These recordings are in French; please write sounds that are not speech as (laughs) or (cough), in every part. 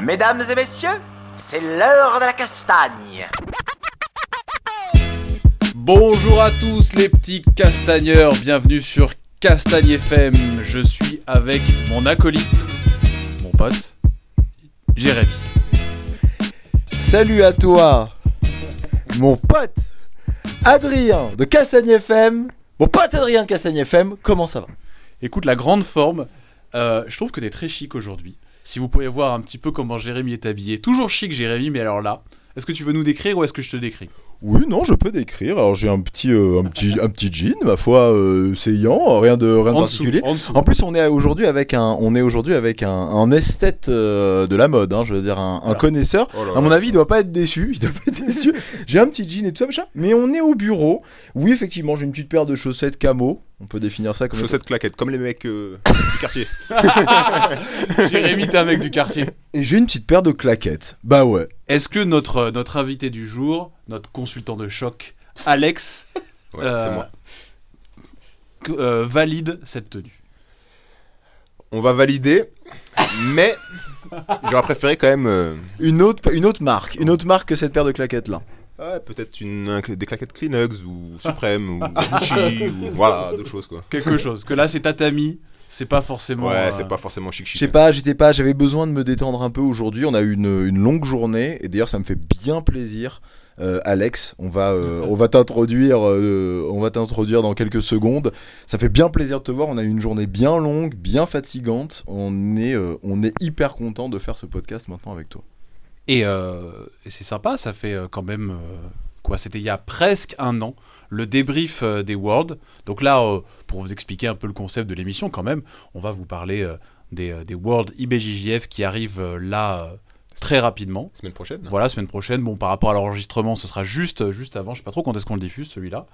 Mesdames et messieurs, c'est l'heure de la castagne. Bonjour à tous les petits castagneurs, bienvenue sur Castagne FM. Je suis avec mon acolyte, mon pote, Jérémy. Salut à toi, mon pote Adrien de Castagne FM. Mon pote Adrien de Castagne FM, comment ça va? Écoute, la grande forme, euh, je trouve que t'es très chic aujourd'hui. Si vous pouvez voir un petit peu comment Jérémy est habillé. Toujours chic Jérémy, mais alors là, est-ce que tu veux nous décrire ou est-ce que je te décris? Oui, non, je peux décrire. Alors j'ai un petit, euh, un petit, un petit jean, ma foi, euh, saillant, rien de, rien de En particulier. dessous, en plus, on est aujourd'hui avec un, on est aujourd'hui avec un, un esthète euh, de la mode, hein, je veux dire un, un Voilà. connaisseur. À mon avis, il doit pas être déçu. (laughs) Il doit pas être déçu. J'ai un petit jean et tout ça, machin. Mais on est au bureau. Oui, effectivement, j'ai une petite paire de chaussettes camo. On peut définir ça comme Chaussettes claquettes, comme les mecs euh, (laughs) du quartier. (laughs) Jérémy, t'es un mec du quartier. Et j'ai une petite paire de claquettes. Bah ouais. Est-ce que notre, notre invité du jour, notre consultant de choc, Alex, Ouais, euh, moi. euh, valide cette tenue On va valider, mais j'aurais préféré quand même. euh, Une autre, une autre marque, une autre marque que cette paire de claquettes là. Ouais, peut-être une, un- des claquettes Kleenex ou Supreme ou (laughs) Gucci ou voilà, d'autres choses quoi. Quelque chose. Que là, c'est tatami, c'est pas forcément. Ouais, euh, c'est pas forcément chic Je chic. sais pas, j'étais pas, j'avais besoin de me détendre un peu aujourd'hui. On a eu une, une longue journée et d'ailleurs ça me fait bien plaisir. Euh, Alex, on va, euh, on va t'introduire, euh, on va t'introduire dans quelques secondes. Ça fait bien plaisir de te voir. On a eu une journée bien longue, bien fatigante. On est, euh, on est hyper content de faire ce podcast maintenant avec toi. Et, euh, et c'est sympa, ça fait euh, quand même. euh, quoi C'était il y a presque un an, le débrief euh, des Worlds. Donc là, pour vous expliquer un peu le concept de l'émission, quand même, on va vous parler des, des Worlds IBJJF qui arrivent là très rapidement. Semaine prochaine. Voilà, semaine prochaine. Bon, par rapport à l'enregistrement, ce sera juste, juste avant. Je sais pas trop quand est-ce qu'on le diffuse, celui-là.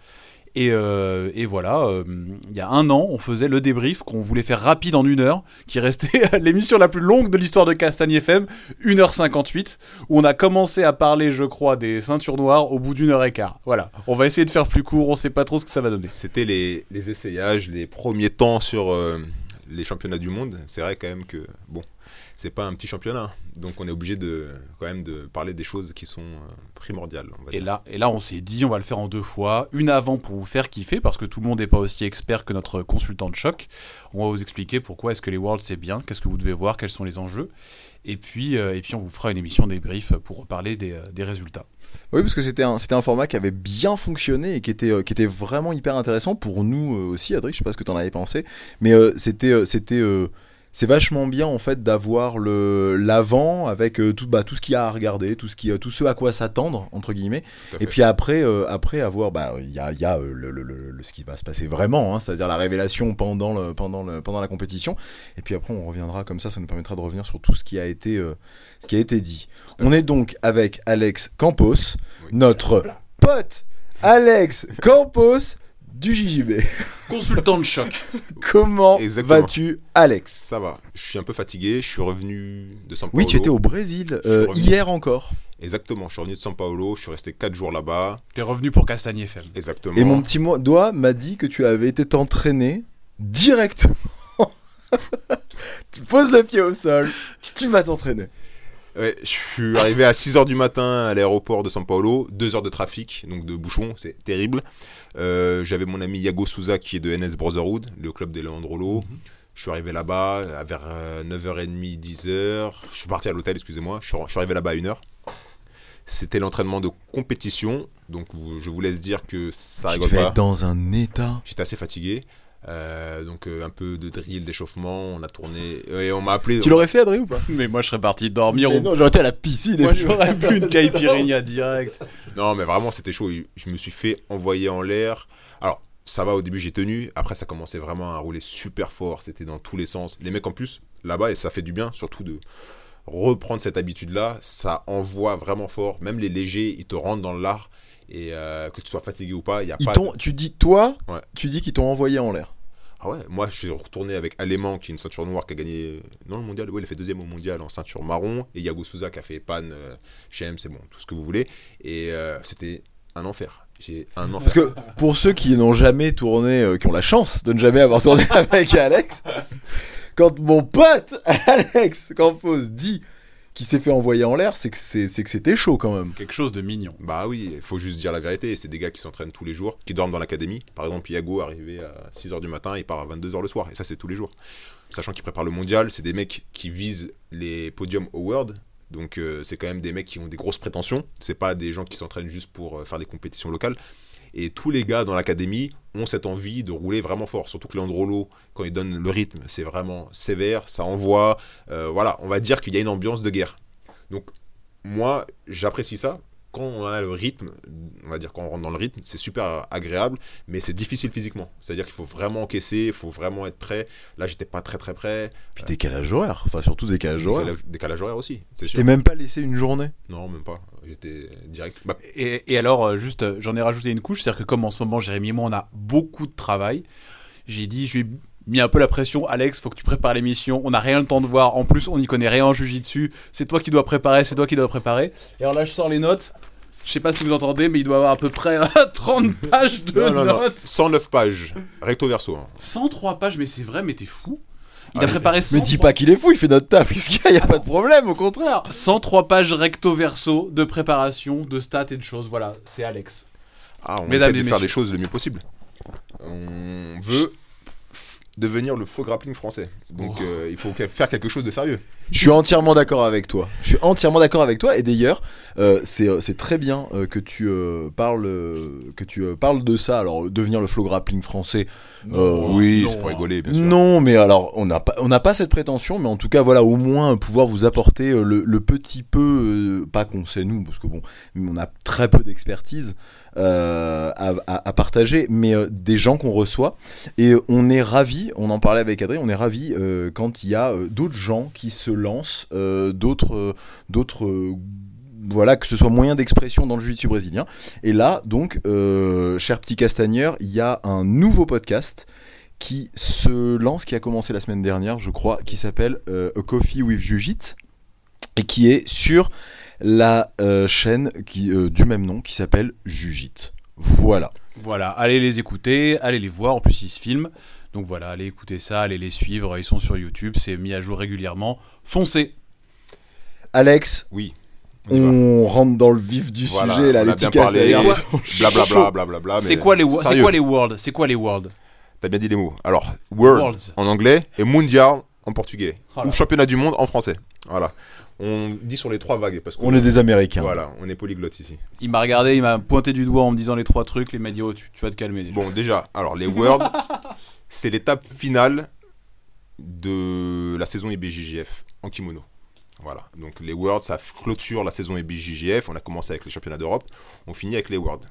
Et, euh, et voilà, euh, il y a un an, on faisait le débrief qu'on voulait faire rapide en une heure, qui restait (laughs) l'émission la plus longue de l'histoire de Castagne FM, 1h58, où on a commencé à parler, je crois, des ceintures noires au bout d'une heure et quart. Voilà, on va essayer de faire plus court, on sait pas trop ce que ça va donner. C'était les, les essayages, les premiers temps sur euh, les championnats du monde. C'est vrai quand même que bon, c'est pas un petit championnat, donc on est obligé de quand même de parler des choses qui sont euh, primordiales. On va Et dire. là, et là, on s'est dit, on va le faire en deux fois. Une avant pour vous faire kiffer, parce que tout le monde n'est pas aussi expert que notre consultant de choc. On va vous expliquer pourquoi est-ce que les Worlds c'est bien, qu'est-ce que vous devez voir, quels sont les enjeux. Et puis, euh, et puis on vous fera une émission débrief pour reparler des, euh, des résultats. Oui, parce que c'était un, c'était un format qui avait bien fonctionné et qui était, euh, qui était vraiment hyper intéressant pour nous euh, aussi, Adrien. Je sais pas ce que tu en avais pensé, mais euh, c'était, euh, c'était, euh, c'est vachement bien en fait d'avoir le l'avant avec euh, tout, bah, tout ce qu'il y a à regarder, tout ce qui, euh, tout ce à quoi s'attendre entre guillemets. Et puis après, euh, après avoir, bah, il y a, y a le, le- le- ce qui va se passer vraiment, hein, c'est-à-dire la révélation pendant, le, pendant, le, pendant la compétition. Et puis après, on reviendra comme ça, ça nous permettra de revenir sur tout ce qui a été, euh, ce qui a été dit. On est donc avec Alex Campos, Oui. notre pote Alex Campos du JJB. Consultant de choc. (laughs) Comment vas-tu, Alex? Ça va. Je suis un peu fatigué. Je suis revenu de São Paulo. Oui, tu étais au Brésil euh, hier encore. Exactement. Je suis revenu de São Paulo. Je suis resté 4 jours là-bas. T'es revenu pour Castagne FM. Exactement. Et mon petit doigt m'a dit que tu avais été t'entraîner directement. (laughs) tu poses le pied au sol, tu vas t'entraîner. Ouais, je suis arrivé à 6h du matin à l'aéroport de São Paulo. 2 heures de trafic, donc de bouchon. C'est terrible. Euh, J'avais mon ami Yago Souza qui est de NS Brotherhood, le club des Leandrolo. Je suis arrivé là-bas vers euh, 9h30, 10h. Je suis parti à l'hôtel, excusez-moi. Je suis, je suis arrivé là-bas à 1h. C'était l'entraînement de compétition. Donc je vous laisse dire que ça tu rigole pas. être dans un état. J'étais assez fatigué. Euh, donc euh, un peu de drill, d'échauffement. On a tourné. Et on m'a appelé. Tu l'aurais fait, Adrien, ou pas? Mais moi, je serais parti dormir. Non, j'aurais été à la piscine. Moi, j'aurais pu une caipirinha direct. Non, mais vraiment, c'était chaud. Je me suis fait envoyer en l'air. Alors, ça va, au début, j'ai tenu. Après, ça commençait vraiment à rouler super fort. C'était dans tous les sens. Les mecs, en plus, là-bas, et ça fait du bien, surtout de reprendre cette habitude-là. Ça envoie vraiment fort. Même les légers, ils te rentrent dans l'art. Et euh, que tu sois fatigué ou pas, il y a Ils pas. t'ont- Tu dis, toi, Ouais. tu dis qu'ils t'ont envoyé en l'air. Ah ouais, moi, je suis retourné avec Aléman, qui est une ceinture noire, qui a gagné. Non, le mondial, ouais, il a fait deuxième au mondial en ceinture marron. Et Yago Souza, qui a fait pan euh, chez M, c'est bon, tout ce que vous voulez. Et euh, c'était un enfer. J'ai un enfer. Parce que pour ceux qui n'ont jamais tourné, euh, qui ont la chance de ne jamais avoir tourné (laughs) avec Alex, quand mon pote (laughs) Alex Campos dit qu'il s'est fait envoyer en l'air, c'est que c'est c'est que c'était chaud quand même. Quelque chose de mignon. Bah oui, il faut juste dire la vérité. C'est des gars qui s'entraînent tous les jours, qui dorment dans l'académie. Par exemple, Iago arrivé à 6h du matin, il part à 22h le soir. Et ça, c'est tous les jours. Sachant qu'ils préparent le mondial, c'est des mecs qui visent les podiums au World. Donc euh, c'est quand même des mecs qui ont des grosses prétentions. C'est pas des gens qui s'entraînent juste pour euh, faire des compétitions locales. Et tous les gars dans l'académie ont cette envie de rouler vraiment fort. Surtout que Leandrolo, quand il donne le rythme, c'est vraiment sévère, ça envoie. Euh, voilà, on va dire qu'il y a une ambiance de guerre. Donc moi, j'apprécie ça. Quand on a le rythme, on va dire quand on rentre dans le rythme, c'est super agréable, mais c'est difficile physiquement. C'est-à-dire qu'il faut vraiment encaisser, il faut vraiment être prêt. Là, j'étais pas très très prêt. Puis décalage horaire, enfin surtout décalage horaire. Décalage, décalage horaire aussi, c'est Tu sûr. t'es même pas laissé une journée Non, même pas. J'étais direct. Bah, Et, et alors, euh, juste, euh, j'en ai rajouté une couche, c'est-à-dire que comme en ce moment, Jérémy et moi, on a beaucoup de travail, j'ai dit, je ai mis un peu la pression, Alex, faut que tu prépares l'émission, on n'a rien le temps de voir, en plus, on n'y connaît rien en dessus c'est toi qui dois préparer, c'est toi qui dois préparer. Et alors là, je sors les notes, je sais pas si vous entendez, mais il doit avoir à peu près (laughs) euh, 30 pages de non, non, non. notes. 109 pages, recto verso. hein. 103 pages, mais c'est vrai, mais t'es fou. Il Ah, a préparé Mais 103 dis pas qu'il est fou, il fait notre taf. (laughs) Qu'est-ce qu'il y a Y a pas de problème, au contraire. 103 pages recto verso de préparation, de stats et de choses. Voilà, c'est Alex. Ah, on Mesdames essaie de faire messieurs. des choses le mieux possible. On veut devenir le faux grappling français. Donc Oh. euh, il faut faire quelque chose de sérieux. Je suis entièrement d'accord avec toi. Je suis entièrement d'accord avec toi. Et d'ailleurs, euh, c'est euh, c'est très bien euh, que tu euh, parles euh, que tu euh, parles de ça. Alors devenir le flow grappling français. Euh, oui, non. c'est pour rigoler, bien sûr. Non, mais alors on n'a pas on n'a pas cette prétention, mais en tout cas voilà au moins pouvoir vous apporter euh, le, le petit peu, euh, pas qu'on sait nous, parce que bon, mais on a très peu d'expertise euh, à, partager, mais euh, des gens qu'on reçoit et euh, on est ravi. On en parlait avec Adrien, on est ravi euh, quand il y a d'autres gens qui se lancent, d'autres d'autres voilà, que ce soit moyen d'expression dans le jiu-jitsu brésilien. Et là, donc, cher petit castagneur, il y a un nouveau podcast qui se lance, qui a commencé la semaine dernière, je crois, qui s'appelle A Coffee with Jujit et qui est sur la euh, chaîne qui, euh, du même nom qui s'appelle Jujit. Voilà. Voilà, allez les écouter, allez les voir, en plus ils se filment. Donc voilà, allez écouter ça, allez les suivre, ils sont sur YouTube, c'est mis à jour régulièrement. Foncez Alex, Oui. On rentre dans le vif du Voilà, sujet, là, on les a bien petits Blablabla, blablabla. C'est quoi les c'est quoi les worlds C'est quoi les worlds T'as bien dit les mots. Alors, World Worlds. en anglais et Mundial en portugais. Oh. Ou championnat du monde en français. Voilà. On dit sur les trois vagues parce qu'on On est des Américains. Voilà, on est polyglotte ici. Il m'a regardé, il m'a pointé du doigt en me disant les trois trucs, il m'a dit oh tu, tu vas te calmer déjà. Bon, déjà, alors les Worlds, (laughs) c'est l'étape finale de la saison IBJJF en kimono. Voilà, donc les Worlds, ça clôture la saison IBJJF. On a commencé avec les championnats d'Europe, on finit avec les Worlds.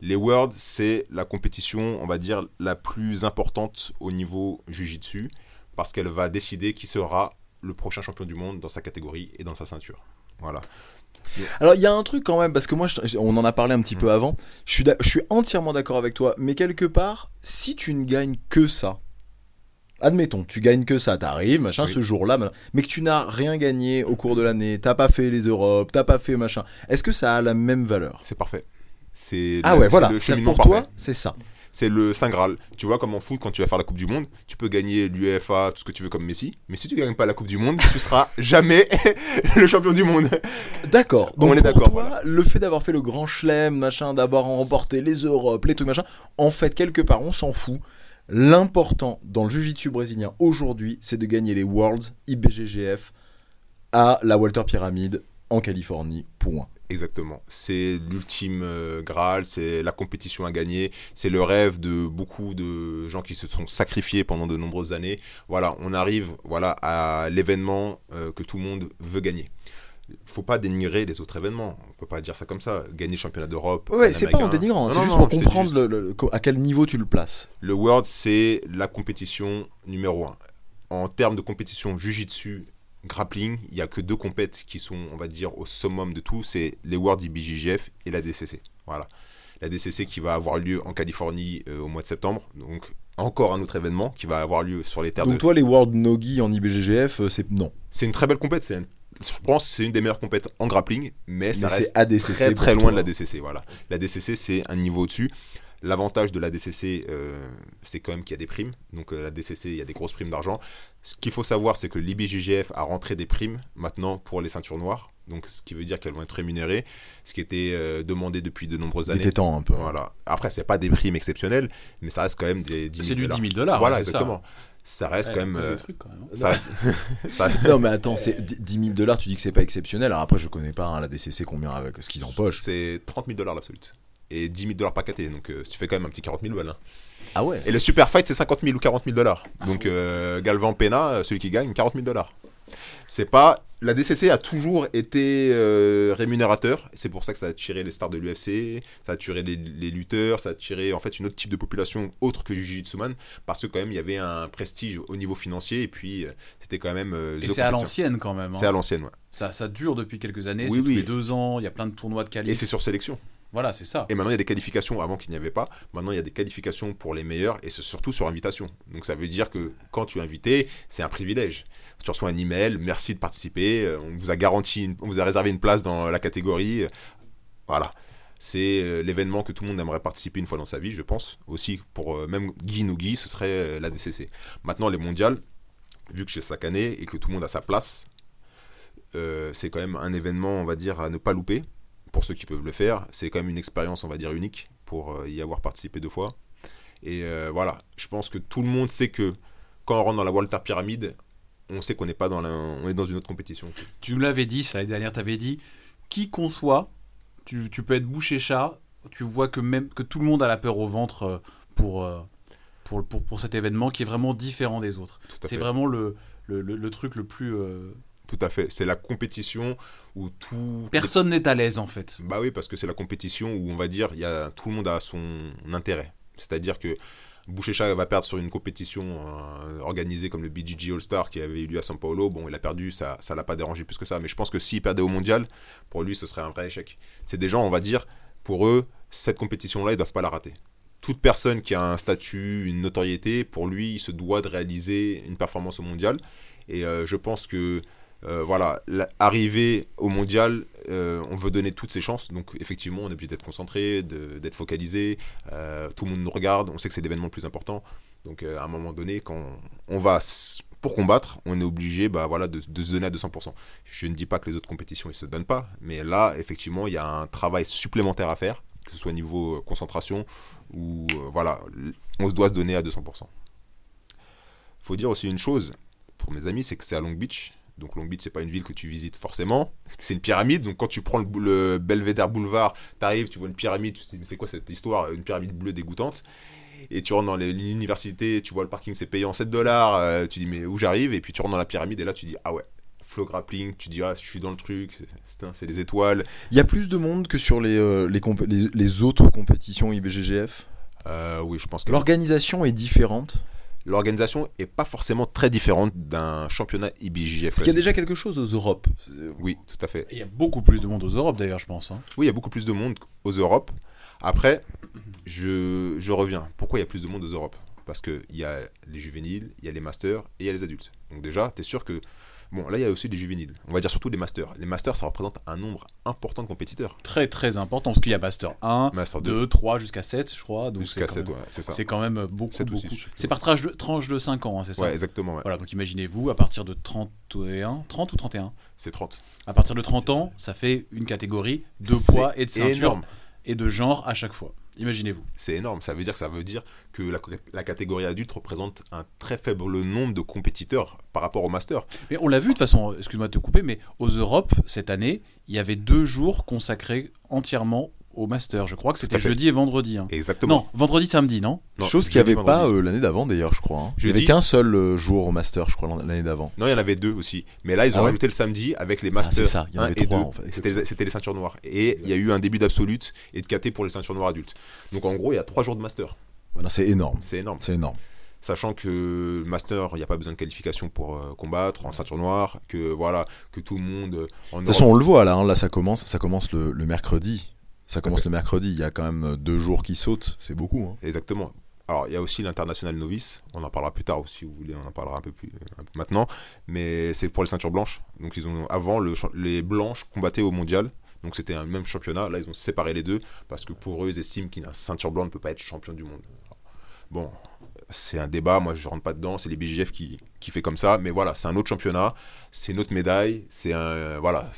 Les Worlds, c'est la compétition, on va dire, la plus importante au niveau Jiu-Jitsu, parce qu'elle va décider qui sera le prochain champion du monde dans sa catégorie et dans sa ceinture. Voilà. Alors il y a un truc quand même parce que moi je- on en a parlé un petit Mm. peu avant. Je suis, d'a- je suis entièrement d'accord avec toi, mais quelque part, si tu ne gagnes que ça, admettons, tu gagnes que ça, t'arrives, machin, Oui. ce jour-là, ma- mais que tu n'as rien gagné au cours de l'année, t'as pas fait les Europes, t'as pas fait machin, est-ce que ça a la même valeur? C'est parfait. C'est Ah ouais, voilà. le Pour toi, c'est ça. C'est le Saint Graal. Tu vois, comme en foot, quand tu vas faire la Coupe du Monde, tu peux gagner l'UEFA, tout ce que tu veux comme Messi. Mais si tu gagnes pas la Coupe du Monde, tu seras (laughs) jamais (laughs) le champion du monde. D'accord. Donc On est d'accord, voilà. le fait d'avoir fait le grand chelem, machin, d'avoir remporté les Europes, les trucs machin, en fait quelque part on s'en fout. L'important dans le jiu-jitsu brésilien aujourd'hui, c'est de gagner les Worlds IBGGF à la Walter Pyramid en Californie. Point. Exactement. C'est l'ultime euh, Graal, c'est la compétition à gagner, c'est le rêve de beaucoup de gens qui se sont sacrifiés pendant de nombreuses années. Voilà, on arrive voilà à l'événement euh, que tout le monde veut gagner. Faut pas dénigrer les autres événements. On peut pas dire ça comme ça. Gagner le championnat d'Europe. Ouais, c'est pas en dénigrant, c'est juste non, pour comprendre juste. le- le- à quel niveau tu le places. Le World, c'est la compétition numéro un. En termes de compétition Jiu-Jitsu, grappling, il n'y a que deux compètes qui sont, on va dire, au summum de tout. C'est les World IBJJF et la DCC. Voilà. La DCC qui va avoir lieu en Californie euh, au mois de septembre. Donc, encore un autre événement qui va avoir lieu sur les terres Donc de... toi, les World Nogi en IBGGF, euh, c'est non. C'est une très belle compète. c'est un- Je pense que c'est une des meilleures compètes en grappling, mais ça Mais reste ADCC. très loin toi. de la DCC. Voilà. La DCC, c'est un niveau au-dessus. L'avantage de la DCC, euh, c'est quand même qu'il y a des primes. Donc euh, la DCC, il y a des grosses primes d'argent. Ce qu'il faut savoir, c'est que l'IBJJF a rentré des primes maintenant pour les ceintures noires. Donc ce qui veut dire qu'elles vont être rémunérées, ce qui était euh, demandé depuis de nombreuses Il années. était temps un peu. Voilà. Après, c'est pas des primes exceptionnelles, mais ça reste quand même des 10 000 C'est du 10 dollars. 000 dollars. Voilà, ça. exactement. Ça, reste Ouais, quand même. le euh, truc, quand même. ça reste- (laughs) (laughs) ça- Non mais attends, c'est 10 000 dollars, tu dis que c'est pas exceptionnel. Alors après, je connais pas hein, la DCC combien avec ce qu'ils empochent. C'est 30 000 dollars l'absolute. Et 10 000 dollars par KT. Donc, euh, tu fais quand même un petit 40 000 balles. hein. Ah ouais. Et le super fight, c'est 50 000 ou 40 000 dollars. Donc, euh, Galvan Pena, euh, celui qui gagne, 40 000 dollars. C'est pas. La DCC a toujours été euh, rémunérateur. C'est pour ça que ça a attiré les stars de l'UFC, ça a attiré les, les lutteurs, ça a attiré en fait une autre type de population autre que Jiu-Jitsu-Man. Parce que quand même, il y avait un prestige au niveau financier. Et puis, euh, c'était quand même. Et c'est à l'ancienne quand même. hein. C'est à l'ancienne, ouais. Ça, ça dure depuis quelques années. Oui, c'est tous oui. les deux ans. Il y a plein de tournois de Et qualif. c'est sur sélection. Voilà, c'est ça. Et maintenant, il y a des qualifications avant qu'il n'y avait pas. Maintenant, il y a des qualifications pour les meilleurs et c'est surtout sur invitation. Donc, ça veut dire que quand tu es invité, c'est un privilège. Tu reçois un email, merci de participer, euh, on vous a garanti, on vous a réservé une place dans la catégorie. Voilà. C'est euh, l'événement que tout le monde aimerait participer une fois dans sa vie, je pense. Aussi, pour euh, même Guy ou Guy, ce serait la DCC. Maintenant, les mondiales, vu que c'est chaque année et que tout le monde a sa place, c'est quand même un événement, on va dire, à ne pas louper pour ceux qui peuvent le faire. C'est quand même une expérience, on va dire, unique pour euh, y avoir participé deux fois. Et euh, voilà, je pense que tout le monde sait que quand on rentre dans la Walter Pyramide, on sait qu'on n'est pas dans la, on est dans une autre compétition. Tu nous l'avais dit, ça l'année dernière, tu avais dit, qui qu'on soit, tu, tu peux être bouché chat, tu vois que même que tout le monde a la peur au ventre euh, pour, pour, pour, pour cet événement qui est vraiment différent des autres. C'est vraiment le, le, le- le truc le plus... euh, Tout à fait. C'est la compétition où tout. Personne n'est à l'aise en fait. Bah oui, parce que c'est la compétition où on va dire, y a, tout le monde a son intérêt. C'est-à-dire que Bouchécha va perdre sur une compétition euh, organisée comme le BGG All-Star qui avait eu lieu à São Paulo. Bon, il a perdu, ça ça l'a pas dérangé plus que ça. Mais je pense que s'il perdait au mondial, pour lui, ce serait un vrai échec. C'est des gens, on va dire, pour eux, cette compétition-là, ils doivent pas la rater. Toute personne qui a un statut, une notoriété, pour lui, il se doit de réaliser une performance au mondial. Et euh, je pense que euh, voilà, arriver au mondial, euh, on veut donner toutes ses chances. Donc effectivement, on est obligé d'être concentré, d'être focalisé. Euh, tout le monde nous regarde. On sait que c'est l'événement le plus important. Donc à un moment donné, quand on va pour combattre, on est obligé bah, voilà, de, se donner à 200%. Je ne dis pas que les autres compétitions, ils se donnent pas. Mais là, effectivement, il y a un travail supplémentaire à faire, que ce soit au niveau concentration ou voilà, on se doit se donner à 200%. faut dire aussi une chose, pour mes amis, c'est que c'est à Long Beach. Donc Long Beach, c'est pas une ville que tu visites forcément. C'est une pyramide. Donc quand tu prends le, Belvedere Boulevard, t'arrives, tu vois une pyramide, tu te dis mais c'est quoi cette histoire? Une pyramide bleue dégoûtante. Et tu rentres dans l'université, tu vois le parking c'est payant 7 dollars, euh, tu dis mais où j'arrive? Et puis tu rentres dans la pyramide et là tu dis ah ouais, flow grappling, tu dis ah je suis dans le truc, c'est c'est des étoiles. Il y a plus de monde que sur les, euh, les, compé- les, les autres compétitions IBGGF. Euh, oui, je pense que L'organisation est différente? L'organisation est pas forcément très différente d'un championnat IBJJF. Parce qu'il y a déjà quelque chose aux Europes. Oui, tout à fait. Il y a beaucoup plus de monde aux Europes d'ailleurs, je pense. hein. Oui, il y a beaucoup plus de monde aux Europes. Après, je, je reviens. Pourquoi il y a plus de monde aux Europes? Parce qu'il y a les juvéniles, il y a les masters et il y a les adultes. Donc déjà, tu es sûr que... Bon, là, il y a aussi les juvéniles. On va dire surtout les masters. Les masters, ça représente un nombre important de compétiteurs. Très très important parce qu'il y a Master 1, Master 2, 2, 3 jusqu'à 7, je crois. Jusqu'à quand 7, même- ouais, c'est ça. C'est quand même beaucoup. Sept ou six, beaucoup. C'est par tranche de, tranche de 5 ans, hein, c'est ça Ouais, exactement. ouais. Voilà, donc imaginez-vous, à partir de 31, 30 ou 31 C'est 30. À partir de 30 ans, ça fait une catégorie de poids et de ceinture énorme. et de genre à chaque fois. Imaginez-vous. C'est énorme. Ça veut dire que ça veut dire que la, la catégorie adulte représente un très faible nombre de compétiteurs par rapport au master. Mais on l'a vu de toute façon, excuse-moi de te couper, mais aux Europes, cette année, il y avait deux jours consacrés entièrement au Master. Je crois que c'était jeudi et vendredi. hein. Exactement. Non, vendredi, samedi, non Non, Chose qu'il n'y avait pas euh, l'année d'avant d'ailleurs, je crois. hein. Il n'y avait qu'un seul euh, jour au Master, je crois, l'an- l'année d'avant. Non, il y en avait deux aussi. Mais là, ils ont Ah ouais rajouté le samedi avec les Ah, masters c'est ça, il y en 1 avait et trois 2. en fait. C'était les, c'était les ceintures noires. Et il y a eu un début d'absolute et de KT pour les ceintures noires adultes. Donc en gros, il y a trois jours de master. Voilà, c'est énorme. C'est énorme. C'est énorme. Sachant que master, il n'y a pas besoin de qualification pour euh, combattre en ceinture noire. Que voilà, que tout le monde. euh, En De toute façon, on le voit là, hein, là ça commence, ça commence le, le mercredi. Ça commence le mercredi, il y a quand même deux jours qui sautent, c'est beaucoup. hein. Exactement. Alors, il y a aussi l'international novice. On en parlera plus tard si vous voulez. On en parlera un peu plus un peu maintenant. Mais c'est pour les ceintures blanches. Donc, ils ont avant le, les blanches combattaient au mondial. Donc c'était un même championnat. Là, ils ont séparé les deux parce que pour eux, ils estiment qu'une ceinture blanche ne peut pas être champion du monde. Bon, c'est un débat. Moi, je rentre pas dedans. C'est les BJF qui, qui fait comme ça. Mais voilà, c'est un autre championnat. C'est une autre médaille. C'est un. Voilà.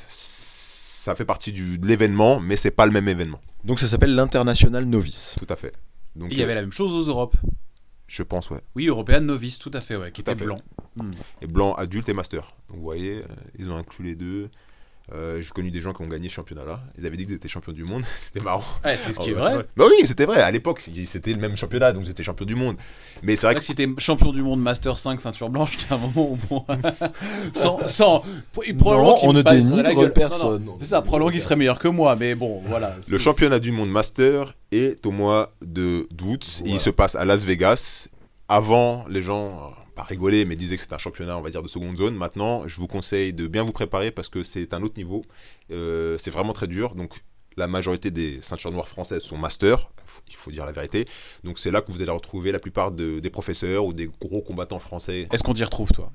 Ça fait partie du, de l'événement, mais c'est pas le même événement. Donc ça s'appelle l'international novice. Tout à fait. Donc, Et il y avait la même chose aux Europes. je pense, ouais. Oui, European Novice, tout à fait, ouais, qui Tout était blanc. Hmm. Et blanc, adulte et master. Donc vous voyez, euh, ils ont inclus les deux. Euh, J'ai connu des gens qui ont gagné ce championnat-là. Ils avaient dit qu'ils étaient champions du monde. (laughs) C'était marrant. Ouais, c'est ce qui Ah est bah, vrai. Bah oui, c'était vrai. À l'époque, c'était le même championnat, donc ils étaient champions du monde. Mais c'est vrai que que si t'es champion du monde Master 5 ceinture blanche, (laughs) t'as un moment au moins. (laughs) sans. sans probablement Non, qu'il on ne dénigre personne. Non, non, C'est ça, probablement qu'il serait meilleur que moi, mais bon, voilà. le C'est- championnat du monde master est au mois de d'août. Voilà. il se passe à Las Vegas. Avant, les gens, euh, pas rigoler, mais disaient que c'était un championnat, on va dire, de seconde zone. Maintenant, je vous conseille de bien vous préparer parce que c'est un autre niveau. Euh, c'est vraiment très dur. Donc, la majorité des ceintures noires françaises sont master, Faut- il faut dire la vérité. Donc, c'est là que vous allez retrouver la plupart de- des professeurs ou des gros combattants français. Est-ce qu'on t'y retrouve, toi?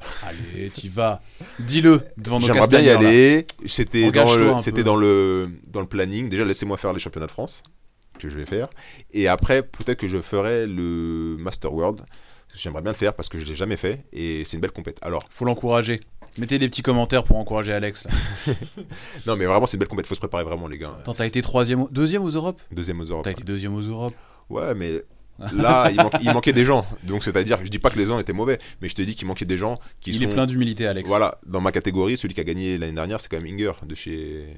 (laughs) Allez, t'y vas. Dis-le devant nos J'aimerais bien y aller. C'était dans, le, c'était dans le dans le planning. Déjà, laissez-moi faire les championnats de France que je vais faire. Et après, peut-être que je ferai le Master World. J'aimerais bien le faire parce que je l'ai jamais fait et c'est une belle compète. Alors, Faut l'encourager. Mettez des petits commentaires pour encourager Alex. Là. (laughs) non, mais vraiment, c'est une belle compète. Faut se préparer vraiment, les gars. Attends, t'as été troisième, deuxième aux Europes? Deuxième aux Europes. T'as été deuxième aux Europes. Ouais, mais (laughs) là, il, manquait des gens. Donc, c'est-à-dire, je dis pas que les gens étaient mauvais, mais je te dis qu'il manquait des gens qui Il sont. est plein d'humilité, Alex. Voilà, dans ma catégorie, celui qui a gagné l'année dernière, c'est quand même Inger de chez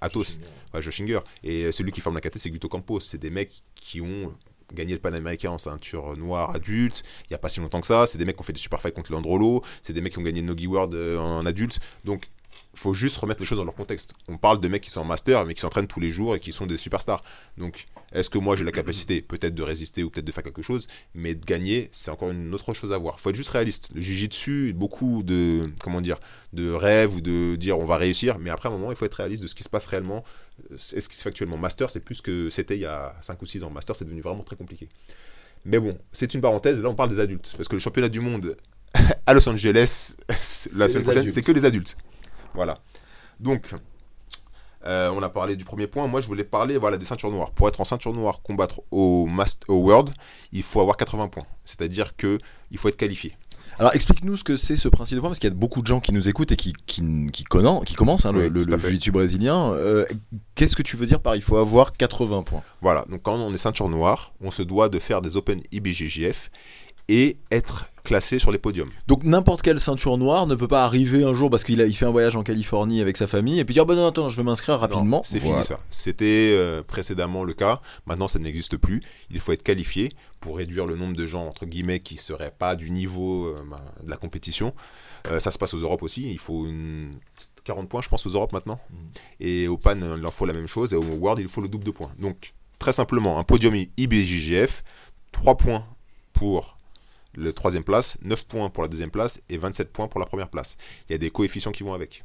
Athos. Ouais, Josh Inger. Et celui qui forme la catégorie, c'est Guto Campos. C'est des mecs qui ont gagné le Panaméricain en ceinture noire adulte, il n'y a pas si longtemps que ça. C'est des mecs qui ont fait des super fights contre Landrolo. C'est des mecs qui ont gagné le Nogi World euh, en adulte. Donc, faut juste remettre les choses dans leur contexte. On parle de mecs qui sont en master, mais qui s'entraînent tous les jours et qui sont des superstars. Donc, est-ce que moi j'ai la capacité peut-être de résister ou peut-être de faire quelque chose, mais de gagner, c'est encore une autre chose à voir. Faut être juste réaliste. Le jujitsu, beaucoup de comment dire, de rêves ou de dire on va réussir, mais après à un moment, il faut être réaliste de ce qui se passe réellement. Euh, Est-ce qui se fait actuellement Master, c'est plus que c'était il y a 5 ou 6 ans. Master, c'est devenu vraiment très compliqué. Mais bon, c'est une parenthèse. Là, on parle des adultes parce que le championnat du monde (laughs) à Los Angeles (laughs) la semaine prochaine, c'est que les adultes. Voilà. Donc, euh, on a parlé du premier point. Moi, je voulais parler voilà, des ceintures noires. Pour être en ceinture noire, combattre au, mast- au World, il faut avoir 80 points. C'est-à-dire que il faut être qualifié. Alors explique-nous ce que c'est ce principe de point, parce qu'il y a beaucoup de gens qui nous écoutent et qui, qui, qui, qui commencent hein, le, Oui, le, le jiu-jitsu brésilien. Euh, Qu'est-ce que tu veux dire par il faut avoir 80 points? Voilà. Donc, quand on est ceinture noire, on se doit de faire des Open IBJJF et être classé sur les podiums. Donc n'importe quelle ceinture noire ne peut pas arriver un jour parce qu'il a, il fait un voyage en Californie avec sa famille et puis dire bah non attends je vais m'inscrire rapidement. C'est Voilà. fini ça. C'était euh, précédemment le cas. Maintenant, ça n'existe plus. Il faut être qualifié pour réduire le nombre de gens entre guillemets qui seraient pas du niveau euh, bah, de la compétition. Euh, ça se passe aux Europes aussi. Il faut une 40 points, je pense, aux Europes maintenant. Mhm. Et au PAN, il en faut la même chose. Et au World, il faut le double de points. Donc, très simplement, un podium IBJJF, 3 points pour le troisième place, 9 points pour la deuxième place et 27 points pour la première place. Il y a des coefficients qui vont avec.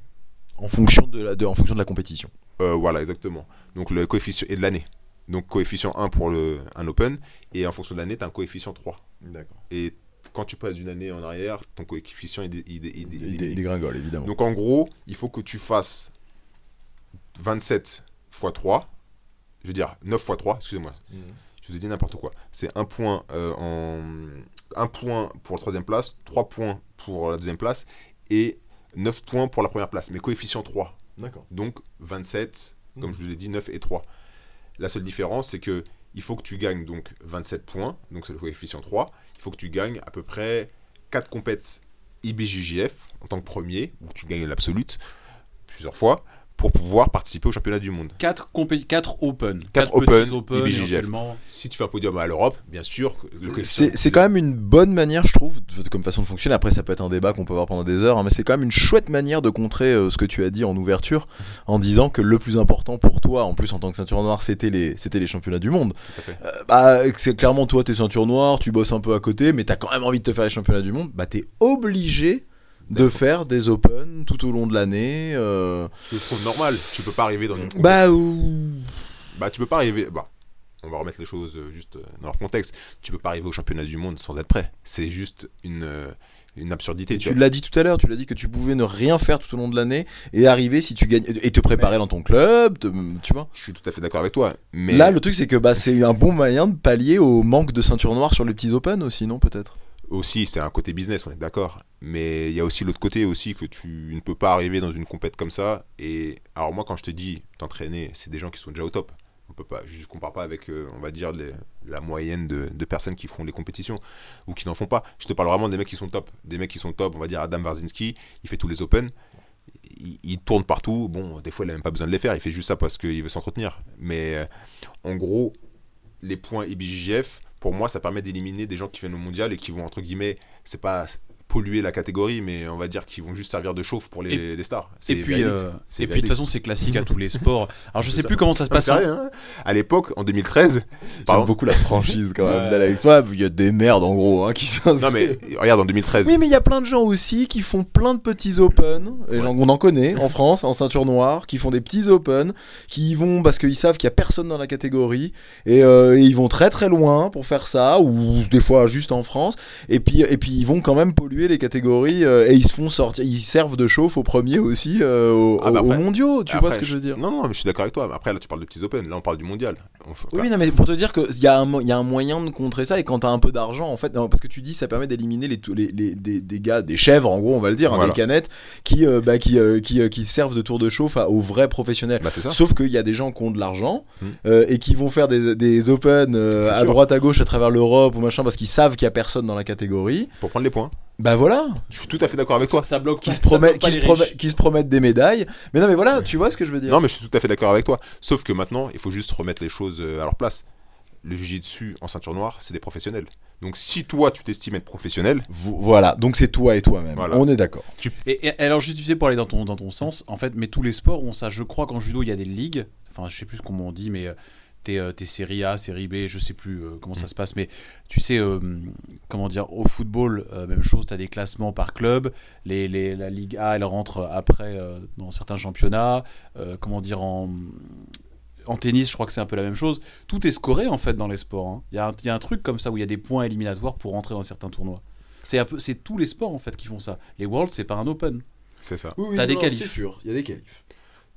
En fonction de la, de- en fonction de la compétition. Euh, voilà, exactement. Donc le coefficient et de l'année. Donc coefficient 1 pour le, un open et en fonction de l'année, tu as un coefficient 3. D'accord. Et quand tu passes d'une année en arrière, ton coefficient il, il il dégringole évidemment. Donc en gros, il faut que tu fasses 27 x 3, je veux dire 9 x 3, excusez-moi. Mhm. Je vous ai dit n'importe quoi. C'est un point euh, en un point pour la troisième place, 3 points pour la deuxième place et 9 points pour la première place. Mais coefficient 3. D'accord. Donc 27, comme je vous l'ai dit, 9 et 3. La seule différence, c'est que il faut que tu gagnes donc 27 points, donc c'est le coefficient 3. Il faut que tu gagnes à peu près 4 compètes IBJJF en tant que premier, où tu gagnes l'absolute plusieurs fois, pour pouvoir participer au championnat du monde. 4, Open. Quatre Quatre Open, Open, IBJJF. Si tu fais un podium à l'Europe, bien sûr, C'est c'est quand même une bonne manière, je trouve, comme façon de fonctionner. Après, ça peut être un débat qu'on peut avoir pendant des heures, hein, mais c'est quand même une chouette manière de contrer euh, ce que tu as dit en ouverture, en disant que le plus important pour toi, en plus en tant que ceinture noire, c'était les, c'était les championnats du monde. Euh, bah, c'est clairement toi, t'es ceinture noire, tu bosses un peu à côté, mais t'as quand même envie de te faire les championnats du monde. Bah, t'es obligé de faire des Open tout au long de l'année. euh, Je trouve normal. Tu peux pas arriver dans une Bah, ou- Bah, tu peux pas arriver. Bah, on va remettre les choses euh, juste euh, dans leur contexte. Tu peux pas arriver au championnat du monde sans être prêt. C'est juste une, une absurdité. Tu l'as dit tout à l'heure, tu l'as dit que tu pouvais ne rien faire tout au long de l'année et arriver si tu gagnes et te préparer dans ton club, te- tu vois. Je suis tout à fait d'accord avec toi. Mais Là, le truc c'est que bah, c'est un bon moyen de pallier au manque de ceinture noire sur les petits Open aussi, non peut-être? Aussi, c'est un côté business, on est d'accord. Mais il y a aussi l'autre côté aussi que tu ne peux pas arriver dans une compète comme ça. Et alors moi, quand je te dis t'entraîner, c'est des gens qui sont déjà au top. On peut pas, je ne compare pas avec, euh, on va dire, la moyenne de, personnes qui font les compétitions ou qui n'en font pas. Je te parle vraiment des mecs qui sont top. Des mecs qui sont top, on va dire Adam Warzinski, il fait tous les Open. Il, il tourne partout. Bon, des fois, il n'a même pas besoin de les faire. Il fait juste ça parce qu'il veut s'entretenir. Mais euh, en gros, les points IBJJF, pour moi, ça permet d'éliminer des gens qui viennent au mondial et qui vont, entre guillemets, c'est pas polluer la catégorie, mais on va dire qu'ils vont juste servir de chauffe pour les, les stars. Et puis, euh, C'est et puis de toute façon, c'est classique à tous les sports. Alors, je sais ça. plus comment ça se passe. hein. À l'époque, en 2013, pardon. J'aime beaucoup la franchise quand même d'Alex. Ouais, il y a des merdes en gros hein, qui sont. Non mais regarde en 2013. Oui, mais il y a plein de gens aussi qui font plein de petits open. Et genre, on en connaît en France, en ceinture noire, qui font des petits open, qui y vont parce qu'ils savent qu'il y a personne dans la catégorie. Et, euh, et ils vont très très loin pour faire ça, ou des fois juste en France. Et puis, et puis ils vont quand même polluer les catégories. euh, et ils se font sortir, ils servent de chauffe au premier aussi, euh, au- Ah, bah après- aux mondiaux. Tu Après, vois ce que je veux dire Non, non, mais je suis d'accord avec toi. Après, là, tu parles de petits open. Là, on parle du mondial. Oui, non, mais pour te dire qu'il y, a un y a un moyen de contrer ça, et quand t'as un peu d'argent, en fait, non, parce que tu dis ça permet d'éliminer les, les, les- des, des gars, des chèvres, en gros, on va le dire, hein, des canettes, qui, euh, bah, qui, euh, qui, qui servent de tour de chauffe à- aux vrais professionnels. Bah, ça. Sauf qu'il y a des gens qui ont de l'argent Hmm. et qui vont faire des, des open à sûr. droite à gauche à travers l'Europe ou machin parce qu'ils savent qu'il y a personne dans la catégorie. Pour prendre les points. Bah voilà, Je suis tout à fait d'accord avec toi. Ça bloque qui pas- se, ça promettent, qui, se les promet- riches. qui se promettent des médailles. Mais non, mais voilà, tu vois ce que je veux dire. Non, mais je suis tout à fait d'accord avec toi. Sauf que maintenant, il faut juste remettre les choses euh, à leur place. Le jiu-jitsu en ceinture noire, c'est des professionnels. Donc, si toi, tu t'estimes être professionnel, Vo- Voilà, donc c'est toi et toi-même. Voilà. On est d'accord. Et, et alors, juste tu sais, pour aller dans ton, dans ton sens, en fait, mais tous les sports ont ça. Je crois qu'en judo, il y a des ligues. Enfin, je sais plus comment on dit, mais euh, t'es euh, t'es série A, série B, je sais plus euh, comment ça se passe. Mais tu sais, euh, comment dire, au football, euh, même chose, t'as des classements par club. Les, les- la Ligue A, elle rentre après euh, dans certains championnats. Euh, comment dire, en. En tennis, je crois que c'est un peu la même chose. Tout est scoré en fait dans les sports. hein. Il y, a un- il y a un truc comme ça où il y a des points éliminatoires pour rentrer dans certains tournois. C'est un peu- c'est tous les sports en fait qui font ça. Les Worlds, c'est pas un Open. c'est ça. T'as des qualifs. C'est sûr, il y a des qualifs.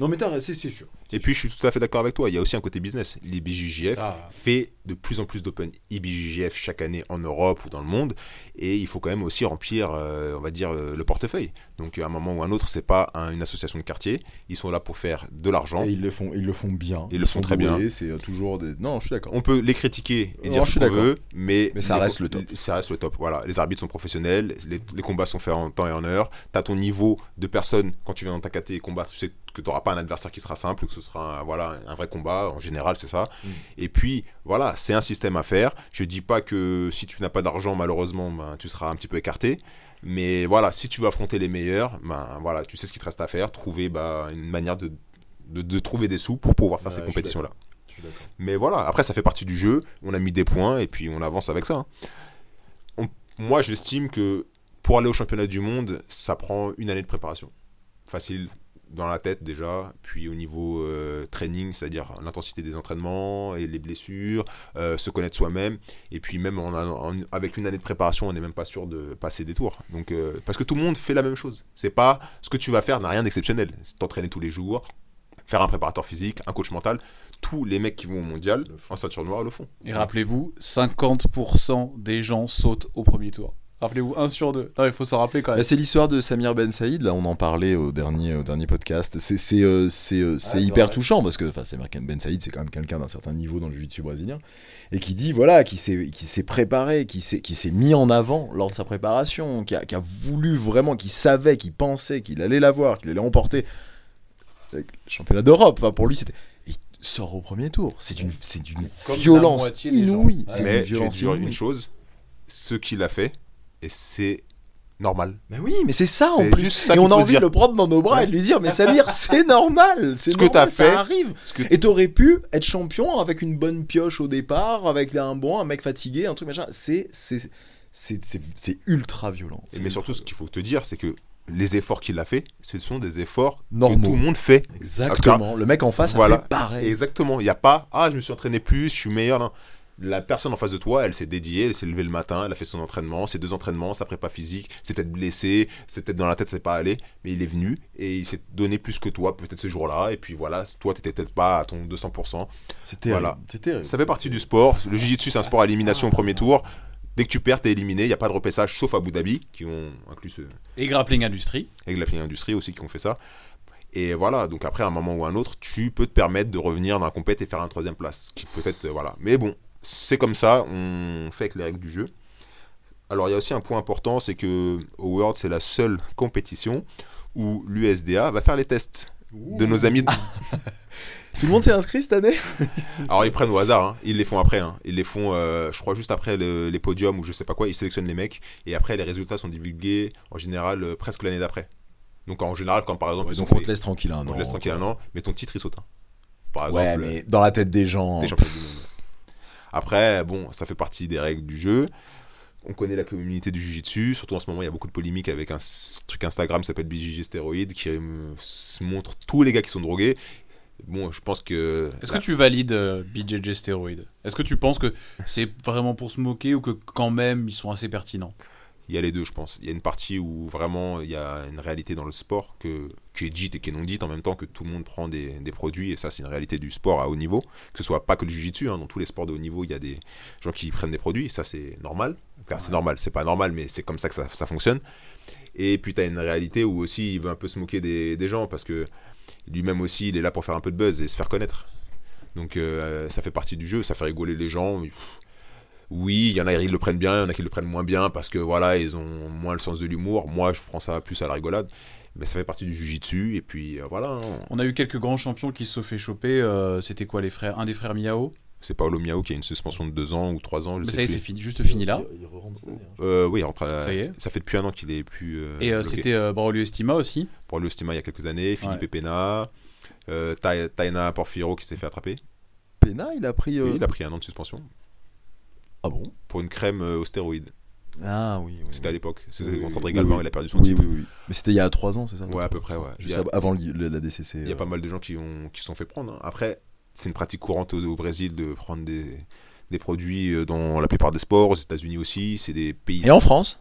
Non, mais t'as, c'est, c'est sûr. Et puis, je suis tout à fait d'accord avec toi. Il y a aussi un côté business. L'IBJJF fait de plus en plus d'Open IBJJF chaque année en Europe ou dans le monde. Et il faut quand même aussi remplir, euh, on va dire, le, le portefeuille. Donc, à un moment ou un autre, c'est pas un- une association de quartier. Ils sont là pour faire de l'argent. Et ils le font, ils le font bien. Ils le font très bien. C'est euh, toujours des. Non, je suis d'accord. On peut les critiquer et Non, dire ce qu'on veut, mais, Mais ça les- reste le top. Ça reste le top. Voilà, les arbitres sont professionnels, les, les combats sont faits en temps et en heure. T'as ton niveau de personne quand tu viens dans ta caté et combat, tu sais que t'auras pas un adversaire qui sera simple, que ce sera un, voilà un vrai combat. En général, c'est ça. Mm. Et puis voilà, c'est un système à faire. Je dis pas que si tu n'as pas d'argent, malheureusement, ben, tu seras un petit peu écarté. Mais voilà, si tu veux affronter les meilleurs, ben voilà, tu sais ce qu'il te reste à faire, trouver bah, une manière de, de, de trouver des sous pour pouvoir faire Ouais, ces compétitions-là. Mais voilà, après ça fait partie du jeu, on a mis des points et puis on avance avec ça. hein. On- moi j'estime que pour aller au championnat du monde, ça prend une année de préparation. Facile dans la tête déjà, puis au niveau euh, training, c'est-à-dire l'intensité des entraînements et les blessures, euh, se connaître soi-même, et puis même avec une année de préparation, on n'est même pas sûr de passer des tours. Donc, euh, parce que tout le monde fait la même chose. C'est pas ce que tu vas faire n'a rien d'exceptionnel. C'est t'entraîner tous les jours, faire un préparateur physique, un coach mental. Tous les mecs qui vont au mondial en ceinture noire le font. Et rappelez-vous, 50% des gens sautent au premier tour. Rappelez-vous, 1 sur 2. Non, il faut s'en rappeler quand Bah, même. c'est l'histoire de Samir Ben Saïd, là on en parlait au dernier, au dernier podcast. C'est c'est, euh, c'est, euh, c'est c'est hyper vrai. touchant parce que enfin, Samir Ben Saïd c'est quand même quelqu'un d'un certain niveau dans le jiu-jitsu brésilien et qui dit voilà, qui s'est, qui s'est préparé, qui s'est, qui s'est mis en avant lors de sa préparation, qui a, qui a voulu vraiment, qui savait, qui pensait qu'il allait l'avoir, qu'il allait remporter le championnat d'Europe. Enfin, pour lui c'était. Il sort au premier tour. C'est une, c'est Comme violence inouïe. Ouais. C'est une Mais je vais violence dire inouïe. une chose, ce qu'il a fait, et c'est normal. Mais oui, mais c'est ça en plus. ça et on a envie de le prendre dans nos bras et de lui dire Mais Samir, (laughs) c'est normal. C'est Ce que normal, t'as ça fait, arrive. Que- Et t'aurais pu être champion avec une bonne pioche au départ, avec un bon, un mec fatigué, un truc machin. C'est ultra violent. Et mais surtout, ce qu'il faut te dire, c'est que les efforts qu'il a fait, ce sont des efforts Normaux. que tout le monde fait. Exactement. Le mec en face Voilà. a fait pareil. Exactement. Il n'y a pas, ah, je me suis entraîné plus, je suis meilleur. Non. La personne en face de toi, elle s'est dédiée, elle s'est levée le matin, elle a fait son entraînement, ses deux entraînements, sa prépa physique, c'est peut-être blessé, c'est peut-être dans la tête, c'est pas allé, mais il est venu et il s'est donné plus que toi, peut-être ce jour-là, et puis voilà, toi, t'étais peut-être pas à ton 200%. C'était Voilà. C'était Ça fait partie du sport. Le jiu-jitsu, c'est un sport à élimination au premier tour. Dès que tu perds, t'es éliminé. Il n'y a pas de repêchage, sauf à Abu Dhabi, qui ont inclus ce, Et Grappling Industrie. la Ping Industrie aussi qui ont fait ça. Et voilà, donc après, à un moment ou un autre, tu peux te permettre de revenir dans la compète et faire un troisième place. Qui peut-être, euh, voilà. Mais bon, c'est comme ça, on fait avec les règles du jeu. Alors, il y a aussi un point important, c'est que au World, c'est la seule compétition où l'USDA va faire les tests de nos amis. (laughs) Tout le monde s'est inscrit cette année? Alors, ils prennent au hasard, hein. ils les font après. hein. Ils les font, euh, je crois, juste après le- les podiums ou je sais pas quoi. Ils sélectionnent les mecs et après, les résultats sont divulgués en général euh, presque l'année d'après. Donc, en général, quand par exemple, ils Donc on fait- te laisse tranquille un on an. te laisse tranquille un an, mais ton titre il saute. hein. Par Ouais, exemple, mais dans la tête des gens. des monde. Après, bon, ça fait partie des règles du jeu. On connaît la communauté du Jiu-Jitsu, surtout en ce moment, il y a beaucoup de polémiques avec un truc Instagram qui s'appelle BJJ Stéroïde qui euh, montre tous les gars qui sont drogués. Bon, je pense que. Est-ce que tu valides euh, BJJ stéroïdes Est-ce que tu penses que c'est vraiment pour se moquer ou que quand même ils sont assez pertinents? Il y a les deux, je pense. Il y a une partie où vraiment il y a une réalité dans le sport que, qui est dite et qui est non dite en même temps que tout le monde prend des, des produits. Et ça, c'est une réalité du sport à haut niveau. Que ce soit pas que le jujitsu, hein, dans tous les sports de haut niveau, il y a des gens qui prennent des produits. Ça, c'est normal. Enfin, C'est normal, c'est pas normal, mais c'est comme ça que ça, ça fonctionne. Et puis, tu as une réalité où aussi il veut un peu se moquer des, des gens parce que lui-même aussi, il est là pour faire un peu de buzz et se faire connaître. Donc, euh, ça fait partie du jeu, ça fait rigoler les gens. Oui, il y en a, ils le prennent bien, il y en a qui le prennent moins bien parce que voilà, ils ont moins le sens de l'humour. Moi, je prends ça plus à la rigolade. Mais ça fait partie du jujitsu et puis euh, voilà. hein. On a eu quelques grands champions qui se sont fait choper. euh, C'était quoi les frères Un des frères Miao? C'est Paolo Miao qui a une suspension de 2 ans ou 3 ans. Je Mais sais ça y est, c'est fini, juste fini là? Euh, oui, il rentre à- Ça y est. ça fait depuis un an qu'il est plus. euh, Et euh, c'était euh, Braulio Estima aussi? pour le Stima il y a quelques années. Philippe Ouais. Pena, euh, Tai- Taina Porfiro qui s'est fait attraper. Pena, il a pris. euh, Oui, il a pris un an de suspension Ah bon pour une crème euh, aux stéroïdes. Ah oui. oui. C'était à l'époque. C'était Oui, oui, André oui, il a perdu son Oui, titre. oui, oui. Mais c'était il y a 3 ans, c'est ça Ouais, à peu près, ouais. Juste a- avant le- la DCC. Il y a euh. pas mal de gens qui ont qui se sont fait prendre. hein. Après, c'est une pratique courante au, au Brésil de prendre des, des produits euh, dans la plupart des sports, aux États-Unis aussi. C'est des pays. Et en France?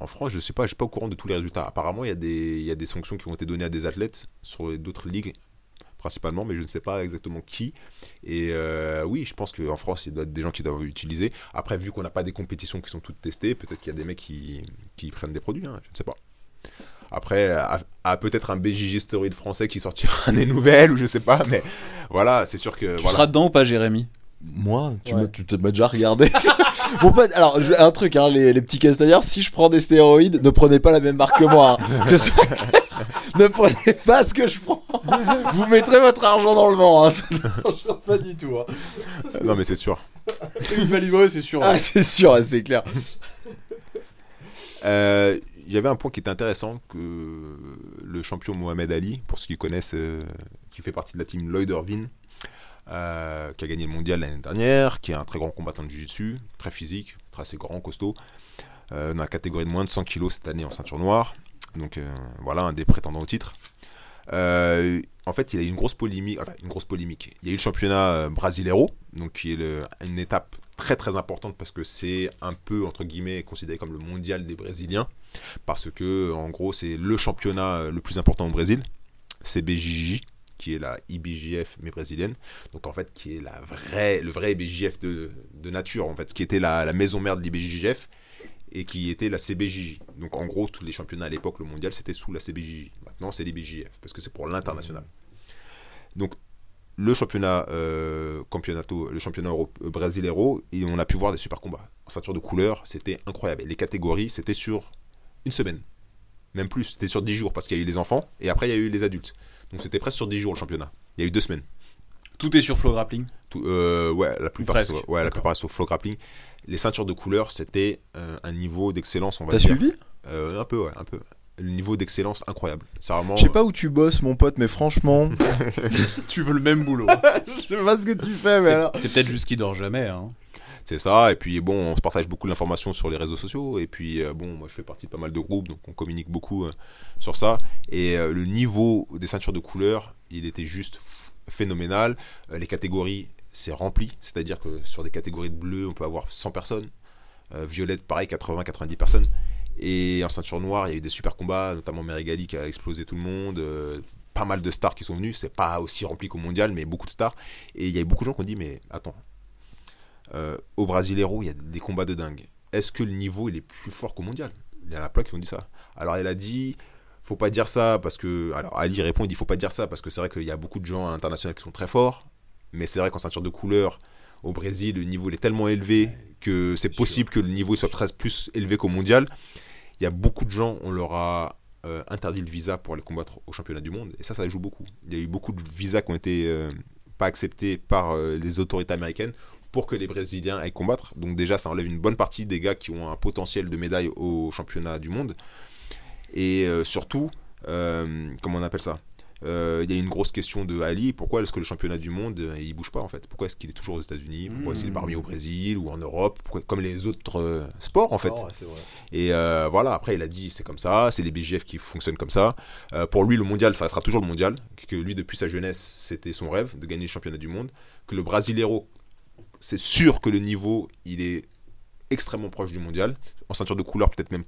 En France, je sais pas, je suis pas au courant de tous les résultats. Apparemment, il y a des il y a des sanctions qui ont été données à des athlètes sur d'autres ligues principalement, mais je ne sais pas exactement qui. Et euh, oui, je pense qu'en France, il doit y être des gens qui doivent utiliser. Après, vu qu'on n'a pas des compétitions qui sont toutes testées, peut-être qu'il y a des mecs qui, qui prennent des produits, hein, je ne sais pas. Après, à, à peut-être un BJJ stéroïde français qui sortira (laughs) des nouvelles, ou je sais pas, mais voilà, c'est sûr que. Tu voilà. seras dedans ou pas, Jérémy? Moi, tu Ouais. m'as déjà regardé. (laughs) bon, pas- alors, je- un truc, hein, les, les petits castagnards, si je prends des stéroïdes, ne prenez pas la même marque que moi. hein. (laughs) Que ce soit clair. ne prenez pas ce que je prends. (laughs) Vous mettrez votre argent dans le vent. Hein. Pas du tout. Hein. Non, mais c'est sûr. Il valide, c'est sûr. Ah, c'est sûr, c'est clair. Euh, Il y avait un point qui était intéressant que le champion Mohamed Ali, pour ceux qui connaissent, euh, qui fait partie de la team Lloyd Irvine, euh, qui a gagné le mondial l'année dernière, qui est un très grand combattant de jiu-jitsu, très physique, très assez grand, costaud, euh, dans la catégorie de moins de 100 kilos cette année en ceinture noire. Donc euh, voilà, un des prétendants au titre. Euh, en fait, il a eu une grosse polémique. une grosse polémique. Il y a eu le championnat Brasileiro, donc qui est une étape très très importante parce que c'est un peu entre guillemets considéré comme le mondial des Brésiliens parce que en gros c'est le championnat le plus important au Brésil. C'est BJJ qui est la IBJF mais brésilienne. Donc en fait qui est la vraie le vrai IBJF de, de nature en fait, qui était la, maison mère de l'IBJJF et qui était la CBJJ. Donc en gros, tous les championnats à l'époque, le mondial, c'était sous la CBJJ. Maintenant, c'est l'IBJF, parce que c'est pour l'international. Donc le championnat euh, campeonato, le championnat euh, brasileiro, et on a pu voir des super combats. En ceinture de couleur, c'était incroyable. Les catégories, c'était sur une semaine. Même plus, c'était sur 10 jours, parce qu'il y a eu les enfants, et après il y a eu les adultes. Donc c'était presque sur 10 jours le championnat. Il y a eu deux semaines. Tout est sur Flow Grappling. Tout- euh, ouais, la plupart, sur- ouais, la d'accord. plupart sur flow grappling. Les ceintures de couleur, c'était euh, un niveau d'excellence, on va T'as dire. suivi? Euh, Un peu, ouais, un peu. Le niveau d'excellence incroyable. C'est vraiment. Je sais pas où tu bosses, mon pote, mais franchement, (laughs) Tu veux le même boulot. (laughs) je sais pas ce que tu fais, mais alors. c'est peut-être juste qu'il dort jamais. Hein. C'est ça, et puis bon, on se partage beaucoup d'informations sur les réseaux sociaux, et puis euh, bon, moi je fais partie de pas mal de groupes, donc on communique beaucoup euh, sur ça, et euh, le niveau des ceintures de couleur, il était juste phénoménal, Euh, les catégories c'est rempli. C'est-à-dire que sur des catégories de bleu, on peut avoir 100 personnes. Violette, pareil, 80-90 personnes. Et en ceinture noire, il y a eu des super combats, notamment Merigali qui a explosé tout le monde. pas mal de stars qui sont venus. C'est pas aussi rempli qu'au mondial, mais beaucoup de stars. Et il y a beaucoup de gens qui ont dit Mais attends, euh, au Brasileiro, il y a des combats de dingue. Est-ce que le niveau il est plus fort qu'au mondial? Il y en a plein qui ont dit ça. Alors elle a dit faut pas dire ça parce que. Alors Ali répond il dit faut pas dire ça parce que c'est vrai qu'il y a beaucoup de gens à l'international qui sont très forts. Mais c'est vrai qu'en ceinture de couleur, au Brésil, le niveau il est tellement élevé que c'est possible que le niveau soit très plus élevé qu'au mondial. Il y a beaucoup de gens, on leur a euh, interdit le visa pour aller combattre au championnat du monde. Et ça, ça joue beaucoup. Il y a eu beaucoup de visas qui ont été euh, pas acceptés par euh, les autorités américaines pour que les Brésiliens aillent combattre. Donc déjà, ça enlève une bonne partie des gars qui ont un potentiel de médaille au championnat du monde. Et euh, surtout, euh, comment on appelle ça? Euh, Il y a une grosse question de Ali. Pourquoi est-ce que le championnat du monde, il bouge pas en fait? Pourquoi est-ce qu'il est toujours aux États-Unis? Pourquoi est-ce qu'il est pas remis au Brésil ou en Europe? Pourquoi- Comme les autres sports en fait? Oh. Et voilà, après il a dit c'est comme ça, c'est les BGF qui fonctionnent comme ça. Pour lui, le mondial, ça restera toujours le mondial. Que lui, depuis sa jeunesse, c'était son rêve de gagner le championnat du monde. Que le Brasileiro, c'est sûr que le niveau, il est extrêmement proche du mondial. En ceinture de couleur, peut-être même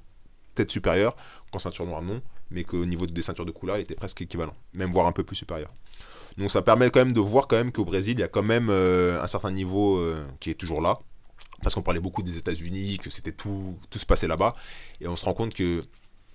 peut-être supérieur. Qu'en ceinture noire, non. Mais qu'au niveau des ceintures de couleur, il était presque équivalent. Même voire un peu plus supérieur. Donc ça permet quand même de voir quand même qu'au Brésil, il y a quand même euh, un certain niveau euh, qui est toujours là. Parce qu'on parlait beaucoup des États-Unis, que c'était tout, tout se passait là-bas. Et on se rend compte que,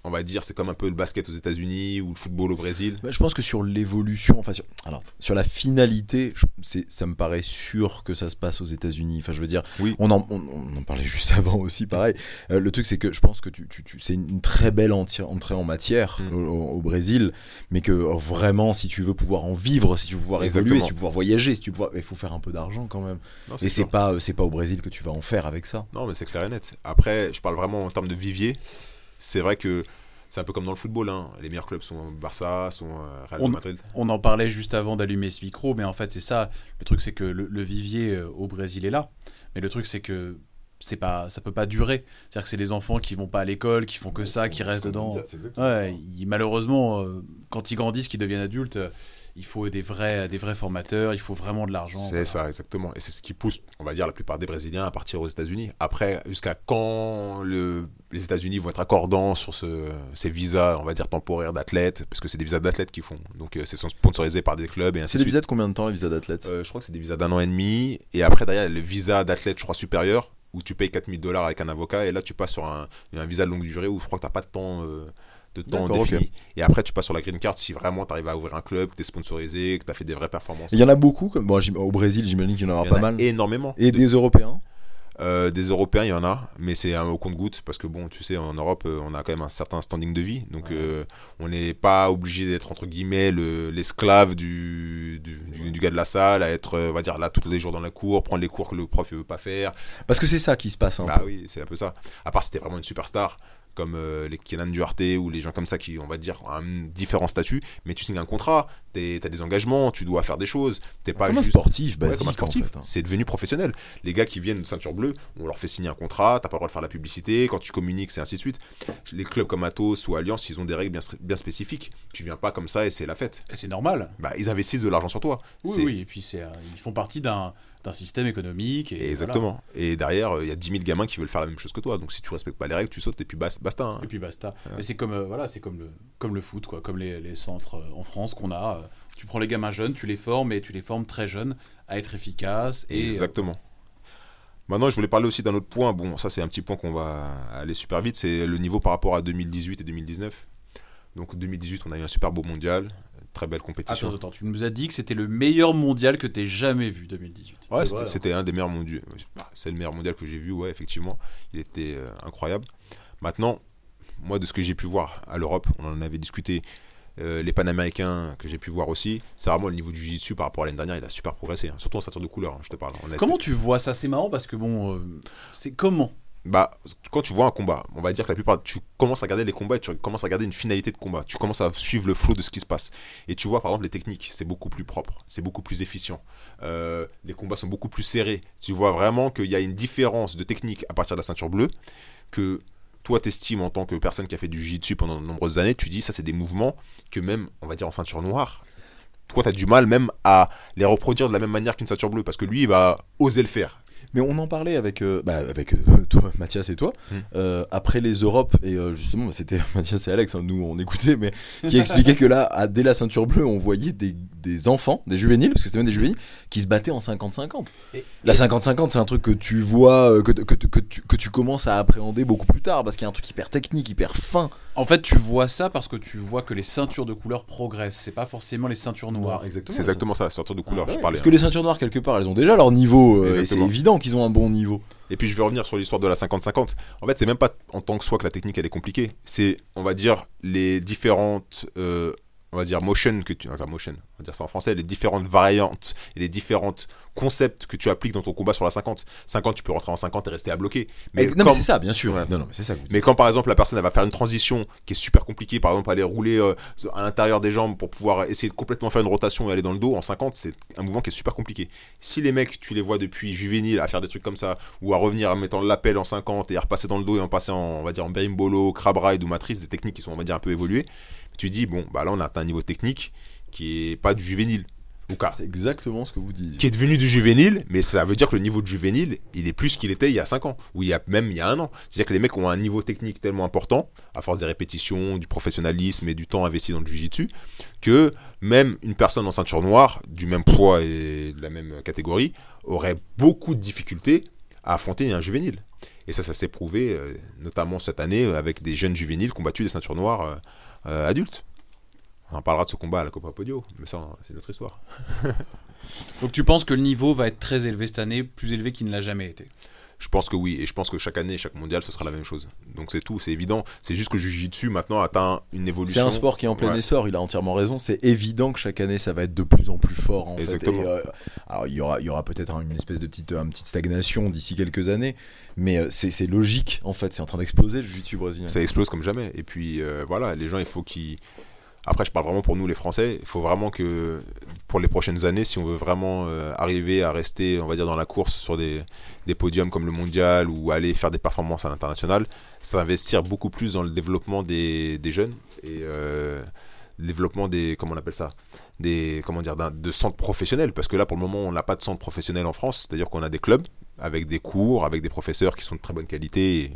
on va dire, c'est comme un peu le basket aux États-Unis ou le football au Brésil. Bah, je pense que sur l'évolution, enfin sur, alors, sur la finalité, je- ça me paraît sûr que ça se passe aux États-Unis. Enfin, je veux dire, Oui. on, en, on, on en parlait (laughs) juste avant aussi, pareil. Euh, le truc, c'est que je pense que tu, tu, tu- c'est une très belle entrée en matière Mm. au, Brésil, mais que vraiment, si tu veux pouvoir en vivre, si tu veux pouvoir évoluer, si tu veux pouvoir voyager, si tu veux pouvoir- il faut faire un peu d'argent quand même. Non, Et c'est pas, euh, c'est pas au Brésil que tu vas en faire avec ça. Non, mais c'est clair et net. Après, je parle vraiment en termes de vivier. C'est vrai que c'est un peu comme dans le football. hein. Les meilleurs clubs sont Barça, sont euh, Real On- Madrid. On en parlait juste avant d'allumer ce micro, mais en fait, c'est ça. Le truc, c'est que le, le vivier euh, au Brésil est là. Mais le truc, c'est que c'est pas, ça peut pas durer. C'est-à-dire que c'est des enfants qui vont pas à l'école, qui font que ça, qui restent dedans. Ouais, ils- malheureusement, euh, quand ils grandissent, qu'ils deviennent adultes, il faut des vrais, des vrais formateurs, il faut vraiment de l'argent. C'est voilà. ça, exactement. Et c'est ce qui pousse, on va dire, la plupart des Brésiliens à partir aux États-Unis. Après, jusqu'à quand le- les États-Unis vont être accordants sur ce- ces visas, on va dire, temporaires d'athlètes, parce que c'est des visas d'athlètes qu'ils font. Donc, euh, c'est sponsorisé par des clubs et ainsi C'est de des suite. visas de combien de temps, les visas d'athlète Euh, je crois que c'est des visas d'un an et demi. Et après, derrière, le visa d'athlète, je crois, supérieur, où tu payes 4000 dollars avec un avocat. Et là, tu passes sur un, un visa de longue durée où je crois que tu n'as pas de temps, euh, de temps défini. Et après, tu passes sur la green card si vraiment tu arrives à ouvrir un club, que tu es sponsorisé, que tu as fait des vraies performances. Il y en a beaucoup, comme bon, au Brésil, j'imagine qu'il y en aura Il y en pas a mal. énormément. Et De- des Européens euh, des Européens, il y en a, mais c'est un au compte-goutte parce que bon, tu sais, en Europe, euh, on a quand même un certain standing de vie, donc Ouais. euh, on n'est pas obligé d'être entre guillemets le- l'esclave du, du, du- du gars de la salle, à être, euh, on va dire là tous les jours dans la cour, prendre les cours que le prof ne veut pas faire. Parce que c'est ça qui se passe. un Bah peu. oui, c'est un peu ça. À part si t'es vraiment une superstar, comme euh, les Kenan Duarte ou les gens comme ça qui, on va dire, ont un différent statut, mais tu signes un contrat, t'es- t'as des engagements, tu dois faire des choses, t'es pas Comme un juste. Ouais, comme un sportif. en fait, hein. C'est devenu professionnel. Les gars qui viennent de ceinture bleue, on leur fait signer un contrat, t'as pas le droit de faire la publicité, quand tu communiques, c'est ainsi de suite. Les clubs comme Atos ou Alliance, ils ont des règles bien, bien spécifiques. Tu viens pas comme ça et c'est la fête. C'est normal. Bah, ils investissent de l'argent sur toi. Oui, oui. Et puis, c'est, euh, ils font partie d'un, d'un système économique. Et voilà. Exactement. Et derrière, il y a 10 000 gamins qui veulent faire la même chose que toi. Donc si tu respectes pas les règles, tu sautes et puis bas- basta. hein. Et puis basta. Mais c'est comme, euh, voilà, c'est comme le, comme le foot, quoi, comme les, les centres euh, en France qu'on a. euh, tu prends les gamins jeunes, tu les formes et tu les formes très jeunes à être efficaces. Et, euh, Exactement. Maintenant, je voulais parler aussi d'un autre point. Bon, ça, c'est un petit point qu'on va aller super vite. C'est le niveau par rapport à 2018 et 2019. Donc, 2018, on a eu un super beau mondial. Très belle compétition. Attends, attends, tu nous as dit que c'était le meilleur mondial que t'aies jamais vu 2018. Ouais, c'était un des meilleurs mondiaux. C'est le meilleur mondial que j'ai vu, ouais, effectivement. Il était euh, incroyable. Maintenant, moi, de ce que j'ai pu voir à l'Europe, on en avait discuté, euh, les Panaméricains que j'ai pu voir aussi, c'est vraiment le niveau du jiu-jitsu par rapport à l'année dernière, il a super progressé. hein. Surtout en ceinture de couleur, hein, je te parle. Comment tu vois ça? C'est marrant parce que bon, euh, c'est comment Bah, quand tu vois un combat, on va dire que la plupart, tu commences à regarder les combats et tu commences à regarder une finalité de combat. Tu commences à suivre le flow de ce qui se passe. Et tu vois, par exemple, les techniques, c'est beaucoup plus propre, c'est beaucoup plus efficient. Euh, les combats sont beaucoup plus serrés. Tu vois vraiment qu'il y a une différence de technique à partir de la ceinture bleue que toi t'estimes en tant que personne qui a fait du jiu-jitsu pendant de nombreuses années. Tu dis, ça, c'est des mouvements que même, on va dire, en ceinture noire, toi, tu as du mal même à les reproduire de la même manière qu'une ceinture bleue, parce que lui, il va oser le faire. Mais on en parlait avec, euh, bah, avec euh, toi, (laughs) Mathias et toi, Hmm. euh, après les Europes, et euh, justement, c'était (laughs) Mathias et Alex, hein, nous on écoutait, mais qui expliquaient que là, à- dès la ceinture bleue, on voyait des, des enfants, des juvéniles, parce que c'était même des juvéniles, qui se battaient en 50-50. Et- La 50-50, c'est un truc que tu vois, euh, que, que, que tu, que tu commences à appréhender beaucoup plus tard, parce qu'il y a un truc hyper technique, hyper fin. En fait, tu vois ça parce que tu vois que les ceintures de couleur progressent. C'est pas forcément les ceintures noires. exactement. C'est exactement ça, sortir de couleur, Ah je ouais, parlais. Parce que les ceintures noires, quelque part, elles ont déjà leur niveau, euh, et c'est évident qu'ils ont un bon niveau. Et puis je vais revenir sur l'histoire de la 50-50. En fait, c'est même pas en tant que soi que la technique elle est compliquée. C'est, on va dire, les différentes, euh, on va dire motion que tu, enfin motion, on va dire ça en français, les différentes variantes et les différentes concepts que tu appliques dans ton combat sur la 50. 50, tu peux rentrer en 50 et rester à bloquer. Mais, Mais, non, mais c'est ça, bien sûr. Ouais. Non, non, mais c'est ça. mais quand par exemple la personne elle va faire une transition qui est super compliquée, par exemple aller rouler euh, à l'intérieur des jambes pour pouvoir essayer de complètement faire une rotation et aller dans le dos en 50, c'est un mouvement qui est super compliqué. Si les mecs, tu les vois depuis juvénile à faire des trucs comme ça, ou à revenir en mettant l'appel en 50 et à repasser dans le dos et en passer en, on va dire en berimbolo, crab ride ou matrice, des techniques qui sont on va dire un peu évoluées, tu dis bon bah là on a atteint un niveau technique qui est pas du juvénile. Ou car- C'est exactement ce que vous dites. qui est devenu du juvénile, mais ça veut dire que le niveau de juvénile, il est plus qu'il était il y a 5 ans, ou il y a même il y a un an. C'est-à-dire que les mecs ont un niveau technique tellement important, à force des répétitions, du professionnalisme et du temps investi dans le jujitsu, que même une personne en ceinture noire, du même poids et de la même catégorie, aurait beaucoup de difficultés à affronter un juvénile. Et ça, ça s'est prouvé, euh, notamment cette année, euh, avec des jeunes juvéniles qui ont battu des ceintures noires euh, adultes. On en parlera de ce combat à la Copa Podio, mais ça, c'est notre histoire. (laughs) Donc tu penses que le niveau va être très élevé cette année, plus élevé qu'il ne l'a jamais été? Je pense que oui, et je pense que chaque année, chaque mondial, ce sera la même chose. Donc c'est tout, c'est évident. C'est juste que le Jiu-Jitsu maintenant atteint une évolution. C'est un sport qui est en plein Ouais. essor, il a entièrement raison. C'est évident que chaque année ça va être de plus en plus fort. En fait. Exactement. Et, euh, alors il y aura, il y aura peut-être une espèce de petite, euh, une petite stagnation d'ici quelques années, mais euh, c'est c'est logique en fait. C'est en train d'exploser le jiu-jitsu brésilien. Ça explose comme jamais. Et puis euh, voilà, les gens, il faut qu'ils. Après, je parle vraiment pour nous les Français. Il faut vraiment que pour les prochaines années, si on veut vraiment euh, arriver à rester, on va dire, dans la course sur des, des podiums comme le mondial ou aller faire des performances à l'international, c'est investir beaucoup plus dans le développement des, des jeunes et euh, le développement des. Comment on appelle ça des, comment dire, de centres professionnels. Parce que là, pour le moment, on n'a pas de centre professionnel en France. C'est-à-dire qu'on a des clubs avec des cours, avec des professeurs qui sont de très bonne qualité,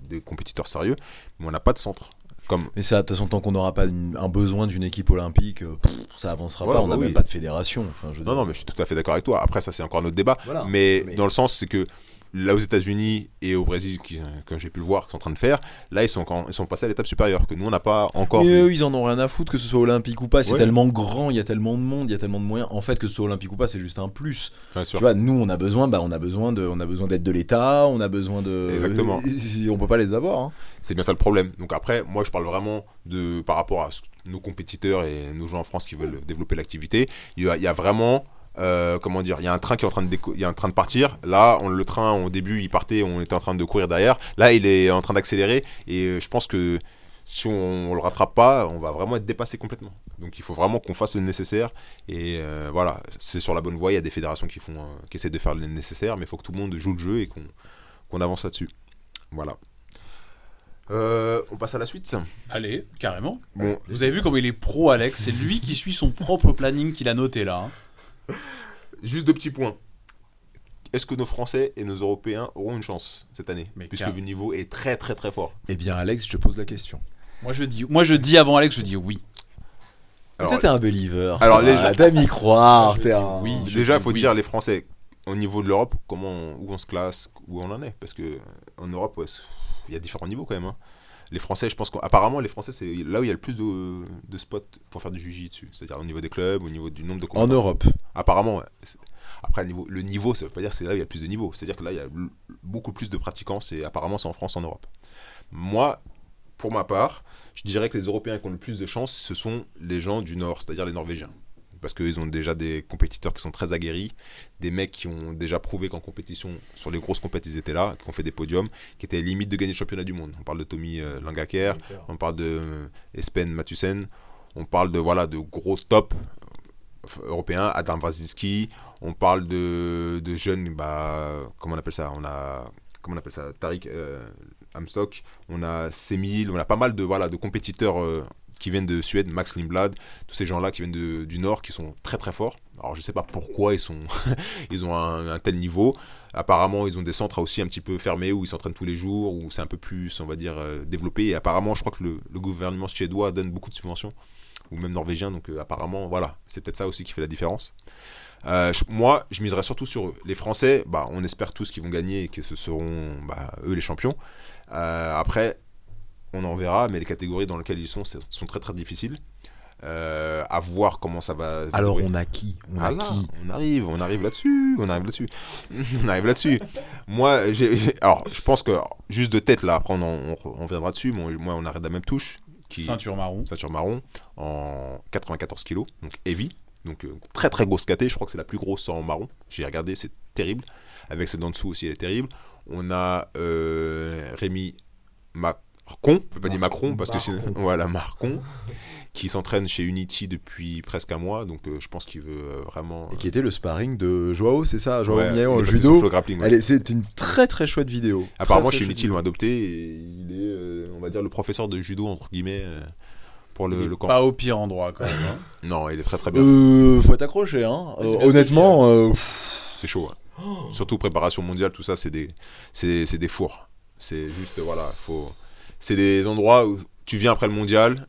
des compétiteurs sérieux, mais on n'a pas de centre. Comme Mais ça, de toute façon, tant qu'on n'aura pas une- un besoin d'une équipe olympique, euh, pff, ça avancera pas. On bah n'a oui. même pas de fédération. Enfin, je veux Non, dire. non, mais je suis tout à fait d'accord avec toi. Après, ça, c'est encore un autre débat. Voilà. mais, Mais- dans le sens, c'est que là, aux États-Unis et au Brésil, qui, que j'ai pu le voir, qu'ils sont en train de faire, là, ils sont, encore- ils sont passés à l'étape supérieure, que nous, on n'a pas encore. Mais eux, ils en ont rien à foutre que ce soit olympique ou pas. C'est Ouais. tellement grand, il y a tellement de monde, il y a tellement de moyens. En fait, que ce soit olympique ou pas, c'est juste un plus. Tu vois, nous, on a besoin, bah, on a besoin de, on a besoin d'aide de l'État, on a besoin de. Exactement. (laughs) On peut pas les avoir. hein. C'est bien ça le problème. Donc après, moi, je parle vraiment de par rapport à nos compétiteurs et nos gens en France qui veulent développer l'activité. Il y a vraiment, euh, comment dire, il y a un train qui est en train de, il y a un train de partir. Là, on, le train, au début, il partait, on était en train de courir derrière. Là, il est en train d'accélérer et euh, je pense que si on, le rattrape pas, on va vraiment être dépassé complètement. Donc il faut vraiment qu'on fasse le nécessaire et euh, voilà, c'est sur la bonne voie. Il y a des fédérations qui font, euh, qui essaient de faire le nécessaire, mais il faut que tout le monde joue le jeu et qu'on avance là-dessus. Voilà. Euh, on passe à la suite. Allez, carrément. Bon, Vous avez vu comme il est pro, Alex? C'est lui qui suit son propre planning qu'il a noté là. Juste deux petits points. Est-ce que nos Français et nos Européens auront une chance cette année Mais Puisque car- le niveau est très très très fort? Eh bien, Alex, je te pose la question. Moi je dis, moi je dis avant Alex, je dis oui. Alors, Toi, t'es un believer. alors, les gens- T'aimes y croire. T'es un. oui. je déjà, il dis faut oui. dire les Français au niveau de l'Europe, comment on- où on se classe, où on en est. Parce que euh, en Europe, ouais, c'est- il y a différents niveaux quand même. hein. Les Français, je pense qu'apparemment, les Français, c'est là où il y a le plus de, de spots pour faire du jiu-jitsu. C'est-à-dire au niveau des clubs, au niveau du nombre de En. Europe. Apparemment, ouais. C'est- Après, le niveau, le niveau, ça veut pas dire que c'est là où il y a le plus de niveaux. C'est-à-dire que là, il y a beaucoup plus de pratiquants. Et apparemment, c'est en France, en Europe. Moi, pour ma part, je dirais que les Européens qui ont le plus de chance, ce sont les gens du Nord, c'est-à-dire les Norvégiens. Parce qu'ils ont déjà des compétiteurs qui sont très aguerris, des mecs qui ont déjà prouvé qu'en compétition, sur les grosses compétitions, ils étaient là, qui ont fait des podiums, qui étaient limite de gagner le championnat du monde. On parle de Tommy euh, Langaker, on parle de euh, Espen Mathussen, on parle de voilà de gros top euh, européens, Adam Waziski, on parle de, de jeunes, bah, comment on appelle ça On a comment on appelle ça Tariq euh, Amstock, on a Semil, on a pas mal de voilà de compétiteurs euh, qui viennent de Suède, Max Lindblad, tous ces gens-là qui viennent du Nord, qui sont très très forts. Alors je sais pas pourquoi ils sont, (laughs) ils ont un, tel niveau. Apparemment, ils ont des centres aussi un petit peu fermés où ils s'entraînent tous les jours, où c'est un peu plus, on va dire, euh, développé. Et apparemment, je crois que le, gouvernement suédois donne beaucoup de subventions, ou même norvégien. Donc euh, apparemment, voilà, c'est peut-être ça aussi qui fait la différence. Euh, moi, je miserais surtout sur eux. Les Français, bah, on espère tous qu'ils vont gagner et que ce seront bah, eux les champions. Après, on en verra, mais les catégories dans lesquelles ils sont c'est- sont très très difficiles. Euh, à voir comment ça va. Alors on a qui? On Ah a là, qui? on arrive, on arrive là-dessus, on arrive là-dessus, (laughs) on arrive là-dessus. Moi, alors, je pense que juste de tête là, après on, on, on reviendra dessus. Moi, moi, on arrête la même touche, qui Ceinture marron. ceinture marron en 94 kg, donc heavy, donc euh, très très grosse KT. Je crois que c'est la plus grosse en marron. J'ai regardé, c'est terrible. Avec celle d'en dessous aussi, elle est terrible. On a euh, Rémi Macron, on peut pas dire Macron parce que c'est voilà Marcon, qui s'entraîne chez Unity depuis presque un mois. Donc euh, je pense qu'il veut euh, vraiment. Et qui était le sparring de Joao, c'est ça Joao Ouais, Miao en judo. Ouais. Elle est- C'était une très très chouette vidéo. Apparemment, Très, chez Unity, ils l'ont adopté et il est, euh, on va dire, le professeur de judo, entre guillemets, euh, pour le, le camp. Pas au pire endroit quand même. hein. (laughs) Non, il est très très bien. Euh, faut être accroché, hein. C'est Euh, honnêtement, euh, C'est chaud. hein. Surtout préparation mondiale, tout ça, c'est des, c'est, c'est des fours. C'est juste, voilà, faut. C'est des endroits où tu viens après le mondial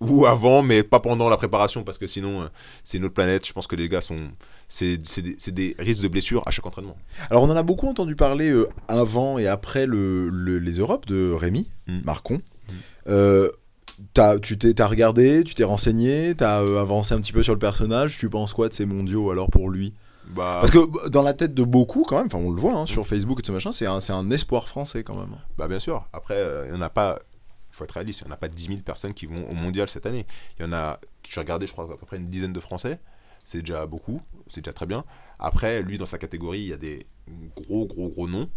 ou avant, mais pas pendant la préparation parce que sinon, euh, c'est une autre planète. Je pense que les gars sont. C'est, c'est, des, des risques de blessures à chaque entraînement. Alors on en a beaucoup entendu parler euh, avant et après le, le- les Europes de Rémi Mm. Marcon. Euh, t'as- tu t'es, t'as regardé, tu t'es renseigné, t'as euh, avancé un petit peu sur le personnage. Tu penses quoi de ces mondiaux alors pour lui? Bah, Parce que bah, dans la tête de beaucoup quand même, enfin on le voit hein, sur Facebook et tout ce machin, c'est un, c'est un espoir français quand même. Bah bien sûr. Après, euh, il y en a pas. Il faut être réaliste. Il n'y en a pas 10 000 personnes qui vont au mondial cette année. Il y en a. J'ai regardé, je crois, à peu près une dizaine de Français. C'est déjà beaucoup. C'est déjà très bien. Après, lui, dans sa catégorie, il y a des gros, gros, gros noms.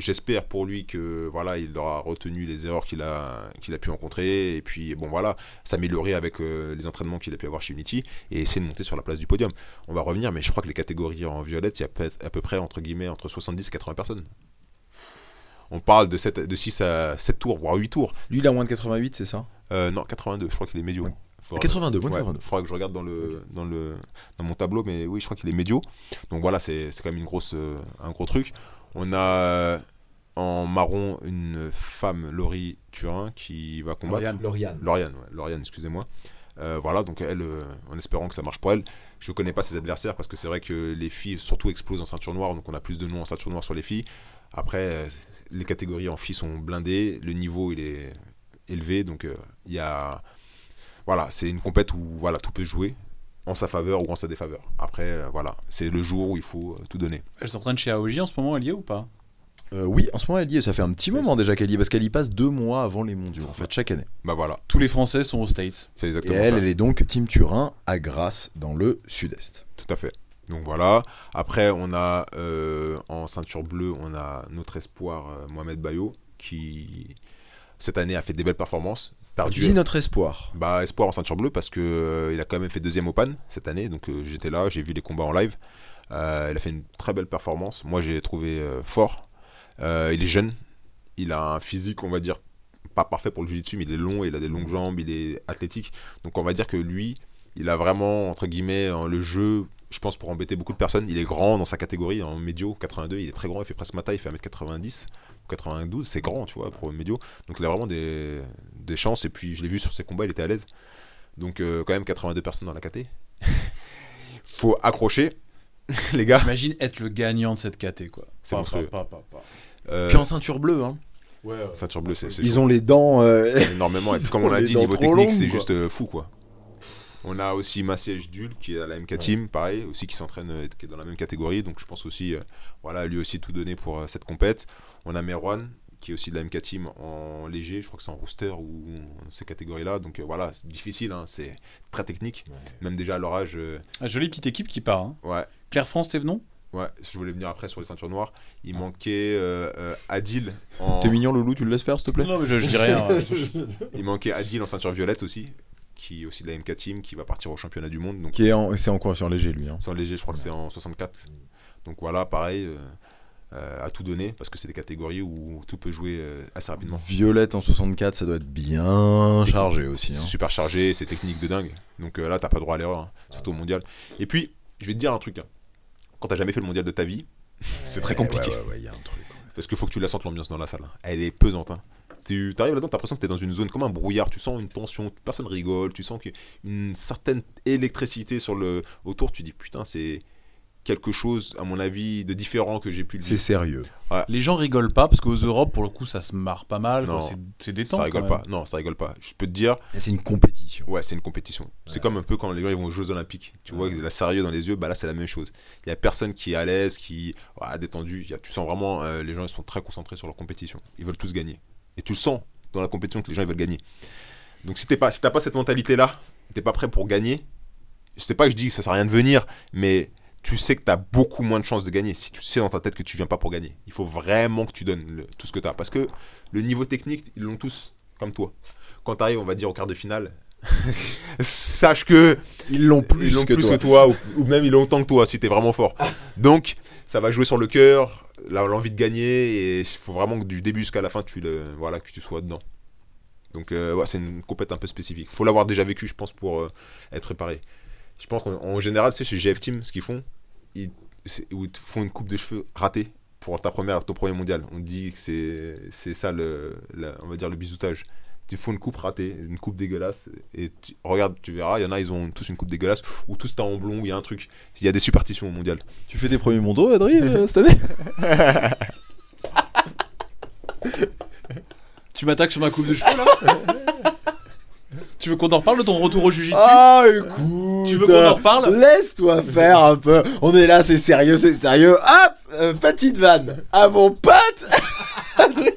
J'espère pour lui que voilà, il aura retenu les erreurs qu'il a, qu'il a pu rencontrer et puis bon voilà, s'améliorer avec euh, les entraînements qu'il a pu avoir chez Unity et essayer de monter sur la place du podium. On va revenir, mais je crois que les catégories en violette, il y a à peu près entre guillemets entre 70 et 80 personnes. On parle de, 7, de 6 à 7 tours, voire 8 tours. Lui il a moins de 88, c'est ça? Euh, non, 82, je crois qu'il est médio. Ouais. Faudra- 82, moins Ouais, 82. faudra que je regarde dans, le, dans, le, dans mon tableau, mais oui, je crois qu'il est médio. Donc voilà, c'est c'est quand même une grosse, euh, un gros truc. On a euh, en marron une femme, Laurie Turin, qui va combattre. Lauriane. Lauriane. Lauriane, ouais, Lauriane, excusez-moi. Euh, voilà, donc elle, euh, en espérant que ça marche pour elle. Je connais pas ses adversaires parce que c'est vrai que les filles surtout explosent en ceinture noire, donc on a plus de noms en ceinture noire sur les filles. Après, euh, les catégories en filles sont blindées, le niveau il est élevé, donc il y a, voilà, c'est une compète où voilà tout peut jouer en sa faveur ou en sa défaveur. Après, euh, voilà, c'est le jour où il faut euh, tout donner. Elle s'entraîne chez AOJ en ce moment, elle y est ou pas? Euh, oui, en ce moment elle y est, ça fait un petit moment déjà qu'elle y est, parce qu'elle y passe deux mois avant les mondiaux, en fait, chaque année. Bah voilà, Tous les Français sont aux States. c'est Et exactement elle, ça. elle est donc Team Turin à Grasse, dans le sud-est. Tout à fait. Donc voilà. Après, on a euh, en ceinture bleue, on a notre espoir euh, Mohamed Bayo qui cette année a fait des belles performances. Tu Perdu. dis notre espoir. Bah espoir en ceinture bleue parce que euh, il a quand même fait deuxième au pan cette année. Donc euh, j'étais là, j'ai vu les combats en live. Euh, il a fait une très belle performance. Moi j'ai trouvé euh, fort. Il est jeune. Il a un physique, on va dire, pas parfait pour le jiu-jitsu, mais il est long, il a des longues jambes, il est athlétique. Donc on va dire que lui, il a vraiment, entre guillemets, en- le jeu, je pense, pour embêter beaucoup de personnes. Il est grand dans sa catégorie, en médio, 82, il est très grand, il fait presque ma taille, il fait 1m90, 92, c'est grand, tu vois, pour le médio. Donc il a vraiment des, des chances, et puis je l'ai vu sur ses combats, il était à l'aise. Donc euh, quand même 82 personnes dans la KT. (laughs) Faut accrocher, les gars. T'imagines être le gagnant de cette KT quoi. C'est Pas, monstrueux. pas, pas, pas, pas. Euh, Puis en ceinture bleue, hein. ceinture bleue, c'est Ils chaud. ont les dents. euh, énormément. (laughs) Comme on a les dit, niveau technique, c'est juste euh, fou, quoi. On a aussi Massiège Dul qui est à la MK Team, pareil, aussi qui s'entraîne, qui est dans la même catégorie. Donc je pense aussi, euh, voilà, lui aussi tout donner pour euh, cette compète. On a Merwan qui est aussi de la MK Team en léger, je crois que c'est en rooster ou ces catégories-là. Donc euh, voilà, c'est difficile, hein, c'est très technique. Même déjà à leur âge, euh, Ah, jolie petite équipe qui part. hein. ouais. Claire France, Thévenon Ouais, je voulais venir après sur les ceintures noires. Il manquait euh, euh, Adil en... T'es mignon, Loulou, tu le laisses faire, s'il te plaît? Non, mais je, je dis rien. hein. (laughs) Il manquait Adil en ceinture violette aussi, qui est aussi de la MK Team, qui va partir au championnat du monde. Donc Qui est en... C'est en quoi sur léger, lui hein. C'est en léger, je crois que c'est en 64. Donc voilà, pareil. euh, euh, à tout donner parce que c'est des catégories où tout peut jouer euh, assez rapidement. Violette en 64, ça doit être bien chargé aussi. C'est hein. super chargé, c'est technique de dingue. Donc euh, là, t'as pas droit à l'erreur, hein, surtout au mondial. Et puis, je vais te dire un truc. hein. Quand t'as jamais fait le mondial de ta vie, (laughs) c'est très compliqué. Ouais, ouais, ouais, il y a un truc. Parce qu'il faut que tu la sentes l'ambiance dans la salle. hein. Elle est pesante. Tu arrives là-dedans, t'as l'impression que t'es dans une zone comme un brouillard. Tu sens une tension, personne rigole. Tu sens qu'il y a une certaine électricité sur le autour. Tu dis putain, c'est quelque chose, à mon avis, de différent que j'ai pu le C'est sérieux. Les gens rigolent pas parce qu'aux Europes, pour le coup, ça se marre pas mal. C'est- détente. Ça rigole quand pas. Non, ça rigole pas. Je peux te dire, C'est une compétition. ouais, c'est une compétition. C'est comme un peu quand les gens ils vont aux Jeux Olympiques. Tu vois, la sérieux dans les yeux, bah là c'est la même chose. Il y a personne qui est à l'aise, qui est détendu. Y a- tu sens vraiment, euh, les gens ils sont très concentrés sur leur compétition. Ils veulent tous gagner. Et tu le sens dans la compétition que les gens ils veulent gagner. Donc si t'es pas, si t'as pas cette mentalité là, t'es pas prêt pour gagner. Je sais pas que je dis que ça sert à rien de venir, mais tu sais que tu as beaucoup moins de chances de gagner si tu sais dans ta tête que tu viens pas pour gagner. Il faut vraiment que tu donnes le- tout ce que tu as. Parce que le niveau technique, ils l'ont tous, comme toi. Quand tu arrives, on va dire, au quart de finale, (laughs) sache que Ils l'ont plus, ils que plus toi. que toi, ou, ou même ils l'ont autant que toi si tu es vraiment fort. Donc, ça va jouer sur le cœur, l'envie de gagner, et il faut vraiment que du début jusqu'à la fin, tu le, voilà, que tu sois dedans. Donc, euh, c'est une compète un peu spécifique. faut l'avoir déjà vécu, je pense, pour euh, être préparé. Je pense qu'en en général, c'est chez GF Team, ce qu'ils font, ils, te font une coupe de cheveux ratée pour ta première, ton premier mondial. On dit que c'est, ça, le, on va dire, le bisoutage. Tu font une coupe ratée, une coupe dégueulasse, et tu- regarde, tu verras, il y en a, ils ont tous une coupe dégueulasse, ou tous t'as en blond, où il y a un truc. Il y a des superstitions au mondial. Tu fais tes premiers mondos, Adri, euh, cette année? (laughs) Tu m'attaques sur ma coupe de cheveux là? Tu veux qu'on en reparle de ton retour au jujitsu Ah, écoute Tu veux qu'on en reparle? Laisse-toi faire un peu. On est là, c'est sérieux, c'est sérieux. Hop euh, Petite vanne. À mon pote (laughs) Adri.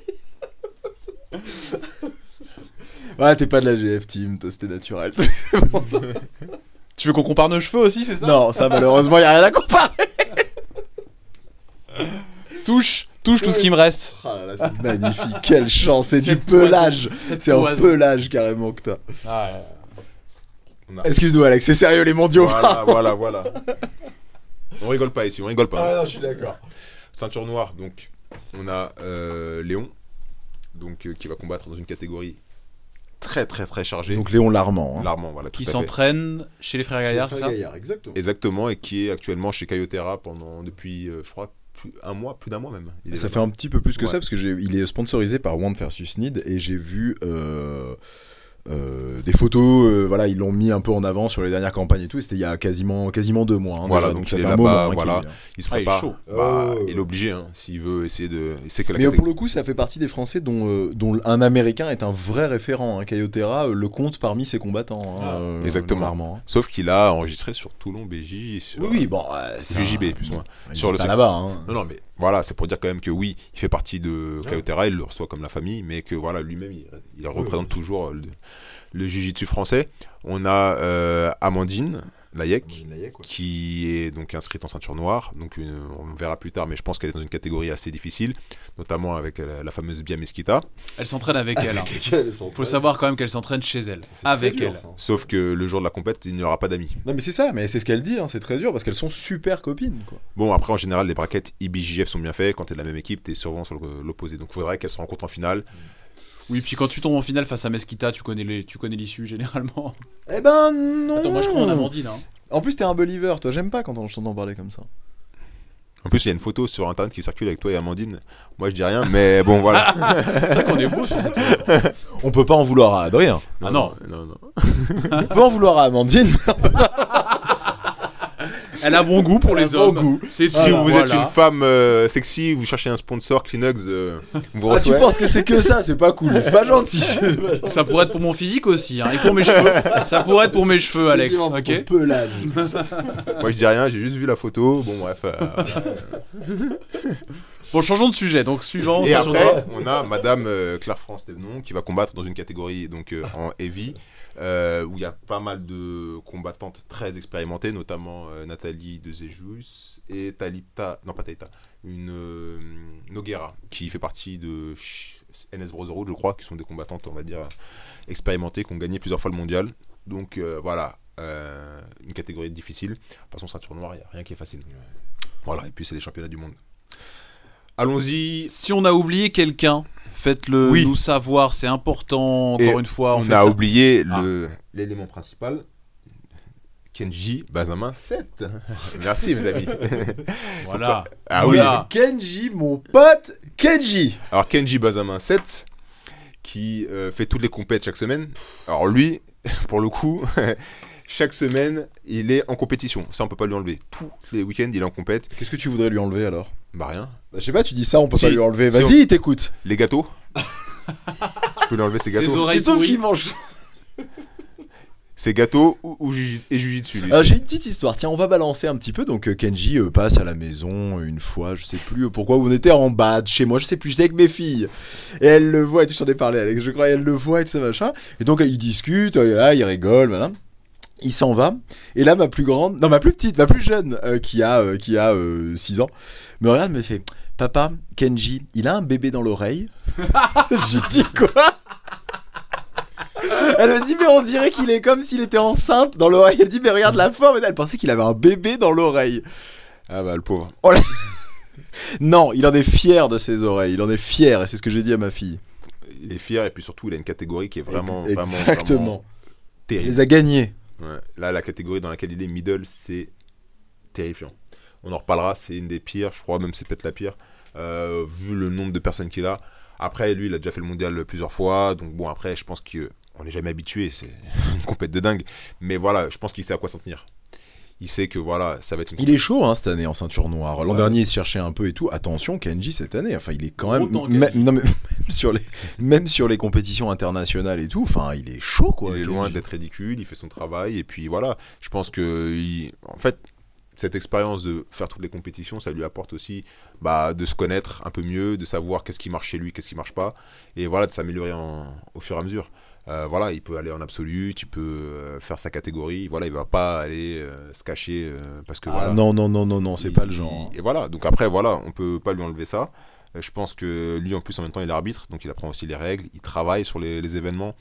Ouais, t'es pas de la GF Team, toi, c'était naturel. (laughs) C'est pour ça. Tu veux qu'on compare nos cheveux aussi, c'est ça? Non, ça, malheureusement, y a rien à comparer. Touche, touche tout ce qui me reste. Là là, c'est magnifique. Quelle chance, c'est du pelage. C'est un pelage carrément que t'as. Ah, ouais. On a- Excuse-nous, Alex, c'est sérieux les mondiaux. Voilà, voilà, voilà. On rigole pas ici, on rigole pas. Ah non, je suis d'accord. Ceinture noire, donc on a euh, Léon, donc euh, qui va combattre dans une catégorie très très très chargée. Donc Léon Larmand. hein. Larmement, voilà, tout Qui s'entraîne chez les frères Gaillard, c'est ça exactement. Exactement, et qui est actuellement chez Cayotera pendant depuis, euh, je crois, plus- un mois, plus d'un mois même. Il Ça fait un petit peu plus que Ouais. ça parce que j'ai, il est sponsorisé par Want versus Need et j'ai vu euh, euh, des photos. euh, voilà, ils l'ont mis un peu en avant sur les dernières campagnes et tout. et C'était il y a quasiment quasiment deux mois. hein, Voilà, déjà, donc ça fait est un moment. hein, voilà. Il se Ah, il est prépare. chaud. Bah, Oh. Il est obligé, hein, s'il veut essayer de. Il sait que la Mais catégorie. pour le coup, ça fait partie des Français dont, euh, dont un Américain est un vrai référent. Hein. Cayotera euh, le compte parmi ses combattants. hein, Ah, euh, exactement. Hein. Sauf qu'il a enregistré sur Toulon, BJ. et Sur... Oui, oui, bon, euh, un- plus ou moins. Sur le pas là-bas. hein. Non, non, mais voilà, c'est pour dire quand même que oui, il fait partie de Cayotera, il le reçoit comme la famille, mais que voilà, lui-même, il, il représente toujours le, le jiu-jitsu français. On a euh, Amandine Layek, qui est donc inscrite en ceinture noire. Donc euh, on verra plus tard, mais je pense qu'elle est dans une catégorie assez difficile, notamment avec euh, la fameuse Bia Mesquita. Elle s'entraîne avec elle. hein. Faut savoir quand même qu'elle s'entraîne chez elle. Avec elle. Sauf que le jour de la compète, il n'y aura pas d'amis. Non mais c'est ça, mais c'est ce qu'elle dit, hein, c'est très dur parce qu'elles sont super copines. Quoi. Bon, après, en général, les braquettes IBJF sont bien faites. Quand tu es de la même équipe, tu es souvent sur le- l'opposé. Donc il faudrait qu'elles se rencontrent en finale. Oui, puis quand tu tombes en finale face à Mesquita, tu connais les- tu connais l'issue généralement. (laughs) Eh ben non Attends, moi je crois en Amandine. Hein. En plus t'es un believer, toi j'aime pas quand on t'entend parler comme ça. En plus, il y a une photo sur internet qui circule avec toi et Amandine. Moi, je dis rien, mais bon, voilà. (laughs) C'est vrai qu'on est beau sur cette. (laughs) On peut pas en vouloir à Adrien. Ah non. non, non. On peut en vouloir à Amandine. Elle a bon goût pour les bon hommes. goût. C'est Si vous voilà. êtes une femme euh, sexy, vous cherchez un sponsor Kleenex, euh, vous Ah, tu penses que c'est que ça, c'est pas cool, (laughs) c'est pas gentil. Ça pourrait être pour mon physique aussi, hein, et pour mes cheveux. Ça pourrait être pour mes cheveux, Alex. Ok. pelage. (laughs) Moi, je dis rien, j'ai juste vu la photo. Bon, bref. euh, (laughs) Bon, changeons de sujet. Donc suivant. Et après, on a Madame euh, Claire France Thévenon qui va combattre dans une catégorie donc euh, en heavy. Euh, où il y a pas mal de combattantes très expérimentées, notamment euh, Nathalie de Zejus et Talita, non pas Talita, une euh, Noguera qui fait partie de NS Brotherhood, je crois, qui sont des combattantes, on va dire, expérimentées, qui ont gagné plusieurs fois le mondial. Donc euh, voilà, euh, une catégorie difficile. De toute façon, ceinture noire, il n'y a rien qui est facile. Voilà, et puis c'est les championnats du monde. Allons-y. Si on a oublié quelqu'un, faites-le Oui. nous savoir, c'est important. Encore Et une fois, on, On, fait a ça. oublié Ah. l'élément principal. Kenji Benjamin 7. (laughs) Merci mes amis. (laughs) Voilà. Ah Voilà. Kenji, mon pote, Kenji. Alors Kenji Benjamin 7 qui euh, fait toutes les compètes chaque semaine. Alors lui, (laughs) pour le coup, chaque semaine, il est en compétition. Ça, on peut pas lui enlever. Tous les week-ends, il est en compète. Qu'est-ce que tu voudrais lui enlever alors? Bah rien. bah, Je sais pas, tu dis ça, on peut Si, pas lui enlever. si, Vas-y, il t'écoute. Les gâteaux. (laughs) tu peux lui enlever ses Ses gâteaux. oreilles Tu trouves pourries. qu'il mange (laughs) Ses gâteaux ou, ou juji- et jujitsu. lui. Euh, J'ai une petite histoire, tiens, on va balancer un petit peu. Donc, euh, Kenji euh, passe à la maison une fois, je sais plus euh, pourquoi, on était en bas de chez moi, je sais plus, j'étais avec mes filles. Et elle le voit, et tout, j'en ai parlé, Alex, je crois, elle le voit et tout ça, machin. Et donc, euh, ils discutent, euh, là, ils rigolent, voilà. Il s'en va. Et là, ma plus grande, non, ma plus petite, ma plus jeune, euh, qui a, euh, qui a 6 ans, me regarde, me fait Papa, Kenji, il a un bébé dans l'oreille. (laughs) J'ai dit quoi? Elle me dit mais on dirait qu'il est comme s'il était enceinte dans l'oreille. Elle dit mais regarde la forme. Elle pensait qu'il avait un bébé dans l'oreille. Ah bah le pauvre. (laughs) Non, il en est fier de ses oreilles. Il en est fier et c'est ce que j'ai dit à ma fille. Il est fier et puis surtout, il a une catégorie qui est vraiment, Ex- vraiment, Exactement. vraiment Il terrible. les a gagnés. Là, la catégorie dans laquelle il est middle, c'est terrifiant. On en reparlera, c'est une des pires, je crois même c'est peut-être la pire, euh, vu le nombre de personnes qu'il a. Après, lui, il a déjà fait le mondial plusieurs fois, donc bon, après, je pense qu'on n'est jamais habitué, c'est (laughs) une compète de dingue. Mais voilà, je pense qu'il sait à quoi s'en tenir. Il sait que voilà, ça va être une Il est chaud hein, cette année en ceinture noire. L'an Ouais. dernier, il se cherchait un peu et tout. Attention, Kenji cette année. Enfin, il est quand même. Non, mais (laughs) même sur les, même sur les compétitions internationales et tout. Enfin, il est chaud quoi. il est Kenji. loin d'être ridicule, il fait son travail, et puis voilà, je pense que, il- en fait, cette expérience de faire toutes les compétitions, ça lui apporte aussi bah, de se connaître un peu mieux, de savoir qu'est-ce qui marche chez lui, qu'est-ce qui marche pas, et voilà, de s'améliorer en- au fur et à mesure. Euh, voilà, il peut aller en absolu, il peut euh, faire sa catégorie, voilà, il va pas aller euh, se cacher euh, parce que Ah, voilà. non, non, non, non, non, c'est pas le genre. il- Et voilà, donc après, voilà, on peut pas lui enlever ça. Je pense que lui, en plus, en même temps, il est arbitre, donc il apprend aussi les règles, il travaille sur les, les événements.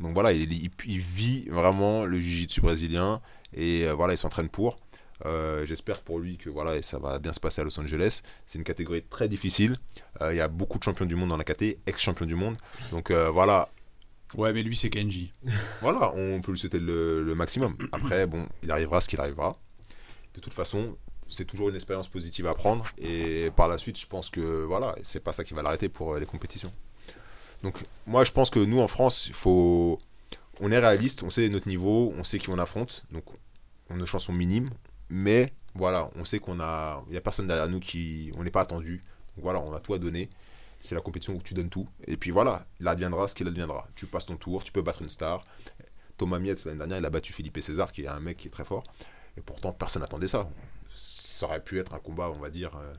Donc voilà, il, il- il vit vraiment le jiu-jitsu brésilien et voilà, il s'entraîne pour. Euh, J'espère pour lui que voilà, et ça va bien se passer à Los Angeles. C'est une catégorie très difficile. Euh, Il y a beaucoup de champions du monde dans la KT, ex-champions du monde. Donc euh, voilà, Ouais, mais lui, c'est Kenji. (laughs) voilà, on peut lui souhaiter le, maximum. Après, bon, il arrivera ce qu'il arrivera. De toute façon, c'est toujours une expérience positive à prendre. Et par la suite, je pense que voilà, c'est pas ça qui va l'arrêter pour euh, les compétitions. Donc, moi, je pense que nous, en France, il faut. On est réaliste, on sait notre niveau, on sait qui on affronte. Donc, on nos chances sont minimes. Mais voilà, on sait qu'on a. Il n'y a personne derrière nous qui. On n'est pas attendu. Donc voilà, on a tout à donner. C'est la compétition où tu donnes tout. Et puis voilà, il adviendra ce qu'il adviendra. Tu passes ton tour, tu peux battre une star. Thomas Mietz, l'année dernière, il a battu Philippe César, qui est un mec qui est très fort. Et pourtant, personne n'attendait ça. Ça aurait pu être un combat, on va dire, euh,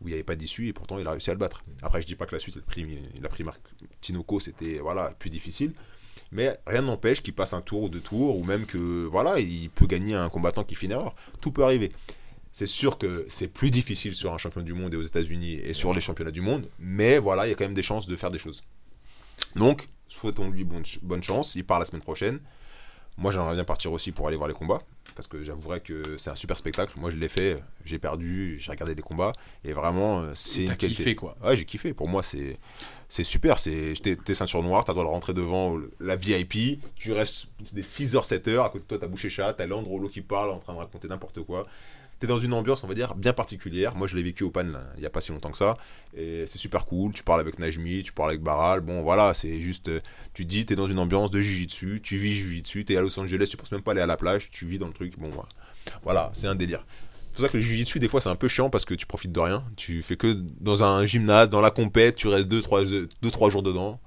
où il n'y avait pas d'issue, et pourtant, il a réussi à le battre. Après, je dis pas que la suite, il a pris, il a pris Tinoco, c'était voilà, plus difficile. Mais rien n'empêche qu'il passe un tour ou deux tours, ou même que voilà, il peut gagner un combattant qui fait une erreur. Tout peut arriver. C'est sûr que c'est plus difficile sur un champion du monde et aux États-Unis et sur les championnats du monde, mais voilà, il y a quand même des chances de faire des choses. Donc, souhaitons-lui bonne, ch- bonne chance. Il part la semaine prochaine. Moi, j'aimerais bien partir aussi pour aller voir les combats, parce que j'avouerais que c'est un super spectacle. Moi, je l'ai fait, j'ai perdu, j'ai regardé les combats, et vraiment, euh, c'est une qualité. kiffé, quoi. Ouais, j'ai kiffé. Pour moi, c'est c'est super. C'est t'es ceinture noire, t'as le droit de rentrer devant la VIP. Tu restes des 6h, 7h. À côté de toi, t'as bouché chat, t'as Landrolo qui parle en train de raconter n'importe quoi. T'es dans une ambiance, on va dire, bien particulière. Moi, je l'ai vécu au PAN il y a pas si longtemps que ça. Et c'est super cool. Tu parles avec Najmi, tu parles avec Baral. Bon, voilà, c'est juste. euh, Tu dis, t'es dans une ambiance de Jiu-Jitsu, tu vis Jiu-Jitsu, t'es à Los Angeles, tu penses même pas aller à la plage, tu vis dans le truc. Bon, voilà. voilà, c'est un délire. C'est pour ça que le jiu-jitsu, des fois, c'est un peu chiant parce que tu profites de rien. Tu fais que dans un gymnase, dans la compète, tu restes 2-3 jours dedans.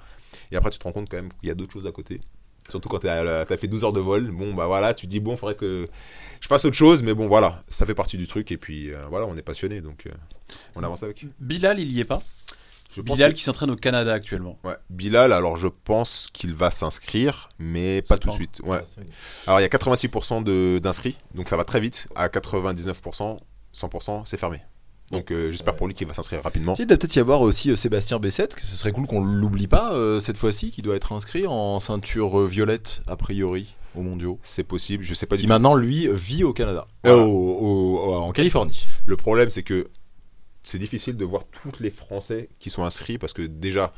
Et après, tu te rends compte quand même qu'il y a d'autres choses à côté. Surtout quand tu as fait 12 heures de vol. Bon, bah voilà, tu te dis, bon, faudrait que je fasse autre chose. Mais bon, voilà, ça fait partie du truc. Et puis, euh, voilà, on est passionné. Donc, euh, on avance avec. Bilal, il y est pas Je Bilal que- qui s'entraîne au Canada actuellement. Ouais. Bilal, alors je pense qu'il va s'inscrire, mais pas tout de suite. Ouais. Alors il y a 86% de- d'inscrits, donc ça va très vite. À 99%, 100%, c'est fermé. Donc euh, j'espère pour lui qu'il va s'inscrire rapidement. Il doit peut-être y avoir aussi euh, Sébastien Bessette, que ce serait cool qu'on l'oublie pas euh, cette fois-ci, qui doit être inscrit en ceinture violette, a priori, aux mondiaux. C'est possible, je sais pas du Qui tout. maintenant, lui, vit au Canada. Voilà. Euh, au- au- en Californie. Le problème c'est que c'est difficile de voir tous les Français qui sont inscrits parce que déjà,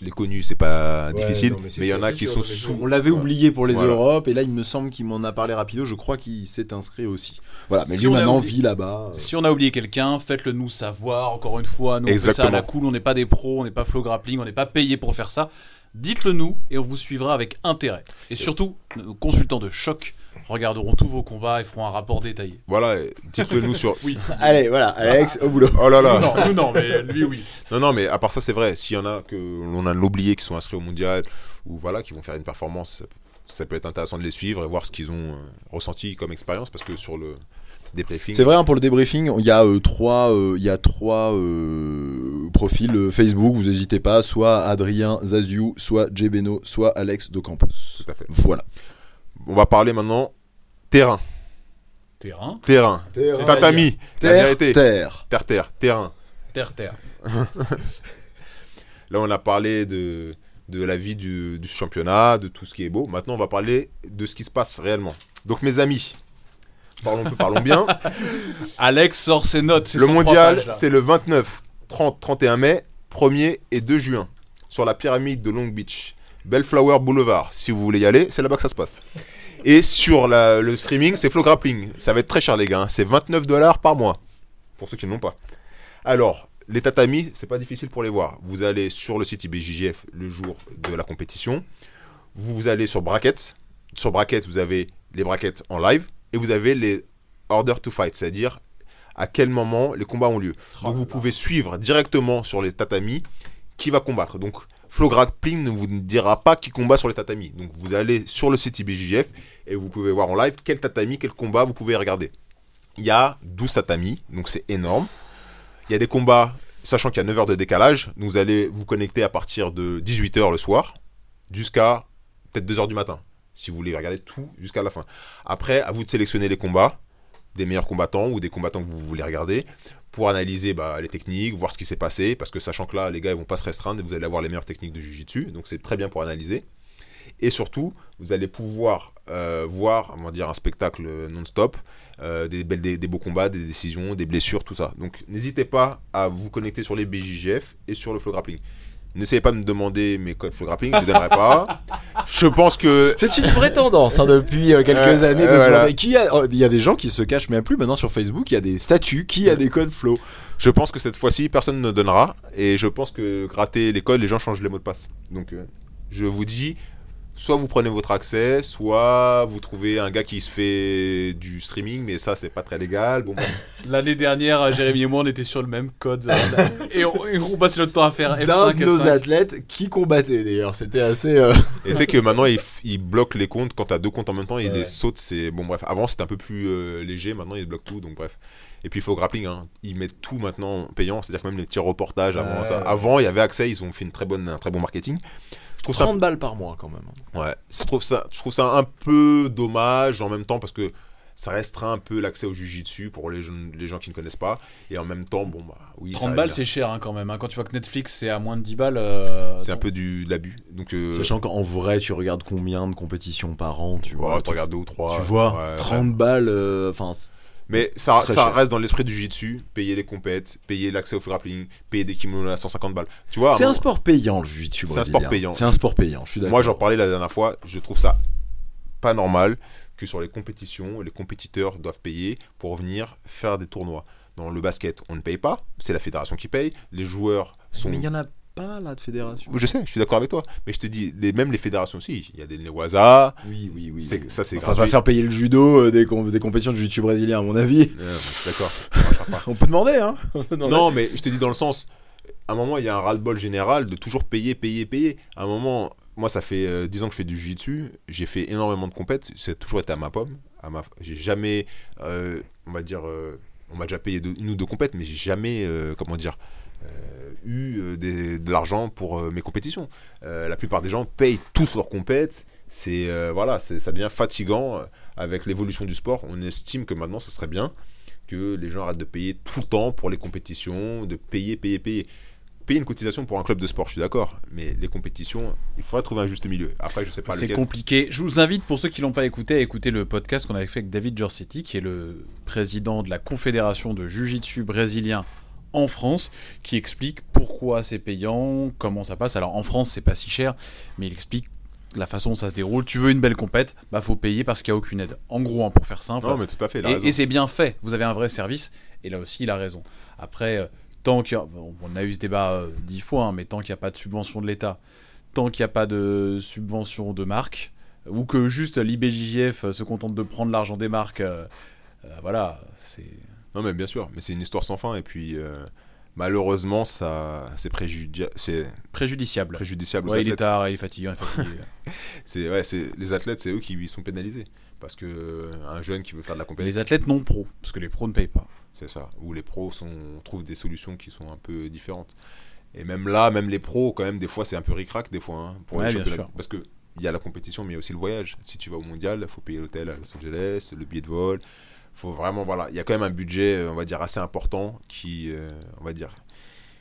les connus, c'est pas difficile, non, mais il y en a qui sûr, sont sous. On l'avait Ouais. oublié pour les Voilà. Europes, et là, il me semble qu'il m'en a parlé rapido. Je crois qu'il s'est inscrit aussi. Voilà, mais Si lui on a maintenant oublié- vit là-bas. Si on a oublié quelqu'un, faites-le nous savoir. Encore une fois, nous on fait ça à la cool, on n'est pas des pros, on n'est pas flow grappling, on n'est pas payé pour faire ça. Dites-le nous et on vous suivra avec intérêt. Et surtout, nos consultants de choc regarderont tous vos combats et feront un rapport détaillé. Voilà, et dites-le nous sur. Oui. (laughs) Allez, voilà, Alex, au boulot. Oh là là. non, nous non, mais lui oui. Non, non, mais à part ça, c'est vrai. S'il y en a que l'on a l'oublié qui sont inscrits au mondial ou voilà, qui vont faire une performance, ça peut être intéressant de les suivre et voir ce qu'ils ont euh, ressenti comme expérience parce que sur le débriefing. C'est vrai, hein, pour le débriefing, il y a euh, trois, euh, il y a trois euh, profils euh, Facebook, vous n'hésitez pas, soit Adrien Zaziou, soit Jebeno, soit Alex de Campos. Tout à fait. Voilà. On va parler maintenant terrain. Terrain, Terrain. Tatami. La Terre, vérité. terre. Terre, terre. Terrain. terre, terre. (laughs) Là, on a parlé de, de la vie du, du championnat, de tout ce qui est beau. Maintenant, on va parler de ce qui se passe réellement. Donc, mes amis, parlons peu, parlons bien. (laughs) Alex sort ses notes. Le 103 mondial, c'est le 29, 30, 31 mai, 1er et 2 juin, sur la pyramide de Long Beach. Bellflower Boulevard. Si vous voulez y aller, c'est là-bas que ça se passe. Et sur la- le streaming, c'est Flow Grappling. Ça va être très cher, les gars. hein. C'est 29 dollars par mois. Pour ceux qui n'ont pas. Alors, les tatamis, c'est pas difficile pour les voir. Vous allez sur le site IBJJF le jour de la compétition. Vous allez sur Brackets. Sur Brackets, vous avez les brackets en live. Et vous avez les Order to Fight, c'est-à-dire à quel moment les combats ont lieu. Donc vous pouvez suivre directement sur les tatamis qui va combattre. Donc Flow Grappling ne vous dira pas qui combat sur les tatamis. Donc vous allez sur le site IBJJF et vous pouvez voir en live quel tatami, quel combat vous pouvez regarder. Il y a 12 tatamis, donc c'est énorme. Il y a des combats, sachant qu'il y a 9 heures de décalage, vous allez vous connecter à partir de 18h le soir jusqu'à peut-être 2h du matin, si vous voulez regarder tout jusqu'à la fin. Après, à vous de sélectionner les combats, des meilleurs combattants ou des combattants que vous voulez regarder, pour analyser bah, les techniques, voir ce qui s'est passé, parce que sachant que là, les gars, ils vont pas se restreindre vous allez avoir les meilleures techniques de Jiu-Jitsu, donc c'est très bien pour analyser. Et surtout, vous allez pouvoir euh, voir, on dire, un spectacle non-stop, euh, des, des, beaux combats, des décisions, des blessures, tout ça. Donc n'hésitez pas à vous connecter sur les BJJF et sur le Flow Grappling. N'essayez pas de me demander mes codes Flow Grappling, je ne donnerai pas. Je pense que C'est une vraie tendance hein, depuis euh, quelques Euh, années. euh, de voilà. demander qui a- oh, Il y a des gens qui se cachent même plus maintenant sur Facebook. Il y a des statuts qui a des codes flow. Je pense que cette fois-ci, personne ne donnera. Et je pense que gratter les codes, les gens changent les mots de passe. Donc, euh, je vous dis, soit vous prenez votre accès, soit vous trouvez un gars qui se fait du streaming, mais ça, c'est pas très légal. Bon, bah, (laughs) L'année dernière, Jérémy et moi, on était sur le même code. euh, (laughs) et, on, et on passait notre temps à faire D'un F5, de nos F5. athlètes qui combattait d'ailleurs. C'était assez. euh, (laughs) et c'est que maintenant, ils, bloquent les comptes quand t'as deux comptes en même temps. Ils Ouais. les sautent. C'est bon, bref. Avant, c'était un peu plus euh, léger. Maintenant, ils bloquent tout. Donc, bref. Et puis, il faut grappling. Hein. Ils mettent tout maintenant payant. C'est-à-dire que même les petits reportages avant Ouais. ça. Avant, il y avait accès. Ils ont fait une très bonne, un très bon marketing. Je trouve ça 30 balles par mois quand même. Ouais, je trouve ça, je trouve ça un peu dommage en même temps parce que ça restreint un peu l'accès au jujitsu pour les, jeunes- les gens qui ne connaissent pas. Et en même temps, bon, bah oui, 30 ça- balles, c'est cher hein, quand même. hein. Quand tu vois que Netflix, c'est à moins de 10 balles. euh, c'est un peu du, de l'abus. Donc, euh, Sachant qu'en vrai, tu regardes combien de compétitions par an, tu oh, vois? tu regardes deux ou trois. Tu vois, ouais, 30 ouais. balles, euh, enfin. Mais ça, ça cher. reste dans l'esprit du jujitsu. Payer les compètes, payer l'accès au grappling, payer des kimonos à 150 balles. Tu vois, C'est un sport payant, le jiu-jitsu C'est un sport payant. C'est un sport payant, je suis d'accord. Moi, j'en parlais la dernière fois, je trouve ça pas normal que sur les compétitions, les compétiteurs doivent payer pour venir faire des tournois. Dans le basket, on ne paye pas, c'est la fédération qui paye. Les joueurs sont. Mais il y en a pas là de fédération. Je sais, je suis d'accord avec toi, mais je te dis, les, même les fédérations aussi, il y a des Newaza. Oui, oui, oui. C'est- ça, c'est Enfin, va gratuit. faire payer le judo euh, des, com- des compétitions de jiu-jitsu brésilien, à mon avis. Euh, d'accord. ça. (laughs) On peut demander, hein. (laughs) On peut demander. Non, mais je te dis dans le sens, à un moment, il y a un ras-le-bol général de toujours payer, payer, payer. À un moment, moi, ça fait euh, 10 ans que je fais du jiu-jitsu, j'ai fait énormément de compètes, c'est toujours été à ma pomme. À ma... J'ai jamais, euh, on va dire, euh, on m'a déjà payé deux- une ou deux compètes, mais j'ai jamais, euh, comment dire, euh, eu euh, des- de l'argent pour euh, mes compétitions. Euh, la plupart des gens payent tous leurs compètes. C'est euh, voilà, c'est- ça devient fatigant euh, avec l'évolution du sport. On estime que maintenant, ce serait bien que les gens arrêtent de payer tout le temps pour les compétitions, de payer, payer, payer. Payer une cotisation pour un club de sport, je suis d'accord, mais les compétitions, il faudrait trouver un juste milieu. Après, je sais pas C'est compliqué. Je vous invite, pour ceux qui l'ont pas écouté, à écouter le podcast qu'on avait fait avec David Giorsetti, qui est le président de la Confédération de Jiu-Jitsu brésilien en France qui explique pourquoi c'est payant, comment ça passe. Alors en France, c'est pas si cher, mais il explique la façon dont ça se déroule. Tu veux une belle compète, bah faut payer parce qu'il n'y a aucune aide. En gros, hein, pour faire simple. Non, mais tout à fait. Et, c'est bien fait. Vous avez un vrai service. Et là aussi, il a raison. Après, euh, tant qu'il a, on a eu ce débat euh, dix fois, hein, mais tant qu'il n'y a pas de subvention de l'État, tant qu'il n'y a pas de subvention de marque, ou que juste l'IBJJF euh, se contente de prendre l'argent des marques, euh, euh, voilà, c'est. Non, mais bien sûr. Mais c'est une histoire sans fin. Et puis, euh, malheureusement, ça, c'est préjudia- préjudiciable. préjudiciable Ouais, il est tard, il est fatigué. (laughs) C'est ouais, c'est les athlètes, c'est eux qui sont pénalisés parce que euh, un jeune qui veut faire de la compétition, les athlètes non pro, parce que les pros ne payent pas. c'est ça. Ou les pros sont trouvent des solutions qui sont un peu différentes. Et même là, même les pros, quand même, des fois, c'est un peu ric-rac, des fois, hein, pour les Ouais, bien sûr. Parce que il y a la compétition, mais il y a aussi le voyage. Si tu vas au mondial, il faut payer l'hôtel à Los Angeles, le billet de vol. Faut vraiment, voilà, il y a quand même un budget, euh, on va dire, assez important qui, euh, on va dire,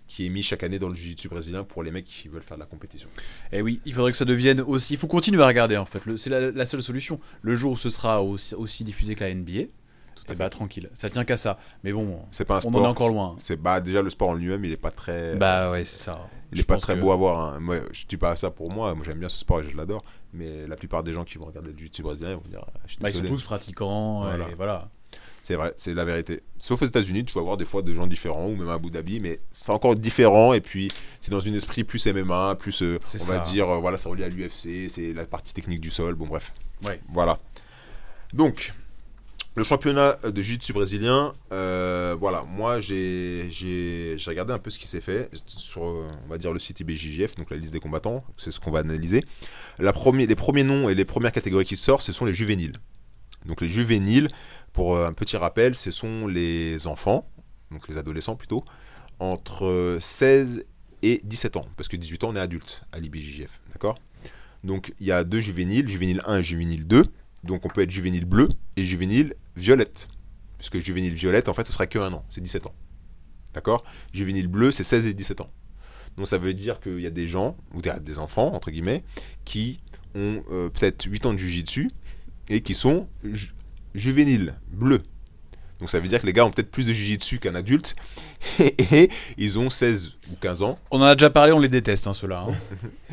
qui est mis chaque année dans le jiu-jitsu brésilien pour les mecs qui veulent faire de la compétition. Et Eh oui, il faudrait que ça devienne aussi. Il faut continuer à regarder en fait. C'est la, la seule solution. Le jour où ce sera aussi, aussi diffusé que la NBA, et bah tranquille. Ça tient qu'à ça. Mais bon, C'est pas un on en est encore loin. C'est bah déjà le sport en lui-même, il est pas très. Bah ouais, c'est ça. Il Je est pas très que- beau à voir. hein. Moi, je dis pas ça pour moi. Moi, j'aime bien ce sport et je l'adore. Mais la plupart des gens qui vont regarder le jiu-jitsu brésilien ils vont dire ah, Bah, ils sont tous pratiquants. Voilà. Et voilà. C'est vrai, c'est la vérité. Sauf aux États-Unis, tu vas voir des fois des gens différents, ou même à Abu Dhabi, mais c'est encore différent. Et puis, c'est dans un esprit plus MMA, plus, euh, on va dire, euh, voilà, ça relie à l'UFC, c'est la partie technique du sol. Bon, bref. Ouais. Voilà. Donc, le championnat de jiu-jitsu brésilien, euh, voilà, moi j'ai regardé un peu ce qui s'est fait sur, on va dire, le site IBJJF, donc la liste des combattants, c'est ce qu'on va analyser. La première, les premiers noms et les premières catégories qui sortent, ce sont les juvéniles. Donc les juvéniles, pour euh, un petit rappel, ce sont les enfants, donc les adolescents plutôt, entre euh, 16 et 17 ans, parce que 18 ans on est adulte à l'IBJJF, d'accord? Donc il y a deux juvéniles, juvénile 1 et juvénile 2, donc on peut être juvénile bleu et juvénile violette, puisque juvénile violette en fait ce sera que un an, c'est 17 ans, d'accord? Juvénile bleu c'est 16 et 17 ans. Donc ça veut dire qu'il y a des gens, ou des, des enfants entre guillemets, qui ont euh, peut-être 8 ans de jujitsu et qui sont ju- juvéniles, bleus. Donc ça veut dire que les gars ont peut-être plus de jujitsu qu'un adulte (laughs) et, et ils ont 16 ou 15 ans. On en a déjà parlé, on les déteste, hein, ceux-là. hein.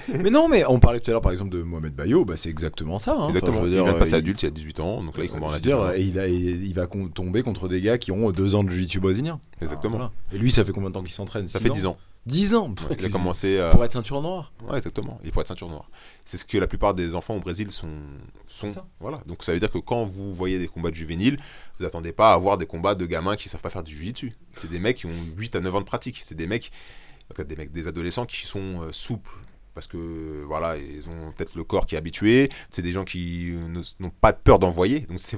(laughs) Mais non, mais on parlait tout à l'heure par exemple de Mohamed Bayo, bah, c'est exactement ça. hein. Exactement. Enfin, je veux il dire, vient de passer euh, adulte il y a 18 ans, donc là il combat en je veux dire, adulte. et il, a- et il va tomber contre des gars qui ont deux ans de jiu-jitsu brésilien. Exactement. Voilà. Et lui, ça fait combien de temps qu'il s'entraîne? Ça fait 10 ans. 10 ans Ouais, il a commencé à... pour être ceinture noire. Ouais, exactement. Il faut être ceinture noire. C'est ce que la plupart des enfants au Brésil sont. voilà. Donc ça veut dire que quand vous voyez des combats de juvéniles, vous attendez pas à avoir des combats de gamins qui savent pas faire du jiu-jitsu. C'est des mecs qui ont 8 à 9 ans de pratique. C'est des mecs, peut-être des mecs, des adolescents qui sont euh, souples. Parce que voilà, ils ont peut-être le corps qui est habitué. C'est des gens qui euh, ne- n'ont pas peur d'envoyer. Donc c'est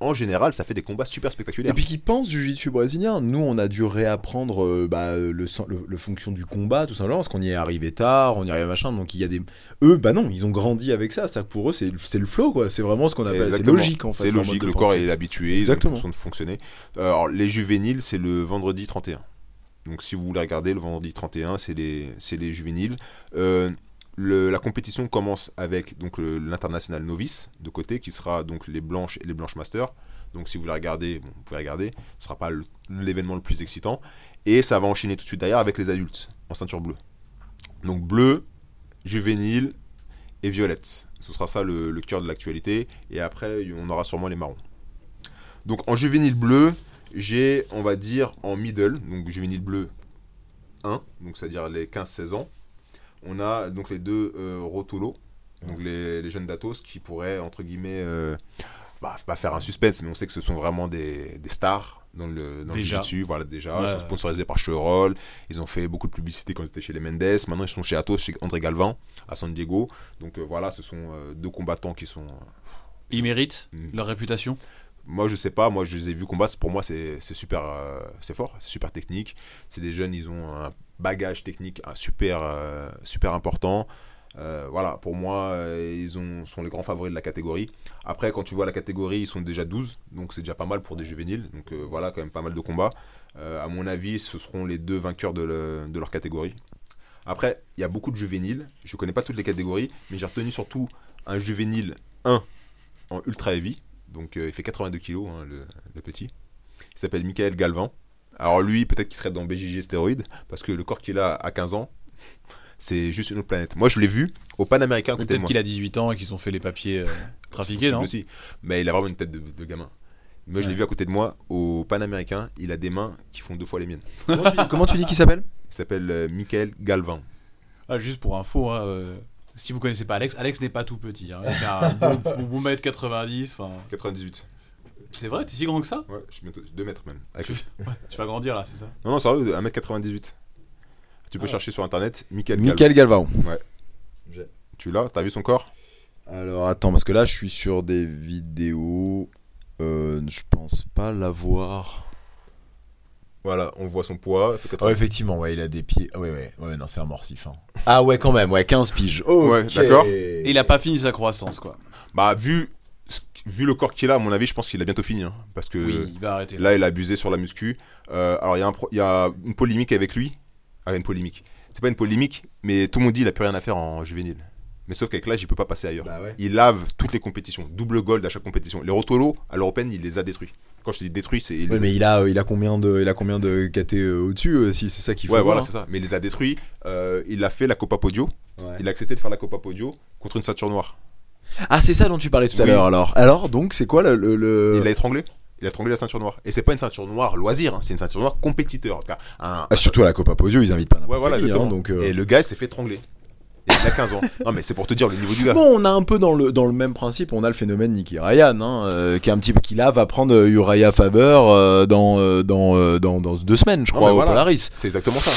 en général, ça fait des combats super Et spectaculaires. puis qui pense du jiu-jitsu brésilien. Nous, on a dû réapprendre euh, bah, le, sen- le, le fonction du combat, tout simplement, parce qu'on y est arrivé tard, on y arrive machin. Donc il y a des. Eux, bah non, ils ont grandi avec ça. Ça, pour eux, c'est c'est le flow, quoi. C'est vraiment ce qu'on appelle. C'est logique, en fait. C'est logique, le corps est habitué, ils ont Exactement. une façon de fonctionner. Euh, Alors, les juvéniles, c'est le vendredi 31. Donc, si vous voulez regarder, le vendredi 31, c'est les, c'est les juvéniles. Euh, la compétition commence avec donc l'international novice de côté, qui sera donc les blanches et les blanches masters. Donc, si vous regarder, bon, vous pouvez regarder. Ce sera pas l'événement le plus excitant. Et ça va enchaîner tout de suite derrière avec les adultes en ceinture bleue. Donc, bleu, juvénile et violette. Ce sera ça le, le cœur de l'actualité. Et après, on aura sûrement les marrons. Donc en juvénile bleu, j'ai, on va dire, en middle, donc juvénile bleu 1, donc c'est-à-dire les 15-16 ans. On a donc les deux euh, Rotolo, donc les, les jeunes d'Atos qui pourraient, entre guillemets, euh, bah, pas faire un suspense, mais on sait que ce sont vraiment des, des stars dans le, dans le Déjà. jiu-jitsu, voilà déjà. Ouais. Ils sont sponsorisés par Chevrol, ils ont fait beaucoup de publicité quand ils étaient chez les Mendes, maintenant ils sont chez Atos, chez André Galvin, à San Diego. Donc euh, voilà, ce sont euh, deux combattants qui sont... euh, Ils méritent Mm. leur réputation? moi, je sais pas. Moi, je les ai vus combattre. Pour moi, c'est c'est super, c'est fort, c'est super technique. C'est des jeunes, ils ont un bagage technique un super, euh, super important. Euh, voilà, pour moi, euh, ils ont, sont les grands favoris de la catégorie. Après, quand tu vois la catégorie, ils sont déjà 12, donc c'est déjà pas mal pour des juvéniles. Donc euh, voilà, quand même pas mal de combats. À mon avis, ce seront les deux vainqueurs de, le- de leur catégorie. Après, il y a beaucoup de juvéniles. Je connais pas toutes les catégories, mais j'ai retenu surtout un juvénile 1 en ultra heavy. Donc il fait 82 kilos, hein, le, le petit. Il s'appelle Michael Galvin. Alors lui, peut-être qu'il serait dans BJJ stéroïde, parce que le corps qu'il a à 15 ans, c'est juste une autre planète. Moi, je l'ai vu au Panaméricain Peut-être qu'il a 18 ans et qu'ils ont fait les papiers euh, trafiqués, non? aussi. Mais il a vraiment une tête de, de gamin. Moi, je l'ai vu à côté de moi au Panaméricain. Il a des mains qui font deux fois les miennes. Comment tu, comment tu dis qu'il s'appelle? Il s'appelle euh, Michael Galvin. Ah, juste pour info, hein, euh, si vous connaissez pas Alex, Alex n'est pas tout petit. Hein. Il fait un bon, bon, bon mètre 90. enfin, 98. C'est vrai, t'es si grand que ça Ouais, je suis bientôt 2 mètres même. Avec- ouais, tu vas grandir là, c'est ça Non, non, sérieux, 1m98. Tu peux Ah. chercher sur internet Michael. Michael Galvao. Tu l'as T'as vu son corps? Alors attends, parce que là je suis sur des vidéos. Euh, je pense pas l'avoir. Voilà, on voit son poids. il fait 80. Ouais, effectivement, ouais, il a des pieds. Ouais, ouais, ouais, non, c'est amorcif. hein. Ah ouais, quand même, ouais, 15 piges. Ouais, Ok. d'accord. Et il a pas fini sa croissance, quoi. Bah, vu, vu le corps qu'il a, à mon avis, je pense qu'il a bientôt fini. hein, parce que Oui, il va arrêter. là, il a abusé sur la muscu. Euh, alors, il y, a un pro- il y a une polémique avec lui. Ah, une polémique. C'est pas une polémique, mais tout le monde dit qu'il a plus rien à faire en juvénile. Mais sauf qu'avec l'âge, il peut pas passer ailleurs. Bah ouais. Il lave toutes les compétitions, double gold à chaque compétition. Les rotolos, à l'européenne, il les a détruits. Quand je dis détruits, c'est. a- mais il a, euh, il a combien de, il a combien de KT euh, au-dessus euh, si c'est ça qu'il faut. Ouais, voir, voilà, hein. c'est ça. Mais il les a détruits. Euh, il a fait la Copa Podio. Ouais. Il a accepté de faire la Copa Podio contre une ceinture noire. Ah, c'est ça dont tu parlais tout à Oui. l'heure alors. Alors, donc, c'est quoi le. le, le- Il l'a étranglé. Il a étranglé la ceinture noire. Et c'est pas une ceinture noire loisir, hein, c'est une ceinture noire compétiteur. En tout cas, un- Ah, surtout à la Copa Podio, ils invitent pas n'importe Ouais, voilà, qui, hein, exactement. donc. euh, Et le gars, il s'est fait étrangler. Et il a 15 ans. Non, mais c'est pour te dire le niveau du gars. Bon, on a un peu dans le, dans le même principe, on a le phénomène Nicky Ryan, hein, euh, qui est un petit peu qui là va prendre euh, Uriah Faber euh, dans, euh, dans, euh, dans, dans deux semaines, je Non, crois, mais au voilà. Polaris. C'est exactement ça.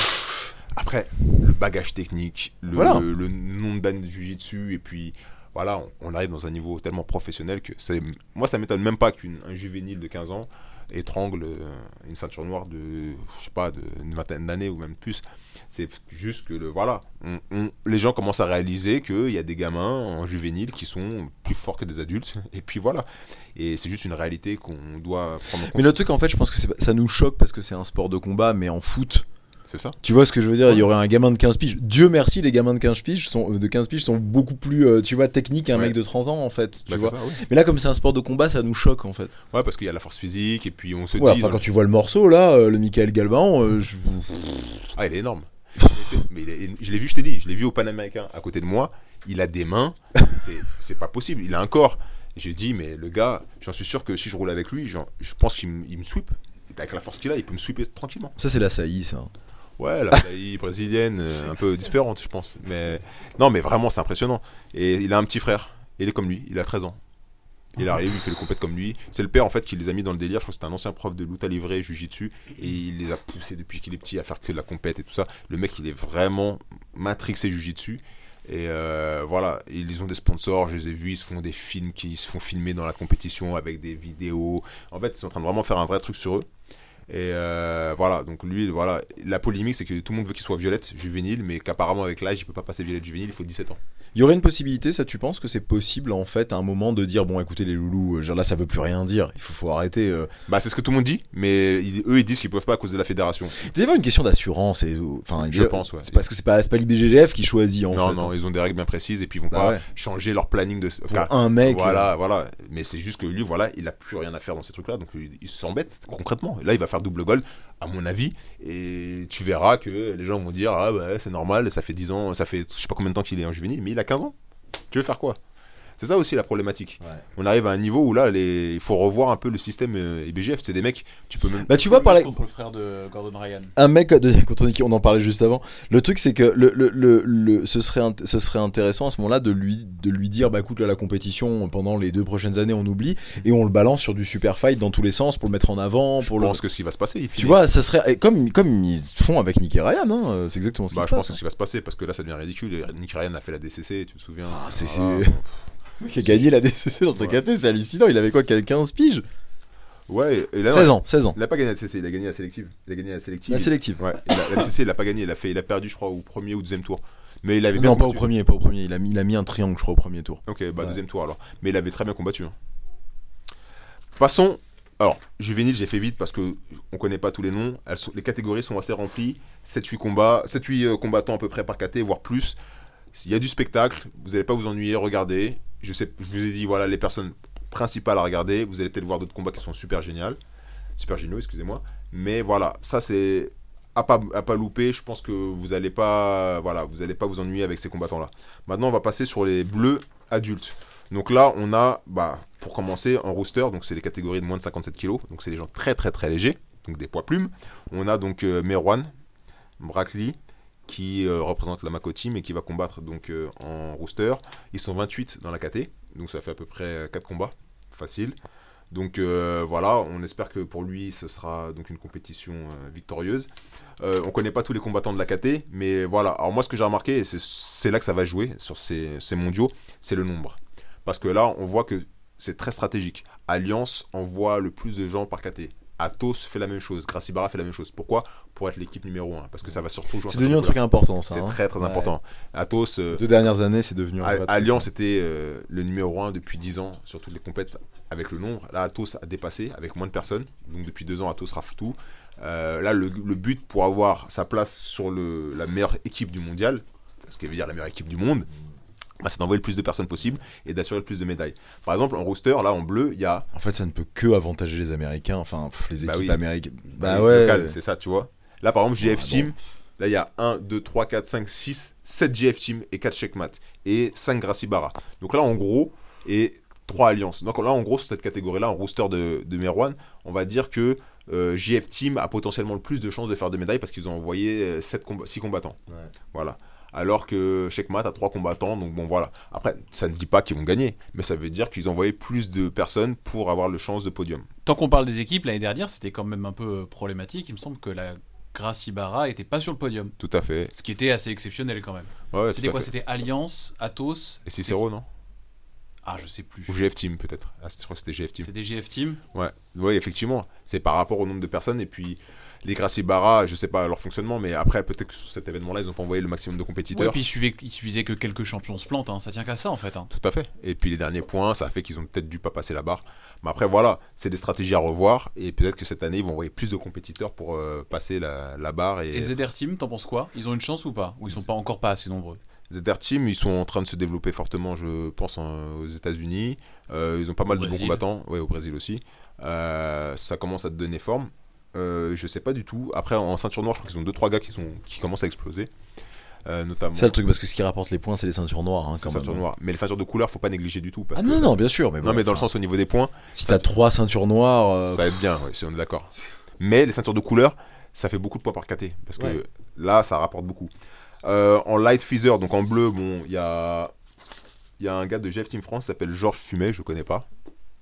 Après, le bagage technique, le, Voilà. le, le nombre d'années de jujitsu, et puis voilà, on, on arrive dans un niveau tellement professionnel que c'est, moi, ça m'étonne même pas qu'un juvénile de 15 ans étrangle euh, une ceinture noire de, je sais pas, d'une vingtaine d'années ou même plus. C'est juste que, le, voilà, on- on- les gens commencent à réaliser qu'il y a des gamins en juvénile qui sont plus forts que des adultes, (laughs) et puis voilà. Et c'est juste une réalité qu'on doit prendre en compte. Mais le truc, en fait, je pense que ça nous choque parce que c'est un sport de combat, mais en foot. C'est ça Tu vois ce que je veux dire Il y aurait un gamin de 15 piges. Dieu merci, les gamins de 15 piges sont, de 15 piges sont beaucoup plus, euh, tu vois, techniques qu'un Ouais. mec de 30 ans, en fait. Tu Bah, vois ça, oui. Mais là, comme c'est un sport de combat, ça nous choque, en fait. Ouais, parce qu'il y a la force physique, et puis on se Ouais, dit. enfin, quand tu vois le morceau, là, euh, le Michael Galvan, euh, je- Ah, il est énorme. Mais est- je l'ai vu, je t'ai dit, je l'ai vu au Panaméricain à côté de moi. Il a des mains, c'est- pas possible. Il a un corps. J'ai dit, mais le gars, j'en suis sûr que si je roule avec lui, je pense qu'il me il me sweep. Avec la force qu'il a, il peut me sweeper tranquillement. ça, c'est la saillie, ça. Ouais, la taille (laughs) brésilienne, euh, un peu différente, je pense. Mais non, mais vraiment, c'est impressionnant. Et il a un petit frère. Il est comme lui, il a 13 ans. Il arrive, il fait le compète comme lui. C'est le père en fait qui les a mis dans le délire. Je crois que c'était un ancien prof de lutte à livrer, jujitsu, et il les a poussés depuis qu'il est petit à faire que de la compète et tout ça. Le mec, il est vraiment matrixé jujitsu. Et euh, voilà, ils ont des sponsors, je les ai vus, ils se font des films qui se font filmer dans la compétition avec des vidéos. En fait, ils sont en train de vraiment faire un vrai truc sur eux. Et euh, voilà, donc lui, voilà, la polémique, c'est que tout le monde veut qu'il soit violette, juvénile, mais qu'apparemment avec l'âge, il peut pas passer violette juvénile, il faut 17 ans. Il y aurait une possibilité, ça tu penses que c'est possible en fait à un moment de dire bon écoutez les loulous, euh, genre là ça veut plus rien dire, il faut, faut arrêter. euh. Bah, c'est ce que tout le monde dit, mais ils- eux, ils disent qu'ils peuvent pas à cause de la fédération. Il doit y avoir une question d'assurance et enfin il Je pense, ouais. C'est parce que c'est pas c'est pas l'IBGGF qui choisit en non, fait. non, hein. ils ont des règles bien précises et puis ils vont Bah pas ouais. changer leur planning de. Pour Car- un mec. Voilà, voilà. Mais c'est juste que lui, voilà, il a plus rien à faire dans ces trucs-là, donc il, il s'embête concrètement. Là, il va faire double goal, à mon avis, et tu verras que les gens vont dire ah bah c'est normal, ça fait 10 ans, ça fait je sais pas combien de temps qu'il est en juvénile, mais il a 15 ans. Tu veux faire quoi? C'est ça aussi la problématique. Ouais. On arrive à un niveau où là, les... il faut revoir un peu le système euh, IBGF. C'est des mecs, tu peux même. Bah tu vois par la... contre le frère de Gordon Ryan. un mec de (laughs) contre Nicky, on en parlait juste avant. Le truc c'est que le, le, le, le- ce serait int- ce serait intéressant à ce moment-là de lui de lui dire bah écoute là la compétition pendant les deux prochaines années on oublie et on le balance sur du super fight dans tous les sens pour le mettre en avant Je pour le pense que ce qui va se passer, il tu vois ça serait et comme comme ils font avec Nicky Ryan hein, euh, c'est exactement ce qui Bah, se je passe. pense que ce qui va se passer parce que là ça devient ridicule. Et Nick Ryan a fait la DCC, tu te souviens Ah, c'est- Voilà. Qui a gagné la DCC dans sa Ouais. KT, c'est hallucinant. Il avait quoi 15 piges Ouais, et là, 16 ans, 16 ans. Il a pas gagné la DCC, il a gagné la sélective. Il a gagné la sélective. La sélective. Ouais, la DCC, il a pas gagné, il a, fait, il a perdu, je crois, au premier ou deuxième tour. Mais il avait bien Non, pas au premier, pas au premier. Il a mis, il a mis un triangle, je crois, au premier tour. Ok, bah Ouais. deuxième tour alors. Mais il avait très bien combattu. hein. Passons. Alors, juvénile, j'ai fait vite parce que on connaît pas tous les noms. Elles sont- les catégories sont assez remplies. 7-8 combats, 7-8 euh, combattants à peu près par KT, voire plus. Il y a du spectacle, vous n'allez pas vous ennuyer, regardez. Je, vous ai dit, voilà, les personnes principales à regarder. Vous allez peut-être voir d'autres combats qui sont super géniaux. Super Gino, excusez-moi. Mais voilà, ça c'est à pas, pas louper. Je pense que vous allez pas, voilà, vous pas vous ennuyer avec ces combattants-là. Maintenant, on va passer sur les bleus adultes. Donc là, on a, bah, pour commencer, en rooster, donc c'est les catégories de moins de 57 kg, donc c'est des gens très très très légers, donc des poids plumes. On a donc euh, Merwan, Brackley, qui euh, représente la Mako Team qui va combattre donc euh, en rooster. Ils sont 28 dans la KT, donc ça fait à peu près 4 combats, facile. Donc euh, voilà, on espère que pour lui ce sera donc une compétition victorieuse. Euh, on connaît pas tous les combattants de la KT, mais voilà. Alors moi ce que j'ai remarqué, et c'est- c'est là que ça va jouer sur ces, ces mondiaux, c'est le nombre. Parce que là on voit que c'est très stratégique. Alliance envoie le plus de gens par KT. Atos fait la même chose, Gracibara fait la même chose. Pourquoi? Pour être l'équipe numéro 1. Parce que ça va surtout jouer. C'est devenu un truc important, ça. C'est hein. très très Ouais. important. Atos, euh, Deux dernières années, c'est devenu A-. Alliance était euh, le numéro 1 depuis 10 ans sur toutes les compètes avec le nombre. Là, Atos a dépassé avec moins de personnes. Donc depuis deux ans, Atos rafle tout. Euh, là, le, le but pour avoir sa place sur le, la meilleure équipe du mondial, ce qui veut dire la meilleure équipe du monde, bah, c'est d'envoyer le plus de personnes possible et d'assurer le plus de médailles. Par exemple, en rooster, là, en bleu, il y a. En fait, ça ne peut que avantager les Américains, enfin pff, les Bah équipes oui. américaines. Bah les ouais. locales, c'est ça, tu vois. Là, par exemple, GF bon. Team, là, il y a 1, 2, 3, 4, 5, 6, 7 GF Team et 4 Checkmat et 5 Gracibara. Donc là, en gros, et 3 alliances. Donc là, en gros, sur cette catégorie-là, en rooster de, de Merwan, on va dire que euh, JF Team a potentiellement le plus de chances de faire de médailles parce qu'ils ont envoyé 6 combattants. Ouais. Voilà. Alors que Checkmat a 3 combattants, donc bon voilà. Après, ça ne dit pas qu'ils vont gagner, mais ça veut dire qu'ils ont envoyé plus de personnes pour avoir le chance de podium. Tant qu'on parle des équipes, l'année dernière, c'était quand même un peu euh, problématique. Il me semble que la Gracie Barra était pas sur le podium. Tout à fait. Ce qui était assez exceptionnel quand même. Ouais, C'était quoi? C'était Alliance, Atos? Et Cicero, non? Ah, je sais plus. Ou GF Team, peut-être. Ah, je crois que c'était GF Team. C'était GF Team. Ouais, ouais, effectivement. C'est par rapport au nombre de personnes. Et puis, les Gracie Barra, je sais pas leur fonctionnement, mais après, peut-être que sur cet événement-là, ils ont pas envoyé le maximum de Ouais, compétiteurs. puis il suffisait, il suffisait que quelques champions se plantent. hein. Ça tient qu'à ça en fait. hein. Tout à fait. Et puis, les derniers points, ça a fait qu'ils ont peut-être dû pas passer la barre. Mais après, voilà, c'est des stratégies à revoir. Et peut-être que cette année, ils vont envoyer plus de compétiteurs pour euh, passer la, la barre. Et Et, ZR Team, t'en penses quoi? Ils ont une chance ou pas? Ou ils sont pas encore pas assez nombreux? ZR Team, ils sont en train de se développer fortement, je pense, en- aux États-Unis. Euh, ils ont pas mal de bons combattants, ouais, au Brésil aussi. Euh, ça commence à te donner forme. Euh, je sais pas du tout. Après, en ceinture noire, je crois qu'ils ont 2-3 gars qui, sont, qui commencent à exploser. Euh, notamment C'est le truc, parce que ce qui rapporte les points, c'est les ceintures noires. Hein, quand même. Mais les ceintures de couleur, faut pas négliger du tout. Parce Ah que, non, non, bien sûr. Mais Non, mais dans le sens au niveau des points, Si t'as trois ceintures noires. euh, ça va être bien, ouais, si on est d'accord. Mais les ceintures de couleur, ça fait beaucoup de points par KT. Parce que Ouais. là, ça rapporte beaucoup. Euh, en light feather, donc en bleu, bon, il y a, il y a un gars de GF Team France qui s'appelle Georges Fumet, je connais pas.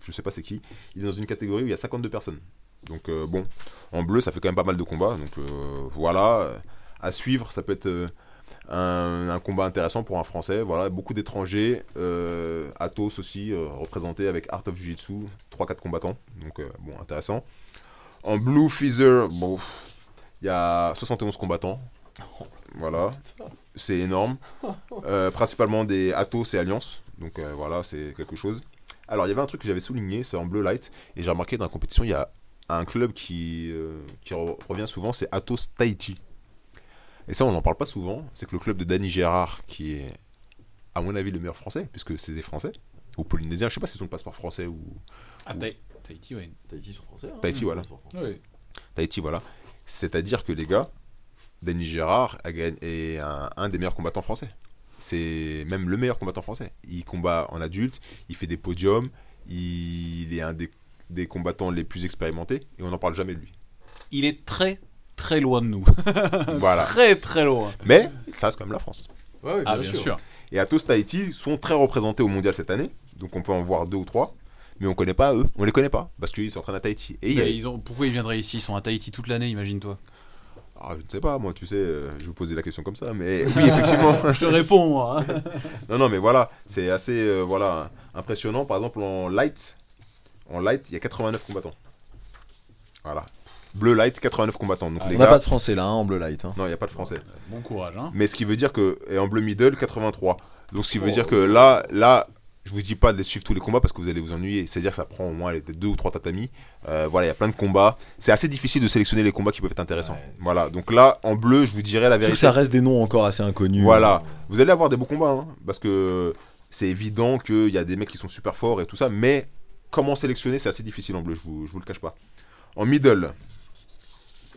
Je sais pas c'est qui. Il est dans une catégorie où il y a 52 personnes. Donc euh, bon, en bleu, ça fait quand même pas mal de combats. Donc euh, voilà, à suivre, ça peut être euh, un, combat intéressant pour un Français. Voilà, beaucoup d'étrangers. Athos aussi, représenté avec Art of Jiu-Jitsu, 3-4 combattants. Donc bon, intéressant. En blue feather, bon, il y a 71 combattants. Voilà, c'est énorme. Principalement des Athos et Alliance. Donc voilà, c'est quelque chose. Alors, il y avait un truc que j'avais souligné, c'est en bleu light. Et j'ai remarqué dans la compétition, il y a un club qui, euh, qui re- revient souvent, c'est Athos Tahiti. Et ça, on n'en parle pas souvent. C'est que le club de Danny Gérard, qui est, à mon avis, le meilleur français, puisque c'est des Français, ou polynésiens, je sais pas s'ils ont le passeport français ou. Ah, Tahiti, Tahiti, ouais. Tahiti sont français. hein. Tahiti, voilà. Tahiti, voilà. C'est-à-dire que les gars, Danny Gérard est un, un des meilleurs combattants français. C'est même le meilleur combattant français. Il combat en adulte, il fait des podiums, il est un des, des combattants les plus expérimentés et on n'en parle jamais de lui. Il est très très loin de nous. (laughs) Voilà. très très loin. Mais ça reste quand même la France. Ouais, Ah, bien sûr. Et Atos Tahiti sont très représentés au mondial cette année, donc on peut en voir deux ou trois, mais on connaît pas eux, on les connaît pas parce qu'ils s'entraînent à Tahiti. Et y a- ils ont... Pourquoi ils viendraient ici? Ils sont à Tahiti toute l'année, imagine-toi. Ah, je ne sais pas, moi, tu sais, euh, je vais vous poser la question comme ça, mais (laughs) oui, effectivement. (laughs) Je te réponds, moi. Non, non, mais voilà, c'est assez euh, voilà, impressionnant. Par exemple, en light, en light, il y a 89 combattants. Voilà. Bleu light, 89 combattants. Donc Ah, les On n'a gars, pas de français là, hein, en bleu light. hein. non, il n'y a pas de français. Bon courage, hein. Mais ce qui veut dire que, et en bleu middle, 83. Donc ce qui veut dire que là, là, je vous dis pas de suivre tous les combats parce que vous allez vous ennuyer. C'est-à-dire que ça prend au moins peut-être deux ou trois tatamis. Euh, voilà, il y a plein de combats. C'est assez difficile de sélectionner les combats qui peuvent être intéressants. Ouais. Voilà. Donc là, en bleu, je vous dirais la vérité. que ça reste des noms encore assez inconnus. Voilà. Vous allez avoir des beaux combats, hein, parce que c'est évident qu'il y a des mecs qui sont super forts et tout ça, mais comment sélectionner, c'est assez difficile en bleu, je vous, je vous le cache pas. En middle,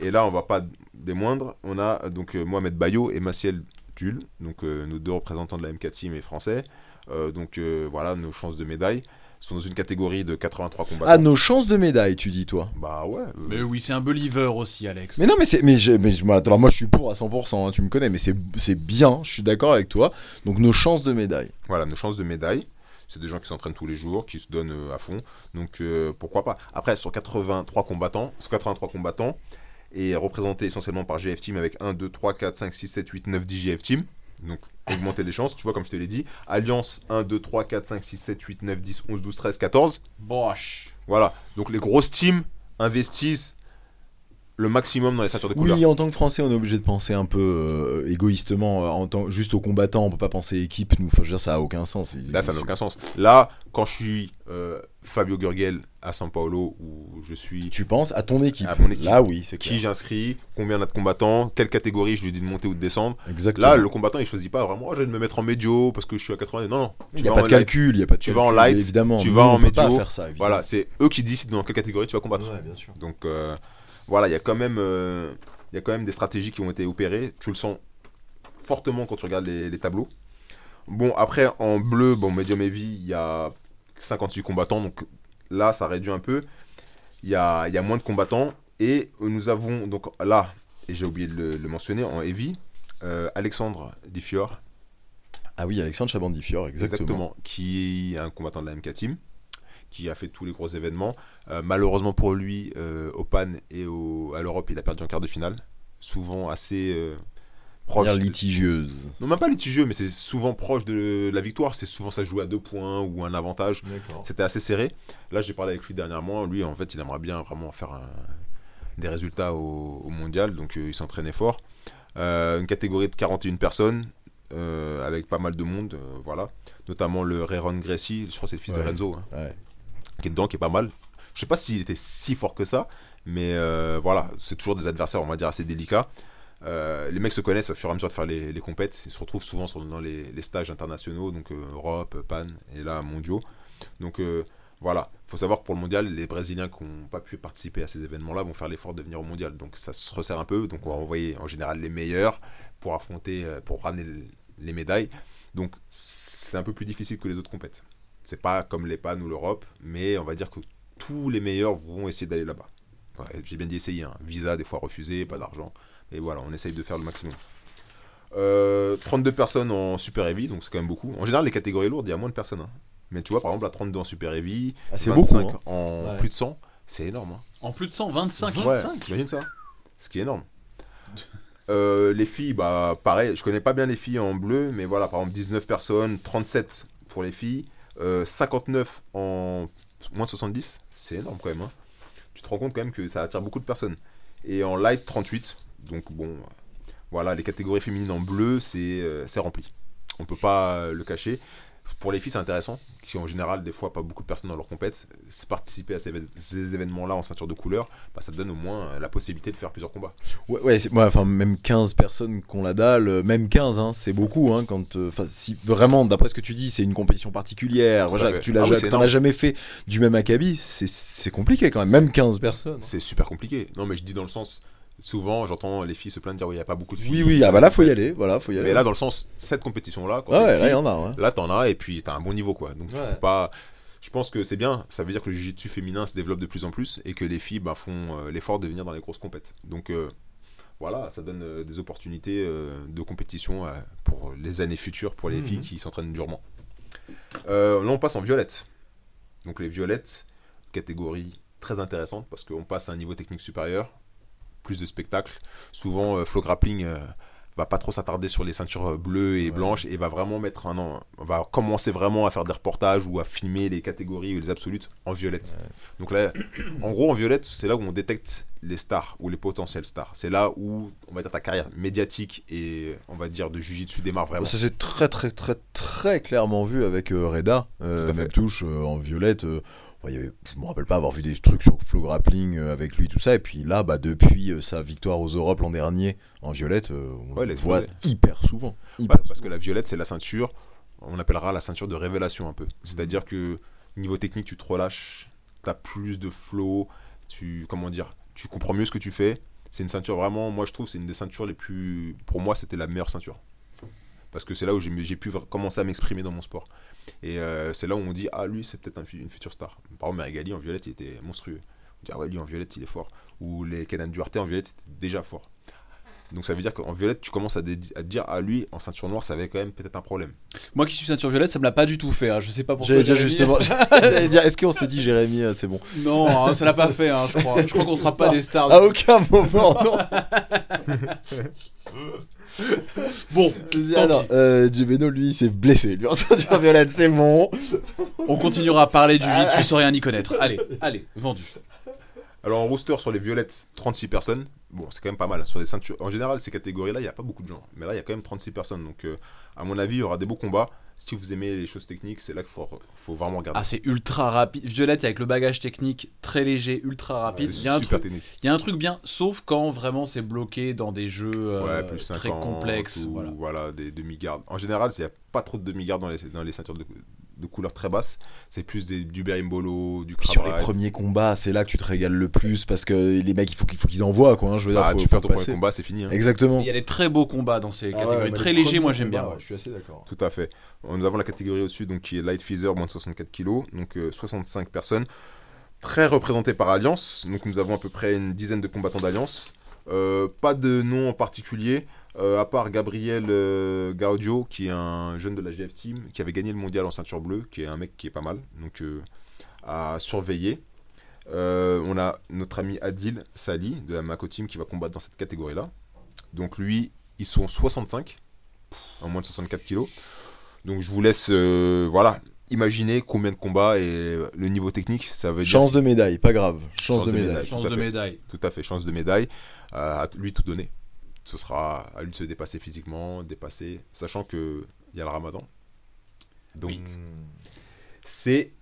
et là, on va pas des moindres, on a donc euh, Mohamed Bayo et Maciel Jules, donc euh, nos deux représentants de la MK Team et français. Euh, donc euh, voilà, nos chances de médaille sont dans une catégorie de 83 combattants. Ah, nos chances de médaille, tu dis, toi? Bah ouais. euh, Mais oui, c'est un believer aussi, Alex. Mais non, mais c'est. Mais, je- mais je- alors moi, je suis pour à 100%, hein, tu me connais, mais c'est c'est bien, je suis d'accord avec toi. Donc, nos chances de médaille. Voilà, nos chances de médaille. C'est des gens qui s'entraînent tous les jours, qui se donnent euh, à fond. Donc euh, pourquoi pas. Après, sur 83 combattants, sur 83 combattants, et représentés essentiellement par GF Team avec 1, 2, 3, 4, 5, 6, 7, 8, 9, 10 GF Team. Donc augmenter les chances, tu vois, comme je te l'ai dit. Alliance 1, 2, 3, 4, 5, 6, 7, 8, 9, 10, 11, 12, 13, 14. Bosh. Voilà. Donc les grosses teams investissent le maximum dans les ceintures de couleur. Oui, en tant que Français, on est obligé de penser un peu euh, égoïstement, euh, en tant, juste aux combattants, on peut pas penser équipe, nous, enfin, je veux dire, ça a aucun sens. Là, ça n'a aucun sens. Là, quand je suis euh, Fabio Gurgel à São Paulo, où je suis Tu penses à ton équipe. À mon équipe. Là, oui, c'est qui j'inscris, combien on a de combattants, quelle catégorie je lui dis de monter ou de descendre. Exactement. Là, le combattant, il choisit pas vraiment, oh, je vais me mettre en médio parce que je suis à 80. Non, non. il n'y a pas de calcul, il y a pas de Tu vas en light, évidemment. tu vas en médio. faire ça. Voilà, c'est eux qui décident dans quelle catégorie tu vas combattre. Ouais, bien sûr. Donc, voilà, il y a quand même, euh, il y a quand même des stratégies qui ont été opérées. Tu le sens fortement quand tu regardes les, les tableaux. Bon, après, en bleu, bon, medium heavy, il y a 58 combattants, donc là, ça réduit un peu. Il y a, il y a moins de combattants. Et nous avons, donc là, et j'ai oublié de le, le mentionner, en heavy, euh, Alexandre Diffior, Ah oui, Alexandre Chabandifior, exactement. exactement, qui est un combattant de la MK Team, qui a fait tous les gros événements. Euh, malheureusement pour lui, euh, au PAN et au, à l'Europe, il a perdu en quart de finale. Souvent assez euh, proche. De- litigieuse. Non, même pas litigieux, mais c'est souvent proche de la victoire. C'est souvent ça se joue à deux points ou un avantage. C'était assez serré. Là, j'ai parlé avec lui dernièrement. Lui, en fait, il aimerait bien vraiment faire un- des résultats au, au mondial. Donc, euh, il s'entraînait fort. Euh, une catégorie de 41 personnes. euh, avec pas mal de monde, euh, voilà. Notamment le Rayron Gracie, je crois que c'est le fils de. Renzo, hein, Ouais. qui est dedans, qui est pas mal. Je sais pas s'il était si fort que ça, mais euh, voilà, c'est toujours des adversaires, on va dire, assez délicats. Euh, les mecs se connaissent au fur et à mesure de faire les, les compètes. Ils se retrouvent souvent dans les, les stages internationaux, donc euh, Europe, PAN et là mondiaux. Donc euh, voilà, il faut savoir que pour le mondial, les Brésiliens qui n'ont pas pu participer à ces événements-là vont faire l'effort de venir au mondial. Donc ça se resserre un peu. Donc on va envoyer en général les meilleurs pour affronter, pour ramener le- les médailles. Donc c'est un peu plus difficile que les autres compètes. C'est pas comme les PAN ou l'Europe, mais on va dire que tous les meilleurs vont essayer d'aller là-bas. Ouais, J'ai bien dit essayer. hein. Visa des fois refusé, pas d'argent. Et voilà, on essaye de faire le maximum. Euh, 32 personnes en super heavy, donc c'est quand même beaucoup. En général, les catégories lourdes, il y a moins de personnes. hein. Mais tu vois, par exemple, à 32 en super heavy, Ah, c'est 25 beaucoup. hein. en Ouais. plus de 100, c'est énorme. hein. En plus de 125 Ouais, t'imagines ça Ce qui est énorme. Euh, les filles, bah pareil, je connais pas bien les filles en bleu, mais voilà, par exemple 19 personnes, 37 pour les filles, euh, 59 en moins de 70, c'est énorme quand même. hein. Tu te rends compte quand même que ça attire beaucoup de personnes. Et en light, 38, donc bon, voilà, les catégories féminines en bleu, c'est euh, rempli. On peut pas euh, le cacher. Pour les filles, c'est intéressant, qui en général, des fois, pas beaucoup de personnes dans leur compète. Participer à ces, ces événements-là en ceinture de couleur, bah, ça te donne au moins euh, la possibilité de faire plusieurs combats. Ouais, ouais, c'est- ouais, enfin, même 15 personnes qu'on la dalle, euh, même 15, hein, c'est beaucoup. Hein, quand, euh, si vraiment, d'après ce que tu dis, c'est une compétition particulière, voilà, que tu l'as Ah oui, jamais fait du même acabit, c'est- c'est compliqué quand même, même 15 personnes. C'est super compliqué. Non, mais je dis dans le sens, souvent, j'entends les filles se plaindre, dire, oui, il n'y a pas beaucoup de filles. Oui, oui, ah bah là, faut y aller, voilà, faut y aller. Mais là, dans le sens, cette compétition-là, quand Ah ouais, là, y en a, ouais. là, t'en as, et puis t'as un bon niveau, quoi. Donc, tu Ouais. peux pas. Je pense que c'est bien, ça veut dire que le jiu-jitsu féminin se développe de plus en plus et que les filles bah, font euh, l'effort de venir dans les grosses compètes. Donc euh, voilà, ça donne euh, des opportunités euh, de compétition euh, pour les années futures pour les Mhm. filles qui s'entraînent durement. Euh, là, on passe en violette. Donc les violettes, catégorie très intéressante parce qu'on passe à un niveau technique supérieur, plus de spectacle. Souvent, euh, Flow Grappling euh, va pas trop s'attarder sur les ceintures euh, bleues et Ouais. blanches et va vraiment mettre un an, va commencer vraiment à faire des reportages ou à filmer les catégories ou les absolutes en violette. Donc là, en gros, en violette, c'est là où on détecte les stars ou les potentiels stars. C'est là où, on va dire, ta carrière médiatique et, on va dire, de Jiu-Jitsu démarre vraiment. Ça c'est très très très très clairement vu avec euh, Reda, euh, touche euh, en violette. Il y avait- je me rappelle pas avoir vu des trucs sur Flow Grappling euh, avec lui tout ça. Et puis là, bah, depuis euh, sa victoire aux Europes l'an dernier en violette, euh, on Ouais, le voit hyper souvent. Ouais, hyper parce que la violette, c'est la ceinture, on appellera la ceinture de révélation un peu. C'est-à-dire que niveau technique, tu te relâches, tu as plus de flow, Tu, comment dire, tu comprends mieux ce que tu fais. C'est une ceinture vraiment, moi je trouve, c'est une des ceintures les plus. Pour moi, c'était la meilleure ceinture. Parce que c'est là où j'ai pu commencer à m'exprimer dans mon sport. Et euh, c'est là où on dit, ah lui, c'est peut-être un une future star. Par exemple, Merigali en violette, il était monstrueux. On dit, ah ouais, lui en violette, il est fort. Ou les Kenan Duarte en violette, c'était déjà fort. Donc ça veut dire qu'en violette, tu commences à, te dire, ah lui, en ceinture noire, ça avait quand même peut-être un problème. Moi qui suis ceinture violette, ça me l'a pas du tout fait. hein. Je sais pas pourquoi. J'allais dire justement. (laughs) J'allais dire, est-ce qu'on s'est dit Jérémy, euh, c'est bon? Non, hein, ça l'a pas fait, hein, je crois. Je crois qu'on sera pas (laughs) des stars. À aucun moment, non. (laughs) (laughs) Bon, Ah non, euh, lui, s'est blessé. Lui, en ceinture (laughs) violette, c'est bon. on continuera à parler du vide, tu saurais rien y connaître. Allez, allez, vendu. Alors en roster sur les violettes, 36 personnes. Bon, c'est quand même pas mal. Sur les ceintures, en général, ces catégories-là, il n'y a pas beaucoup de gens. Mais là, il y a quand même 36 personnes. Donc, euh, à mon avis, il y aura des beaux combats. Si vous aimez les choses techniques, c'est là qu'il faut, faut vraiment regarder. Ah, c'est ultra rapide. Violette avec le bagage technique très léger, ultra rapide. Il c'est y, a un super truc, technique. il y a un truc bien, sauf quand vraiment c'est bloqué dans des jeux euh, ouais, plus très 50 complexes. ou, Voilà. voilà. des demi-gardes. En général, il n'y a pas trop de demi-gardes dans les, dans les ceintures de, de couleur très basse. C'est plus des, du berimbolo, du Puis sur les premiers combats, c'est là que tu te régales le plus parce que les mecs, il faut qu'ils faut qu'ils envoient quoi. hein, je veux dire, Bah, faut, tu faut perds ton premier passer. combat, c'est fini. hein. Exactement. Il y a des très beaux combats dans ces Ah ouais, catégories. très légers, moi j'aime bien. ouais, Je suis assez d'accord. Tout à fait. Nous avons la catégorie au-dessus donc, qui est Light Feather, moins de 64 kg, donc euh, 65 personnes. Très représentées par Alliance, donc nous avons à peu près une dizaine de combattants d'Alliance. Euh, pas de nom en particulier, euh, à part Gabriel euh, Gaudio, qui est un jeune de la GF Team, qui avait gagné le mondial en ceinture bleue, qui est un mec qui est pas mal, donc euh, à surveiller. Euh, on a notre ami Adil Sali de la Mako Team qui va combattre dans cette catégorie-là. Donc lui, ils sont 65 en moins de 64 kilos. Donc je vous laisse, euh, voilà, imaginer combien de combats et le niveau technique, ça veut dire Chance de médaille, pas grave. Chance, Chance de de médaille. médaille. Chance Tout à de fait. médaille. tout à fait chance de médaille. Euh, à lui tout donner. Ce sera à lui de se dépasser physiquement, dépasser, sachant que il y a le Ramadan. Donc Oui. c'est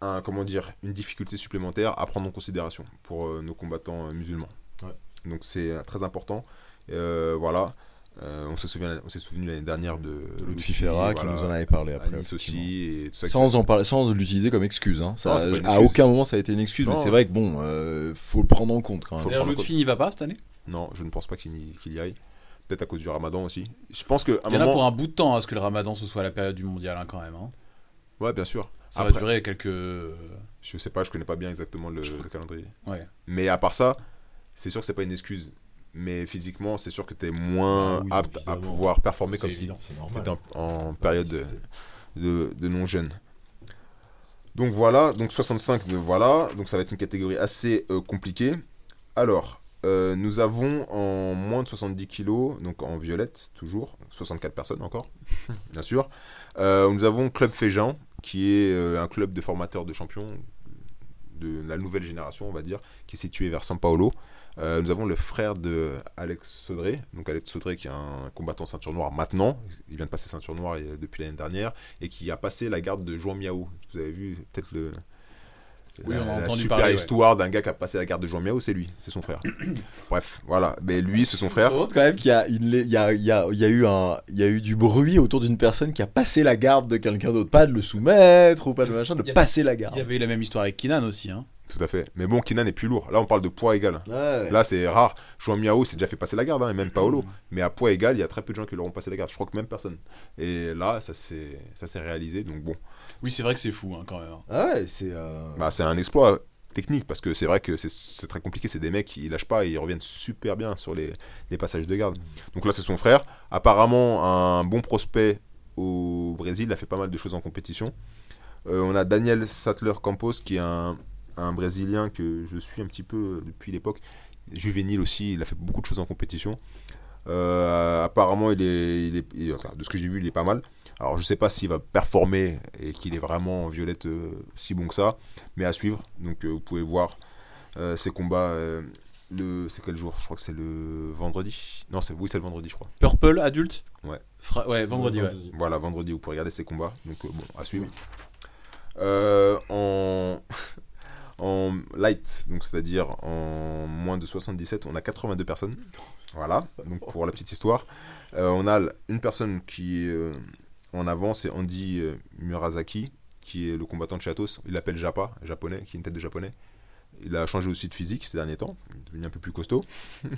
un, comment dire, une difficulté supplémentaire à prendre en considération pour euh, nos combattants euh, musulmans. Ouais. Donc c'est euh, très important. Euh, voilà. Euh, on s'est souvenu, on s'est souvenu l'année dernière de Lutfi Ferra qui voilà, nous en avait parlé après. Nice effectivement. aussi et tout ça. Sans en parler, sans l'utiliser comme excuse. Hein. Ça, Non, à aucun moment ça a été une excuse, mais c'est vrai que bon, euh, faut le prendre en compte quand même. Lutfi n'y va pas cette année? Non, je ne pense pas qu'il y, qu'il y aille. Peut-être à cause du Ramadan aussi. Je pense que à Il y en a pour un bout de temps, à ce que le ramadan ce soit la période du mondial hein, quand même. hein. Ouais, bien sûr. Ça Après, va durer quelques. Je sais pas, je connais pas bien exactement le, calendrier. Ouais. Mais à part ça, c'est sûr que c'est pas une excuse. Mais physiquement, c'est sûr que tu es moins Ah oui, apte à pouvoir performer comme si tu en, en période de, de, de non-jeune. Donc voilà, donc 65, de voilà. Donc ça va être une catégorie assez euh, compliquée. Alors, euh, nous avons en moins de 70 kilos, donc en violette toujours, 64 personnes encore, (laughs) bien sûr. Euh, nous avons Club Féjean, qui est euh, un club de formateurs de champions de la nouvelle génération, on va dire, qui est situé vers São Paulo. Euh, nous avons le frère de Alex Sodré, donc Alex Sodré qui est un combattant ceinture noire maintenant, il vient de passer ceinture noire depuis l'année dernière, et qui a passé la garde de Juan Miao. Vous avez vu peut-être le... Oui, la, on a la super parler, ouais. histoire d'un gars qui a passé la garde de Juan Miao, c'est lui, c'est son frère? (clears throat) Bref, voilà, mais lui, c'est son frère. Je quand même qu'il y a, une, il y, a, il y, a, il y, a eu un, il y a eu du bruit autour d'une personne qui a passé la garde de quelqu'un d'autre. Pas de le soumettre ou pas de machin, de Il passer la Il garde. y avait eu la même histoire avec Kinan aussi. Hein. Tout à fait. Mais bon, Kinan est plus lourd. Là, on parle de poids égal. Ouais. Là, c'est rare. Juan Miao s'est déjà fait passer la garde, hein, et même Paolo. Mm. Mais à poids égal, il y a très peu de gens qui l'auront passé la garde. Je crois que même personne. Et là, ça s'est réalisé. Donc bon, Oui, c'est vrai que c'est fou hein, quand même. Ah ouais, c'est. euh, bah, c'est un exploit technique parce que c'est vrai que c'est- c'est très compliqué. C'est des mecs qui lâchent pas et ils reviennent super bien sur les, les passages de garde. Donc là, c'est son frère. Apparemment, un bon prospect au Brésil. Il a fait pas mal de choses en compétition. Euh, on a Daniel Sattler Campos qui est un, un Brésilien que je suis un petit peu depuis l'époque. Juvénile aussi, il a fait beaucoup de choses en compétition. Euh, apparemment, il est, il est- il- enfin, de ce que j'ai vu, il est pas mal. Alors, je sais pas s'il va performer et qu'il est vraiment en violette euh, si bon que ça, mais à suivre. Donc, euh, vous pouvez voir euh, ses combats. euh, le, c'est quel jour? Je crois que c'est le vendredi. Non, c'est oui, c'est le vendredi, je crois. Purple adulte Ouais. Fra- ouais, vendredi, ouais. Voilà, vendredi, vous pouvez regarder ses combats. Donc, euh, bon, à suivre. Euh, en, (laughs) en light, donc c'est-à-dire en moins de 77, on a 82 personnes. Voilà, pour la petite histoire. Euh, on a une personne qui est euh, en avant, c'est Andy euh, Murasaki, qui est le combattant de Chatos. Il l'appelle Japa, japonais, qui est une tête de japonais. Il a changé aussi de physique ces derniers temps. Il est devenu un peu plus costaud. (laughs)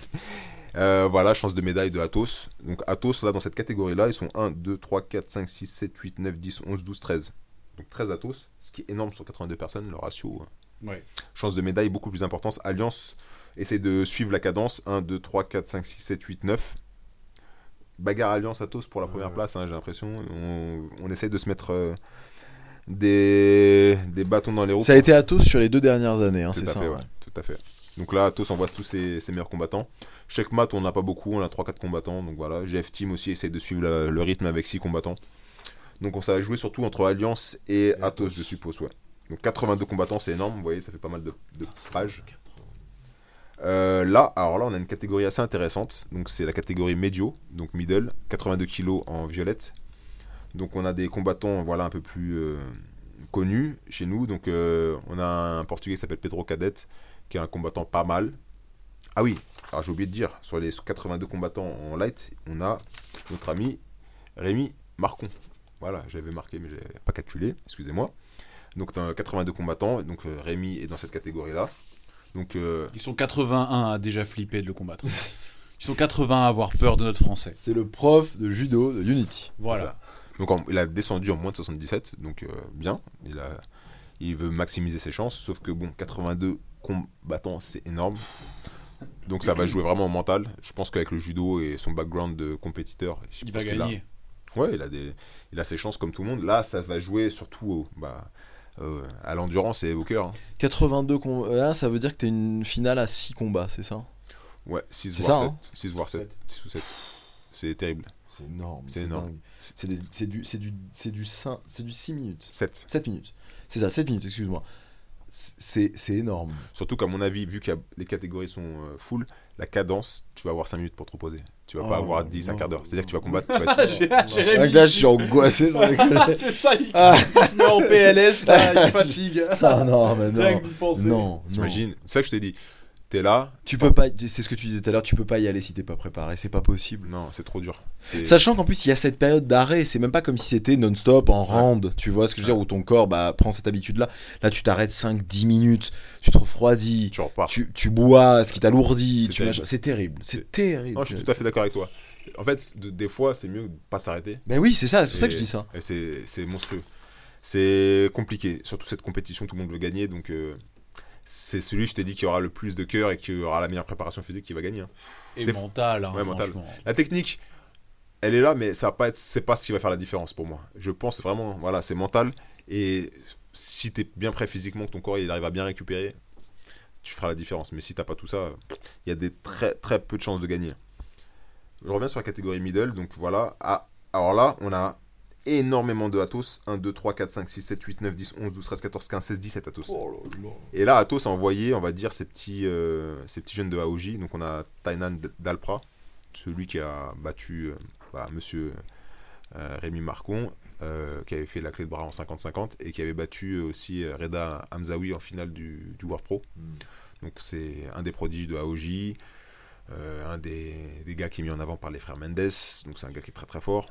Euh, voilà, chance de médaille de Athos. Donc Athos, là, dans cette catégorie-là, ils sont 1, 2, 3, 4, 5, 6, 7, 8, 9, 10, 11, 12, 13. Donc 13 Athos, ce qui est énorme sur 82 personnes, le ratio. Ouais. Chance de médaille beaucoup plus importante. Alliance essaie de suivre la cadence. 1, 2, 3, 4, 5, 6, 7, 8, 9. Bagarre Alliance Athos pour la première Ouais. place, hein, j'ai l'impression. On, on essaie de se mettre euh, des, des bâtons dans les roues. Ça a été Athos sur les deux dernières années, hein, Tout c'est à ça. fait, ouais. ouais, tout à fait. Donc là, Athos envoie tous ses, ses meilleurs combattants. Checkmat, on n'a pas beaucoup, on a 3-4 combattants. Donc voilà, GF Team aussi essaie de suivre la- le rythme avec 6 combattants. Donc on s'est joué surtout entre Alliance et Athos, je suppose, ouais. Donc 82 combattants, c'est énorme, vous voyez, ça fait pas mal de, de pages. Euh, là, alors là, on a une catégorie assez intéressante. Donc c'est la catégorie médio, donc middle, 82 kg en violette. Donc on a des combattants, voilà, un peu plus euh, connus chez nous. Donc euh, on a un Portugais qui s'appelle Pedro Cadet, qui est un combattant pas mal. Ah oui, alors j'ai oublié de dire, sur les 82 combattants en light, on a notre ami Rémi Marcon. Voilà, j'avais marqué, mais j'ai pas calculé, excusez-moi. Donc t'as 82 combattants, donc euh, Rémi est dans cette catégorie-là. Donc euh, Ils sont 81 à déjà flipper de le combattre. (laughs) Ils sont 80 à avoir peur de notre français. C'est le prof de judo de Unity. Voilà. Donc en- il a descendu en moins de 77, donc euh, bien. Il, a, il veut maximiser ses chances, sauf que bon, 82 combattants, c'est énorme. Donc ça va jouer vraiment au mental. Je pense qu'avec le judo et son background de compétiteur, je Il pense va qu'il a- gagner. Ouais, il a, des, il a ses chances comme tout le monde. Là, ça va jouer surtout au- bah, euh, à l'endurance et au cœur. hein. 82 combats. Là, ça veut dire que t'es une finale à 6 combats, c'est ça? Ouais, 6 C'est voire ça, 7. hein? 6 voire 7. 6 ou 7. C'est terrible. C'est énorme. C'est énorme. dingue. C'est des- c'est du, c'est du, c'est du, cin- c'est du 6 minutes. 7. 7 minutes. C'est ça, 7 minutes, excuse-moi. C'est c'est énorme. Surtout qu'à mon avis, vu que les catégories sont euh, full, la cadence, tu vas avoir 5 minutes pour te reposer. Tu vas pas Oh, avoir 10, un non. quart d'heure. C'est-à-dire que tu vas combattre. Tu vas être- (laughs) J'ai Là, je suis angoissé. (laughs) C'est ça, il, Ah. il se met en PLS, là, il (laughs) fatigue. Ah non, mais Rien non. que d'y penser. Non, non. T'imagines C'est ça que je t'ai dit. T'es là. Tu peux pas, c'est ce que tu disais tout à l'heure, tu peux pas y aller si t'es pas préparé, c'est pas possible. Non, c'est trop dur. Sachant qu'en plus il y a cette période d'arrêt, c'est même pas comme si c'était non-stop en round, tu vois ce que je veux dire, où ton corps bah, prend cette habitude-là. Là tu t'arrêtes 5-10 minutes, tu te refroidis, Tu repars. tu, tu bois ce qui t'alourdit, C'est terrible. c'est terrible, c'est C'est- terrible. Non, je suis tout à fait d'accord avec toi. En fait, de- des fois, c'est mieux de pas s'arrêter. Ben oui, c'est ça, c'est pour ça que je dis ça. Et c'est monstrueux. C'est compliqué. Surtout cette compétition, tout le monde veut gagner. Donc, euh, c'est celui, je t'ai dit, qui aura le plus de cœur et qui aura la meilleure préparation physique qui va gagner. hein. Et mental, hein, Ouais, mental. franchement. La technique, elle est là, mais ça va pas être, c'est pas ce qui va faire la différence pour moi. Je pense vraiment, voilà, c'est mental. Et si tu es bien prêt physiquement, que ton corps il arrive à bien récupérer, tu feras la différence. Mais si t'as pas tout ça, il y a des très très peu de chances de gagner. Je reviens sur la catégorie middle, donc voilà. Ah, alors là, on a énormément de Athos 1, 2, 3, 4, 5, 6, 7, 8, 9, 10, 11, 12, 13, 14, 15, 16, 17 Athos. Et là, Athos a envoyé, on va dire, ces petits, euh, ces petits jeunes de AOJ. Donc on a Tainan Dalpra, celui qui a battu euh, bah, monsieur euh, Rémi Marcon, euh, qui avait fait la clé de bras en 50-50, et qui avait battu euh, aussi euh, Reda Hamzaoui en finale du, du World Pro. Donc c'est un des prodiges de AOJ, euh, un des, des gars qui est mis en avant par les frères Mendes, donc c'est un gars qui est très très fort,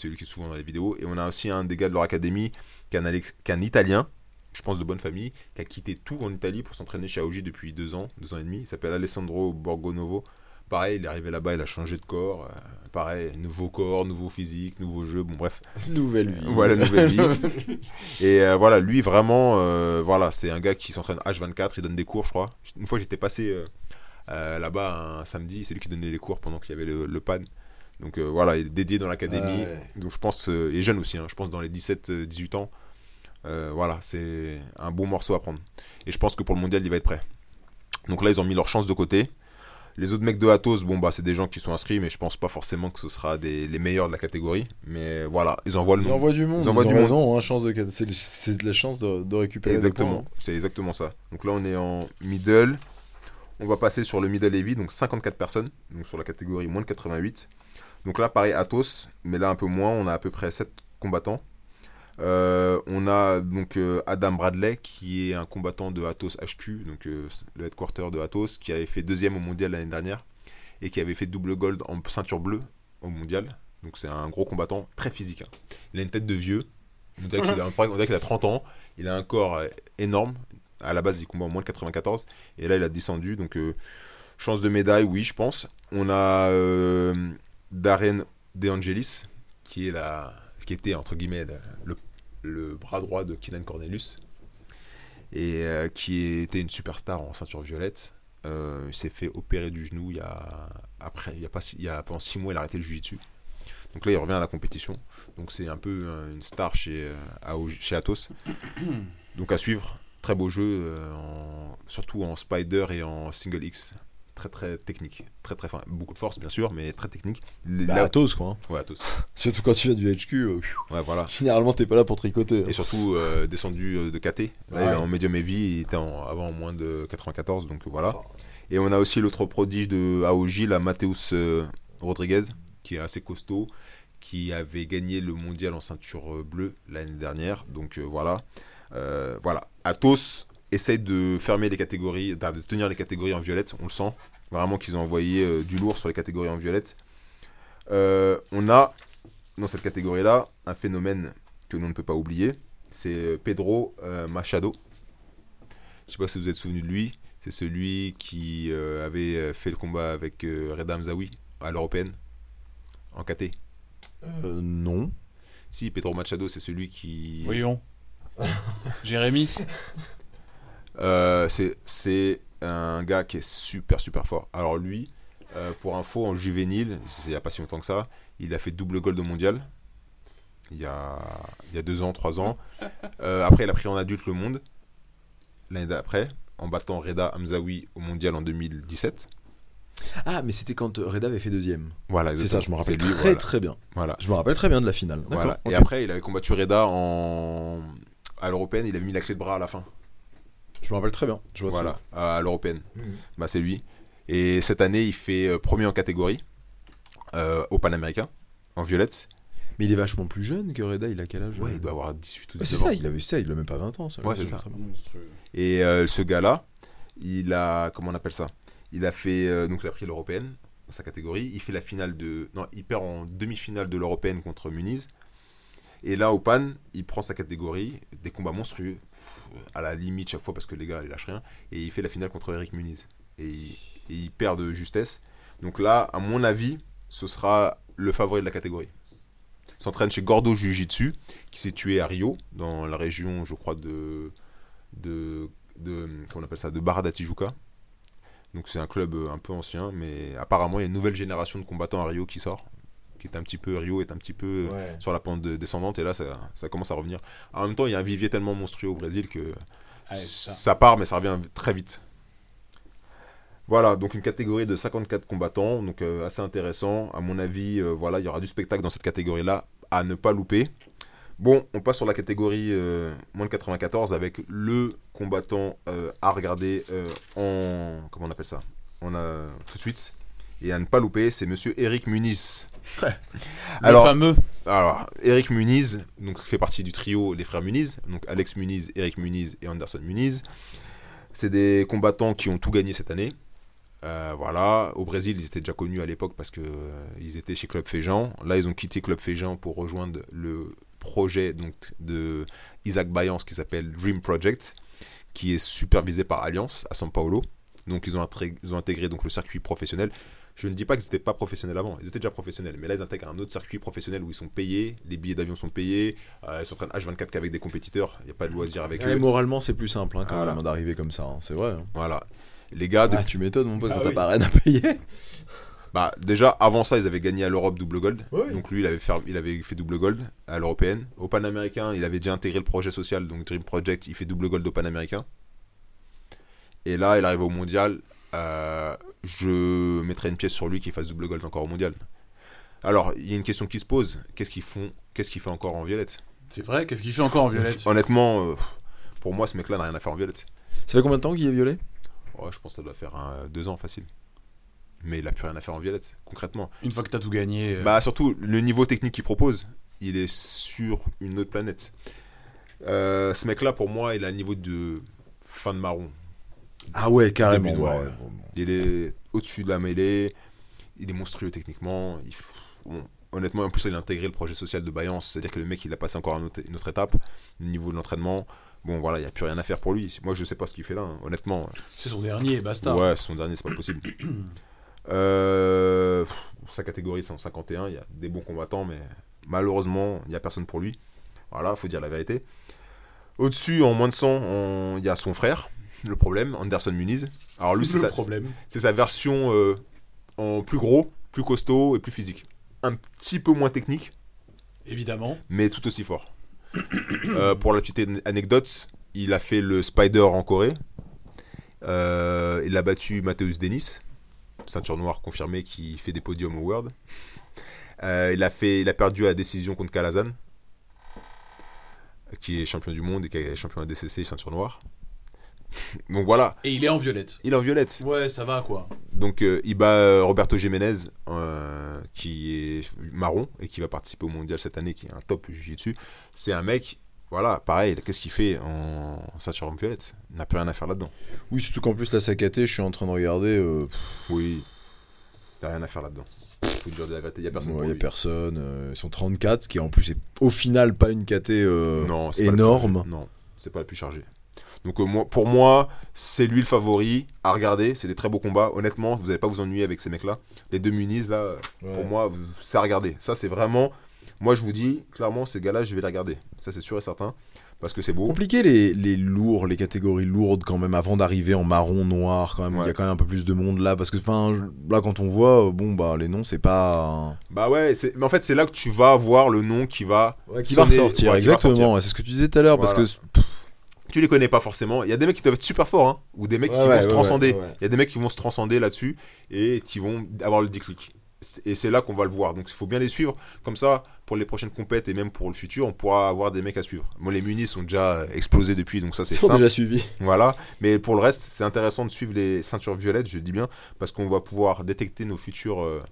celui qui est souvent dans les vidéos. Et on a aussi un des gars de leur académie, qui est un, Alex- qui est un Italien, je pense de bonne famille, qui a quitté tout en Italie pour s'entraîner chez AOJ depuis deux ans, deux ans et demi. Il s'appelle Alessandro Borgonovo. Pareil, il est arrivé là-bas, il a changé de corps. euh, pareil, nouveau corps, nouveau physique, nouveau jeu. Bon, bref, (laughs) Nouvelle vie. voilà, nouvelle (laughs) vie. Et euh, voilà, lui, vraiment, euh, voilà, c'est un gars qui s'entraîne H24, il donne des cours, je crois. Une fois, j'étais passé là-bas un samedi, c'est lui qui donnait les cours pendant qu'il y avait le, le PAN. Donc euh, voilà, il est dédié dans l'académie. Ouais. Donc je pense, euh, il est jeune aussi, hein, je pense dans les 17-18 ans. Euh, voilà, c'est un bon morceau à prendre. Et je pense que pour le mondial, il va être prêt. Donc là, ils ont mis leur chance de côté. Les autres mecs de Athos, bon, bah, c'est des gens qui sont inscrits, mais je pense pas forcément que ce sera des, les meilleurs de la catégorie. Mais voilà, ils envoient le Ils nom. envoient du monde, Ils ils, envoient ont du monde. raison, hein, chance de, c'est, c'est de la chance de, de récupérer Exactement, points, c'est exactement ça. Donc là, on est en middle. On va passer sur le middle heavy, donc 54 personnes, donc sur la catégorie moins de 88. Donc là, pareil, Athos, mais là un peu moins, on a à peu près 7 combattants. Euh, on a donc euh, Adam Bradley, qui est un combattant de Athos HQ, donc euh, le headquarter de Athos, qui avait fait deuxième au mondial l'année dernière et qui avait fait double gold en ceinture bleue au mondial. Donc c'est un gros combattant très physique. hein. Il a une tête de vieux. On dirait qu'il a, a 30 ans. Il a un corps énorme, À la base, il combat en moins de 94. Et là, il a descendu. Donc, chance de médaille, oui, je pense. On a Darren De Angelis, qui, était, entre guillemets, le, bras droit de Keenan Cornelius. Et euh, qui était une superstar en ceinture violette. Euh, il s'est fait opérer du genou il y a, après, il y a, pendant 6 mois, il a arrêté le jiu-jitsu. Donc là, il revient à la compétition. Donc c'est un peu euh, une star chez, chez Atos. Donc à suivre. Très beau jeu, surtout en Spider et en Single X. Très très technique. Très très fin. Beaucoup de force, bien sûr, mais très technique. Bah, Athos, quoi. hein. Ouais, Atos. Surtout quand tu viens du HQ, euh, Ouais, voilà. généralement, t'es pas là pour tricoter. hein. Et surtout euh, descendu euh, de KT. Là, il est en medium heavy. Il était en, avant en moins de 94. Donc voilà. Et on a aussi l'autre prodige de AOJ, la Mateus euh, Rodriguez, qui est assez costaud, qui avait gagné le mondial en ceinture bleue l'année dernière. Donc voilà. Voilà. Athos essaye de fermer les catégories, de tenir les catégories en violette, on le sent. Vraiment qu'ils ont envoyé euh, du lourd sur les catégories en violette. Euh, on a dans cette catégorie-là un phénomène que l'on ne peut pas oublier. C'est euh, Pedro euh, Machado. Je sais pas si vous êtes souvenu de lui. C'est celui qui euh, avait fait le combat avec euh, Reda Mzaoui à l'européenne en KT. Euh, non. Si, Pedro Machado, c'est celui qui. Voyons. Jérémy (laughs) Euh, c'est- un gars qui est super super fort. Alors lui, euh, pour info, en juvénile, c'est il n'y a pas si longtemps que ça, il a fait double gold au mondial. Il y a, il y a deux ans, trois ans. Euh, après, il a pris en adulte le monde. L'année d'après, en battant Reda Hamzaoui au mondial en 2017. Ah, mais c'était quand Reda avait fait deuxième. Voilà, C'est ça, je me rappelle très voilà. très bien. Voilà. Je me rappelle très bien de la finale. Voilà. Et après, il avait combattu Reda en... à l'européenne. Il avait mis la clé de bras à la fin. Je me rappelle très bien. Je vois Voilà, à l'européenne. Mhm. Bah, c'est lui. Et cette année, il fait euh, premier en catégorie euh, au Panaméricain, en violette. Mais il est vachement plus jeune que Reda, il a quel âge Ouais, euh il doit avoir 18 ou Ouais, 19 c'est ça, il avait ça, il a même pas 20 ans. Ça, Ouais, c'est ça. très bien. Et euh, ce gars-là, il a. Comment on appelle ça? Il a fait. euh, donc, il a pris l'européenne dans sa catégorie. Il fait la finale de. Non, il perd en demi-finale de l'européenne contre Muniz. Et là, au Pan, il prend sa catégorie, des combats monstrueux, à la limite chaque fois parce que les gars, ils lâchent rien. Et il fait la finale contre Eric Muniz. Et il, perd de justesse. Donc là, à mon avis, ce sera le favori de la catégorie. S'entraîne chez Gordo Jiu-Jitsu, qui est situé à Rio, dans la région, je crois, de. de, de comment on appelle ça De Barra Tijuca. Donc c'est un club euh, un peu ancien, mais apparemment il y a une nouvelle génération de combattants à Rio qui sort, qui est un petit peu Rio est un petit peu euh, sur la pente de- descendante et là ça, ça commence à revenir. En même temps il y a un vivier tellement monstrueux au Brésil que ça. part mais ça revient très vite. Voilà, donc une catégorie de 54 combattants, donc euh, assez intéressant. À mon avis, euh, voilà, il y aura du spectacle dans cette catégorie-là à ne pas louper. Bon, on passe sur la catégorie euh, moins de 94 avec le combattant euh, à regarder euh, en. Comment on appelle ça? On a tout de suite. Et à ne pas louper, c'est monsieur Eric Muniz. Le Alors, fameux. alors, Eric Muniz donc, fait partie du trio Les Frères Muniz, donc Alex Muniz, Eric Muniz et Anderson Muniz. C'est des combattants qui ont tout gagné cette année. Euh, voilà, au Brésil, ils étaient déjà connus à l'époque parce que euh, ils étaient chez Club Féjean. Là, ils ont quitté Club Féjean pour rejoindre le projet donc de Isaac Bayans qui s'appelle Dream Project, qui est supervisé par Alliance à São Paulo. Donc, ils ont, intré- ils ont intégré donc le circuit professionnel. Je ne dis pas qu'ils n'étaient pas professionnels avant, ils étaient déjà professionnels, mais là ils intègrent un autre circuit professionnel où ils sont payés, les billets d'avion sont payés, euh, ils s'entraînent H24 qu'avec des compétiteurs, il n'y a pas de loisir avec Ouais, eux. moralement, c'est plus simple hein, quand Voilà. même d'arriver comme ça. hein, C'est vrai. hein. Voilà. Les gars, de- Ah, tu m'étonnes, mon pote, Ah quand t'as oui. pas rien à payer. bah, déjà avant ça ils avaient gagné à l'Europe double gold, Oui. donc lui il avait, fait, il avait fait double gold à l'européenne. Au panaméricain il avait déjà intégré le projet social, donc Dream Project, il fait double gold au panaméricain. Et là il arrive au mondial, euh, je mettrai une pièce sur lui qu'il fasse double gold encore au mondial. Alors, il y a une question qui se pose. Qu'est-ce qu'ils font Qu'est-ce qu'il fait encore en violette? C'est vrai, qu'est-ce qu'il fait encore en violette? (laughs) Honnêtement, euh, pour moi, ce mec-là n'a rien à faire en violette. Ça fait combien de temps qu'il est violé? Ouais, je pense que ça doit faire un- deux ans facile. Mais il a plus rien à faire en violette, concrètement. Une fois que t'as tout gagné. euh, Bah surtout, le niveau technique qu'il propose, il est sur une autre planète. Euh, ce mec-là, pour moi, il a le niveau de fin de marron. Ah ouais, carrément. Début noir, ouais. ouais. Il est au-dessus de la mêlée, il est monstrueux techniquement. il f- bon, honnêtement, en plus, il a intégré le projet social de Bayance, c'est-à-dire que le mec, il a passé encore un autre- une autre étape, au niveau de l'entraînement. Bon, voilà, il n'y a plus rien à faire pour lui. Moi, je sais pas ce qu'il fait là, hein, honnêtement. C'est son dernier, basta. Ouais, c'est son dernier, c'est pas possible. (clears throat) Euh, sa catégorie, c'est en 51. Il y a des bons combattants, mais malheureusement, il n'y a personne pour lui. Voilà, faut dire la vérité. Au-dessus, en moins de 100, on- il y a son frère. Le problème, Anderson Muniz. Alors lui, c'est sa, version euh, en plus gros, plus costaud et plus physique. Un petit peu moins technique, Évidemment. mais tout aussi fort. Euh, pour la petite an- anecdote, il a fait le Spider en Corée. Euh, il a battu Matthäus Dennis, ceinture noire confirmée qui fait des podiums au World. Il, a fait, il a perdu à la décision contre Kalazan, qui est champion du monde et qui est champion ADCC ceinture noire. Donc voilà, Et il est en violette. il est en violette. Ouais, ça va quoi. Donc euh, il bat euh, Roberto Jiménez, euh, qui est marron et qui va participer au mondial cette année, qui est un top jiu-jitsu. C'est un mec, voilà, pareil, qu'est-ce qu'il fait en ceinture en violette? Il n'a plus rien à faire là-dedans. Oui, surtout qu'en plus, la sacaté, je suis en train de regarder. euh, Oui, t'as rien à faire là-dedans. Faut dire de la vérité, il n'y a personne ouais, pour y a lui. personne. euh, ils sont 34, ce qui en plus est au final pas une KT euh, Non, plus énorme. chargée. Non, c'est pas la plus chargée. Donc euh, moi, pour moi, c'est lui le favori à regarder. C'est des très beaux combats. Honnêtement, vous n'allez pas vous ennuyer avec ces mecs-là. Les deux Muniz, là, Pour moi, c'est à regarder. Ça, c'est vraiment. Moi, je vous dis, clairement, ces gars-là, je vais les regarder. Ça, c'est sûr et certain. Parce que c'est beau. Compliqué les, les lourds, les catégories lourdes quand même avant d'arriver en marron, noir quand même. Il y a quand même un peu plus de monde là parce que enfin là quand on voit euh, bon bah les noms c'est pas Bah ouais, c'est- mais en fait, c'est là que tu vas voir le nom qui va. qui va ressortir ouais, qui va exactement. ressortir. C'est ce que tu disais tout à l'heure Voilà. parce que Tu les connais pas forcément. Il y a des mecs qui doivent être super forts, hein, ou des mecs Ouais, qui ouais, vont se transcender. ouais, ouais. Il y a des mecs qui vont se transcender là-dessus et qui vont avoir le déclic. Et c'est là qu'on va le voir. Donc il faut bien les suivre. Comme ça, pour les prochaines compètes et même pour le futur, on pourra avoir des mecs à suivre. Moi, les munis sont déjà euh, explosés depuis, donc ça c'est ils sont simple. déjà suivis. Voilà, mais pour le reste, c'est intéressant de suivre les ceintures violettes, je dis bien, parce qu'on va pouvoir détecter nos futurs, euh,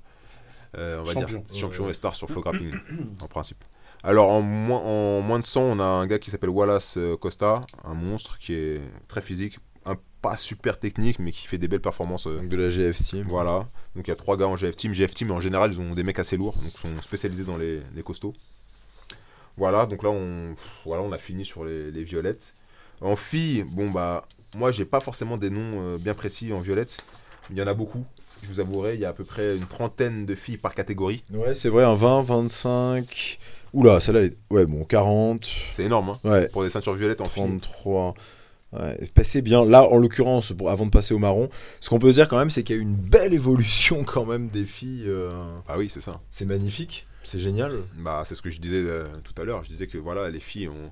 euh, on va Champions. dire, champions Ouais, ouais. et stars sur Flow Grappling, (coughs) en principe. Alors, en moins, en moins de 100, on a un gars qui s'appelle Wallace euh, Costa, un monstre qui est très physique, un pas super technique, mais qui fait des belles performances. euh, Donc de la GF team. voilà, donc il y a trois gars en GF Team. GF Team, en général, ils ont des mecs assez lourds, donc sont spécialisés dans les, les costauds. Voilà, donc là, on, voilà, on a fini sur les, les violettes. En filles, bon, bah, moi, j'ai pas forcément des noms euh, bien précis en violettes. Il y en a beaucoup, je vous avouerai. Il y a à peu près une trentaine de filles par catégorie. Ouais c'est vrai un 20, 25. Oula celle-là elle est- ouais bon 40. C'est énorme, hein, Ouais pour des ceintures violettes en filles. 33. Ouais, passé bien. Là, en l'occurrence, pour- avant de passer au marron, ce qu'on peut se dire quand même, c'est qu'il y a eu une belle évolution (laughs) quand même des filles. euh, Ah oui, c'est ça. C'est magnifique, c'est génial. Bah, c'est ce que je disais euh, tout à l'heure. Je disais que voilà, les filles ont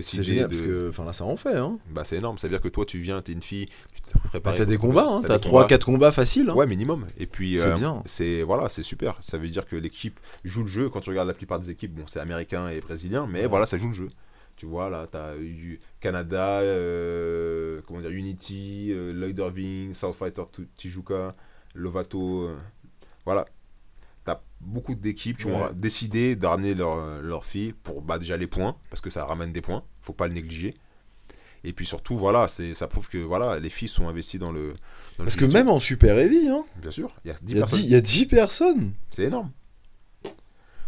C'est génial de. parce que, enfin là, ça en fait. Hein. Bah, c'est énorme. Ça veut dire que toi, tu viens, t'es une fille, tu t'es Bah, préparé. t'as des combats, hein. t'as t'as des combats. 3-4 combats faciles. Hein. Ouais, minimum. Et puis, C'est euh, bien. c'est voilà, c'est super. Ça veut dire que l'équipe joue le jeu. Quand tu regardes la plupart des équipes, bon, c'est américain et brésilien, mais Ouais. voilà, ça joue le jeu. Tu vois, là, tu as eu Canada, euh, comment dire, Unity, euh, Lloyd Irving, South Fighter Tu- Tijuca, Lovato. euh, voilà. Tu as beaucoup d'équipes qui ont Ouais. décidé de ramener leur, leur fille pour bah, déjà les points, parce que ça ramène des points. faut pas le négliger. Et puis surtout, voilà, ça prouve que voilà, les filles sont investies dans le. dans le Parce que même en Super Heavy, hein, Bien sûr, il y a 10 il y, a personnes. 10 il y a 10 personnes. C'est énorme.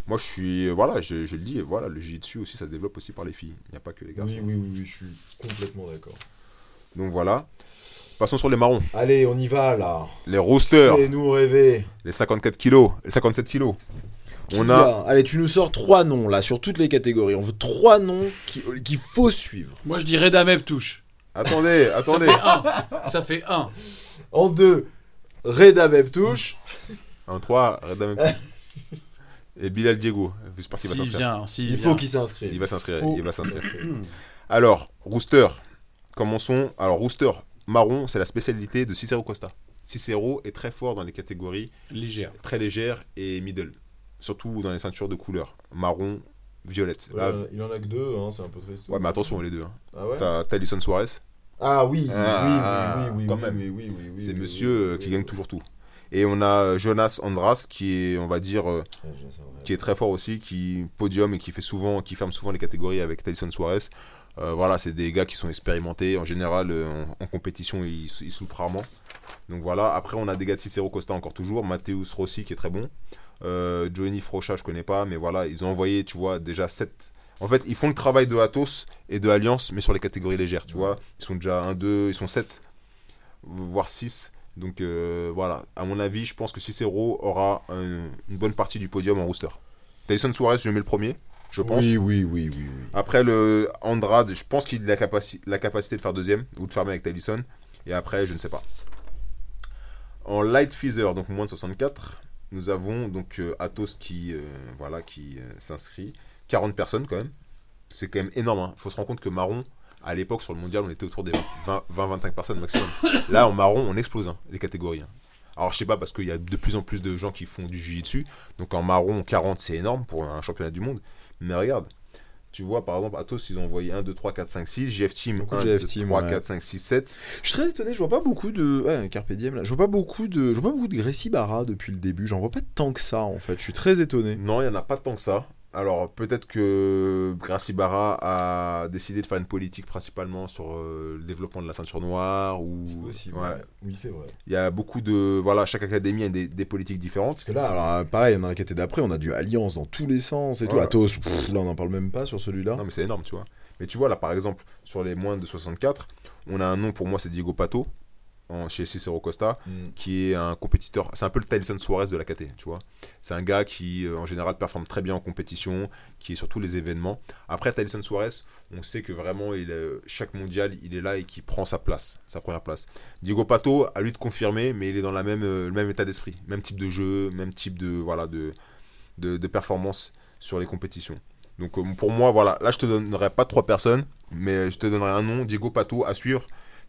Moi, je suis. Voilà, je, je le dis, voilà, le jiu-jitsu aussi, ça se développe aussi par les filles. Il n'y a pas que les garçons. oui, oui, je suis complètement d'accord. Donc voilà. Passons sur les marrons. Allez, on y va là. Les roosters, Fais-nous rêver. les 54 kilos, les 57 kilos. On Qui a. Allez, tu nous sors trois noms là sur toutes les catégories. On veut trois noms qui- qu'il faut suivre. Moi je dirais Dameb touche. Attendez, Ça attendez. fait un. Ça fait un. En deux, Reda touche. En 3, Et Bilal Diego. J'espère qu'il va S'il s'inscrire. vient, s'il Il vient. faut qu'il s'inscrive. Il va s'inscrire. Faut- Il va s'inscrire. Alors, rooster. Commençons. Alors, rooster marron, c'est la spécialité de Cicero Costa. Cicero est très fort dans les catégories Légère. très légères et middle. Surtout dans les ceintures de couleur. Marron, violette. Là, il en a que deux, hein, c'est un peu triste. ouais, mais attention les deux. hein. Ah ouais? T'as Talison Suarez, Ah oui, oui, Ah, oui, oui, oui, quand oui, même. oui, oui, oui, c'est monsieur euh, qui gagne toujours tout. Et on a euh, Jonas Andras qui est, on va dire, euh, qui est très fort aussi, qui podium et qui fait souvent, qui ferme souvent les catégories avec Talison Suarez. Euh, voilà, c'est des gars qui sont expérimentés. En général, euh, en, compétition, ils, ils souffrent rarement. Donc voilà. Après, on a des gars de Cicero Costa encore toujours. Matthäus Rossi qui est très bon. Euh, Johnny Frocha, je connais pas, mais voilà, ils ont envoyé, tu vois, déjà 7 En fait, ils font le travail de Atos et de Alliance, mais sur les catégories légères, tu vois. Ils sont déjà 1, 2, ils sont 7, voire 6. Donc voilà, à mon avis, je pense que Cicero aura un- une bonne partie du podium en rooster. Tyson Suarez, je mets le premier, je pense. Oui, oui, oui, oui. oui. Après, le Andrade, je pense qu'il a la, capaci- la capacité de faire deuxième ou de fermer avec Tyson. Et après, je ne sais pas. En light feather, donc moins de 64, nous avons donc euh, Athos qui, euh, voilà, qui euh, s'inscrit. 40 personnes quand même. C'est quand même énorme. Il faut se rendre compte que marron, à l'époque sur le mondial, on était autour des 20-25 personnes maximum. Là, en marron, on explose hein, les catégories. hein. Alors, je sais pas, parce qu'il y a de plus en plus de gens qui font du jiu-jitsu. Donc, en marron, 40, c'est énorme pour un championnat du monde. Mais regarde, tu vois, par exemple, Atos, ils ont envoyé 1, 2, 3, 4, 5, 6. GF Team, Beaucoup 1, de 2, GF Team, 3, ouais. 4, 5, 6, 7. Je suis très étonné, je vois pas beaucoup de. Ouais, Carpe Diem, là. Je vois pas beaucoup de. Je vois pas beaucoup de Gracie Barra depuis le début. J'en vois pas tant que ça, en fait. Je suis très étonné. Non, il n'y en a pas tant que ça. Alors, peut-être que Gracie Barra a décidé de faire une politique principalement sur euh, le développement de la ceinture noire. ou Ouais. Oui, c'est vrai. Il y a beaucoup de. Voilà, chaque académie a des, des politiques différentes. Parce que là, alors, euh, pareil, dans la quête d'après, on a du Alliance dans tous les sens et tout. Atos, pff, là, on en parle même pas sur celui-là. Non, mais c'est énorme, tu vois. Mais tu vois, là, par exemple, sur les moins de 64, on a un nom pour moi, c'est Diego Pato, en- chez Cicero Costa. Mm. qui est un compétiteur. C'est un peu le Tyson Suarez de la KT, tu vois. C'est un gars qui, euh, en général, performe très bien en compétition, qui est sur tous les événements. Après, Tyson Suarez, on sait que vraiment, il est- chaque mondial, il est là et qui prend sa place, sa première place. Diego Pato, à lui de confirmer, mais il est dans la même, euh, le même état d'esprit, même type de jeu, même type de, voilà, de, de, de performance sur les compétitions. Donc euh, pour moi, voilà, là je te donnerai pas trois personnes, mais je te donnerai un nom, Diego Pato, à suivre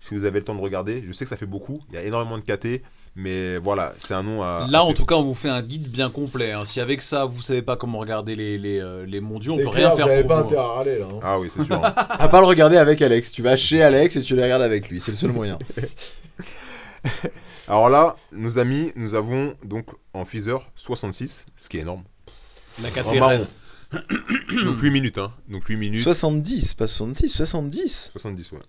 si vous avez le temps de regarder. Je sais que ça fait beaucoup, il y a énormément de KT, mais voilà, c'est un nom à. Là, à en tout cas, on vous fait un guide bien complet. hein. Si avec ça, vous savez pas comment regarder les, les, euh, les mondiaux, on peut rien faire pour vous. hein. à râler là. hein. Ah oui, c'est sûr. hein. (laughs) À pas le regarder avec Alex. Tu vas chez Alex et tu les regardes avec lui. C'est le seul moyen. (laughs) Alors là, nos amis, nous avons donc en Feather 66, ce qui est énorme. La KT. Donc 8 minutes, hein. Donc 8 minutes. 70, pas 66, 70. 70, ouais.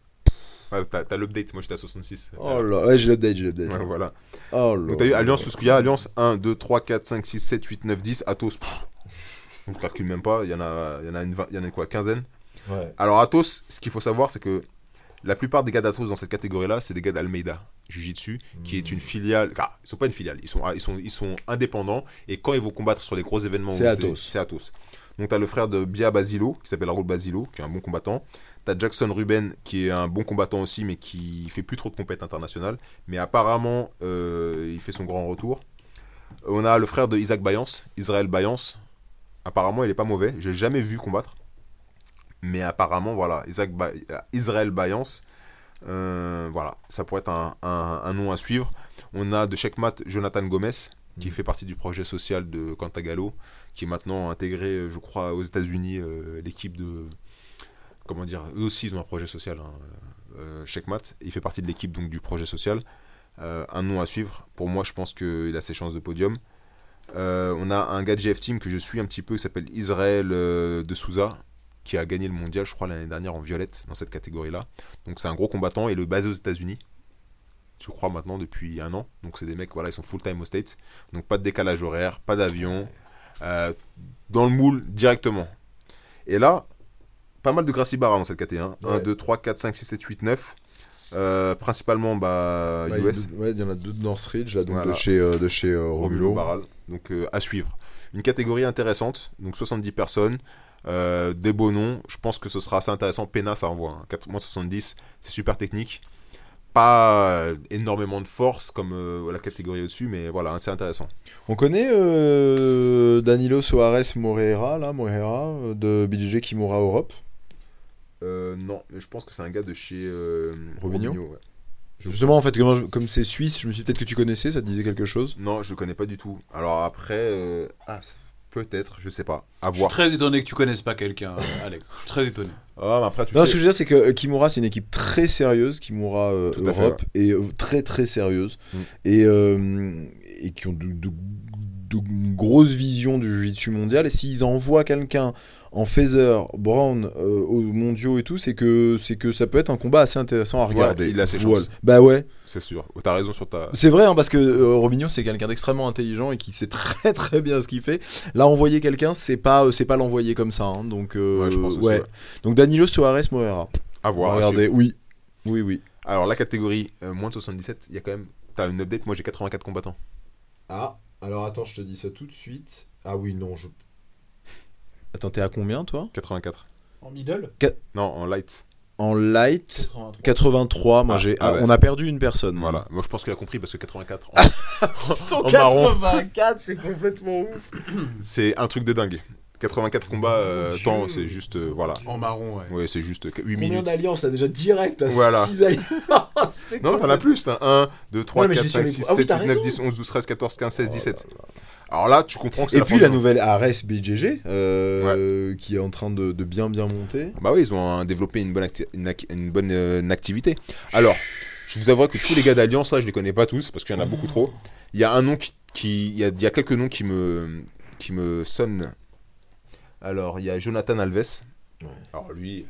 Ouais, t'as t'as l'update, moi j'étais à 66. Oh là, ouais, j'ai l'update, j'ai l'update. Ouais, voilà. Oh là. Donc t'as eu Alliance, tout ce qu'il y a. Alliance 1, 2, 3, 4, 5, 6, 7, 8, 9, 10. Athos, pff, on ne calcule même pas. Il y en a, il y en a une, il y en a quoi, quinzaine. Ouais. Alors Athos, ce qu'il faut savoir, c'est que la plupart des gars d'Athos dans cette catégorie-là, c'est des gars d'Almeida, Jiu-Jitsu, qui est une filiale. Ah, ils sont pas une filiale, ils sont, ils sont, ils sont indépendants. Et quand ils vont combattre sur les gros événements, C'est Athos. c'est Athos. Donc t'as le frère de Bia Basilo, qui s'appelle Raoul Basilo, qui est un bon combattant. T'as Jackson Ruben, qui est un bon combattant aussi, mais qui fait plus trop de compètes internationales. Mais apparemment, euh, il fait son grand retour. On a le frère de Isaac Bayance, Israël Bayance. Apparemment, il est pas mauvais. J'ai jamais vu combattre. Mais apparemment, voilà, Isaac Ba- euh, Israël Bayance. euh, voilà, ça pourrait être un, un- un nom à suivre. On a de Checkmat Jonathan Gomez, qui fait partie du projet social de Cantagallo, qui est maintenant intégré, euh, je crois, aux États-Unis, euh, l'équipe de. Comment dire Eux aussi, ils ont un projet social. Hein, euh, Checkmat, il fait partie de l'équipe donc du projet social. Euh, un nom à suivre. Pour moi, je pense qu'il a ses chances de podium. Euh, on a un gars de GF Team que je suis un petit peu, qui s'appelle Israël de Souza, qui a gagné le mondial, je crois, l'année dernière en violette, dans cette catégorie-là. Donc c'est un gros combattant et le basé aux États-Unis. Je crois maintenant depuis un an. Donc c'est des mecs, voilà, ils sont full-time au States. Donc pas de décalage horaire, pas d'avion. dans le moule directement. Et là, pas mal de Gracie Barra dans cette KT. Hein. 1, Ouais. 2, 3, 4, 5, 6, 7, 8, 9. Euh, principalement bah, il a US. deux- ouais, il y en a deux de Northridge, là, donc Voilà. de chez, euh, de chez euh, Romulo Romulo. Barral. Donc euh, à suivre. Une catégorie intéressante, donc 70 personnes, euh, des beaux noms. Je pense que ce sera assez intéressant. Pena, ça envoie. Hein. 4 moins 70, c'est super technique. Pas euh, énormément de force comme la catégorie au-dessus, mais voilà, c'est intéressant. On connaît Danilo Soares Moreira, là, Moreira, de BJJ Kimura Europe. Euh, non, mais je pense que c'est un gars de chez euh, Robinho ouais. Justement, en fait, comme, c'est suisse, je me suis dit peut-être que tu connaissais, ça te disait quelque chose. Non, je le connais pas du tout. Alors après, euh, ah, peut-être, je sais pas. À Je suis voir. très étonné que tu connaisses pas quelqu'un, euh, (laughs) Alex. Je suis très étonné. Ah, mais après, tu Non, ce que je veux dire, c'est que euh, Kimura, c'est une équipe très sérieuse, Kimura euh, fait, Europe, et euh, très très sérieuse, Mm. et, euh, et qui ont de, de- une grosse vision du jiu-jitsu mondial. Et s'ils envoient quelqu'un en feather, brown, euh, aux mondiaux et tout, c'est que, c'est que ça peut être un combat assez intéressant à regarder. il a ses chances. Bah ouais. C'est sûr. T'as raison sur ta. C'est vrai, hein, parce que euh, Robinho, c'est quelqu'un d'extrêmement intelligent et qui sait très très bien ce qu'il fait. Là, envoyer quelqu'un, c'est pas, euh, c'est pas l'envoyer comme ça. hein. donc, euh, Ouais, je pense aussi, ouais. ouais. Donc, Danilo Soares Moreira. À voir. à oui. Oui, oui. Alors, la catégorie euh, moins de 77, il y a quand même. T'as une update, moi j'ai 84 combattants. Ah, alors attends, je te dis ça tout de suite. Ah oui, non, je. Attends, t'es à combien toi 84. En middle Non, en light. En light 83, moi Ah, j'ai. ah ah, ouais. On a perdu une personne. Voilà. Moi je pense qu'il a compris parce que 84. Ah. (laughs) en marron. 184, c'est complètement ouf. C'est un truc de dingue. 84 combats, euh, temps, c'est juste. euh, voilà. En marron, ouais. Ouais, c'est juste 8 Combien minutes. d'alliances là déjà direct à Voilà. 6 alliances (laughs) C'est Non, t'en as plus. T'as 1, 2, 3, Ouais, mais 4, j'ai 5, sur 6, les- Ah oui, 7, t'as 8, 9, raison. 10, 11, 12, 13, 14, 15, 16, 17. Alors là, tu comprends que c'est Et la puis fin la du- nouvelle Ares BGG euh, qui est en train de, de bien bien monter. Bah oui, ils ont développé une bonne, acti- une, ac- une bonne euh, une activité. Alors, je vous avouerai que tous les gars d'Alliance, là, je les connais pas tous parce qu'il y en a beaucoup trop. Il y a un nom qui. qui- il, y a, il y a quelques noms qui me, qui me sonnent. Alors, il y a Jonathan Alves. Ouais. Alors, lui,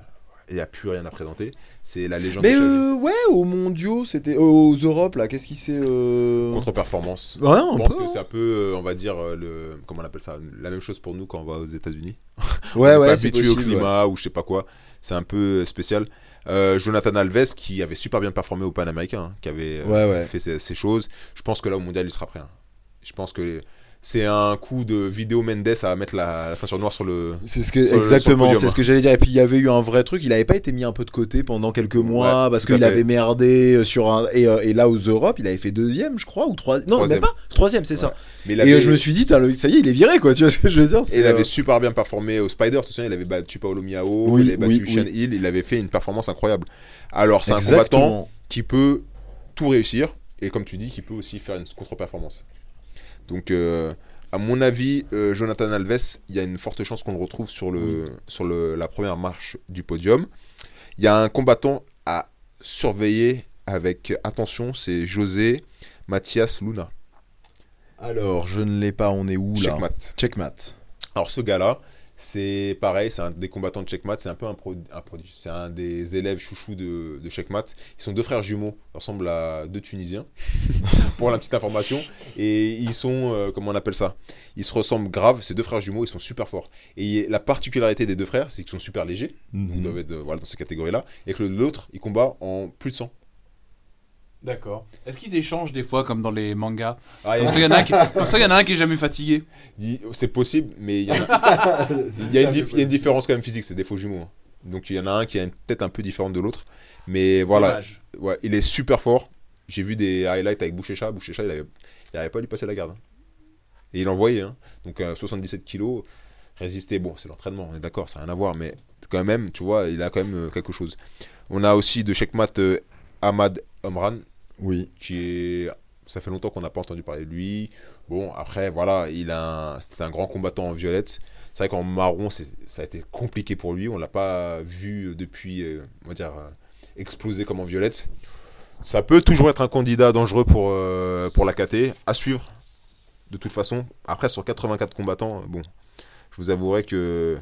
il n'y a plus rien à présenter. C'est la légende Mais euh, ouais, aux mondiaux, c'était aux Europes là, qu'est-ce qui s'est euh... Contre-performance. Ouais, Je pense que hein. c'est un peu, euh, on va dire, euh, le, comment on appelle ça, la même chose pour nous quand on va aux États-Unis. (laughs) Ouais, on est ouais, c'est habitué au ouais. climat ou je sais pas quoi. C'est un peu euh, spécial. Euh, Jonathan Alves qui avait super bien performé au Panaméricain, hein, qui avait euh, Ouais, ouais. fait ces, ces choses. Je pense que là au mondial il sera prêt. hein. Je pense que c'est un coup de vidéo Mendes à mettre la, la ceinture noire sur le. C'est ce que exactement, c'est hein. ce que j'allais dire. Et puis il y avait eu un vrai truc. Il avait pas été mis un peu de côté pendant quelques mois parce qu'il avait merdé sur un et, euh, et là aux Europes, il avait fait deuxième, je crois, ou troisième. Non, Troisième. même pas. Troisième, c'est Ouais. ça. Mais Et euh, je me suis dit, le- ça y est, il est viré, quoi. Tu vois ce que je veux dire et il avait euh, super bien performé au Spider. Tout ça, il avait battu Paolo Miao, Oui, il avait battu oui, oui. Hill. Il avait fait une performance incroyable. Alors c'est un combattant qui peut tout réussir et comme tu dis, qui peut aussi faire une contre-performance. Donc, euh, à mon avis, euh, Jonathan Alves, il y a une forte chance qu'on le retrouve sur, le, sur le- la première marche du podium. Il y a un combattant à surveiller avec attention, c'est José Mathias Luna. Alors, je ne l'ai pas. On est où là? Checkmat. Checkmat. Alors ce gars-là, c'est pareil, c'est un des combattants de Checkmat, c'est un peu un, pro- un prodige. C'est un des élèves chouchous de, de Checkmat. Ils sont deux frères jumeaux, ils ressemblent à deux Tunisiens, (laughs) pour la petite information. Et ils sont, euh, comment on appelle ça? Ils se ressemblent grave, ces deux frères jumeaux, ils sont super forts. Et la particularité des deux frères, c'est qu'ils sont super légers, donc ils Mhm. doivent être euh, voilà, dans ces catégories-là, et que l'autre, il combat en plus de 100. D'accord. Est-ce qu'ils échangent des fois comme dans les mangas Ah, Comme ça, il y en a un (laughs) qui- comme ça, il y en a un qui est jamais fatigué. il- C'est possible, mais il y, en a- (laughs) il y a une dif- il y a une différence quand même physique, c'est des faux jumeaux. hein. Donc il y en a un qui a une tête un peu différente de l'autre. Mais voilà, Dommage. ouais, il est super fort. J'ai vu des highlights avec Bouchécha. Bouchécha, il avait pas à lui passer la garde. hein. Et il envoyait. Hein. Donc euh, 77 kilos, résister, bon, c'est l'entraînement, on est d'accord, ça n'a rien à voir. Mais quand même, tu vois, il a quand même euh, quelque chose. On a aussi de checkmat euh, Ahmad Omran, Oui. qui est. Ça fait longtemps qu'on n'a pas entendu parler de lui. Bon, après, voilà, il a c'était un grand combattant en violette. C'est vrai qu'en marron, ça a été compliqué pour lui. On l'a pas vu depuis, euh, on va dire, euh, exploser comme en violette. Ça peut toujours être un candidat dangereux pour, euh, pour la KT, à suivre. De toute façon, après, sur 84 combattants, bon, je vous avouerai que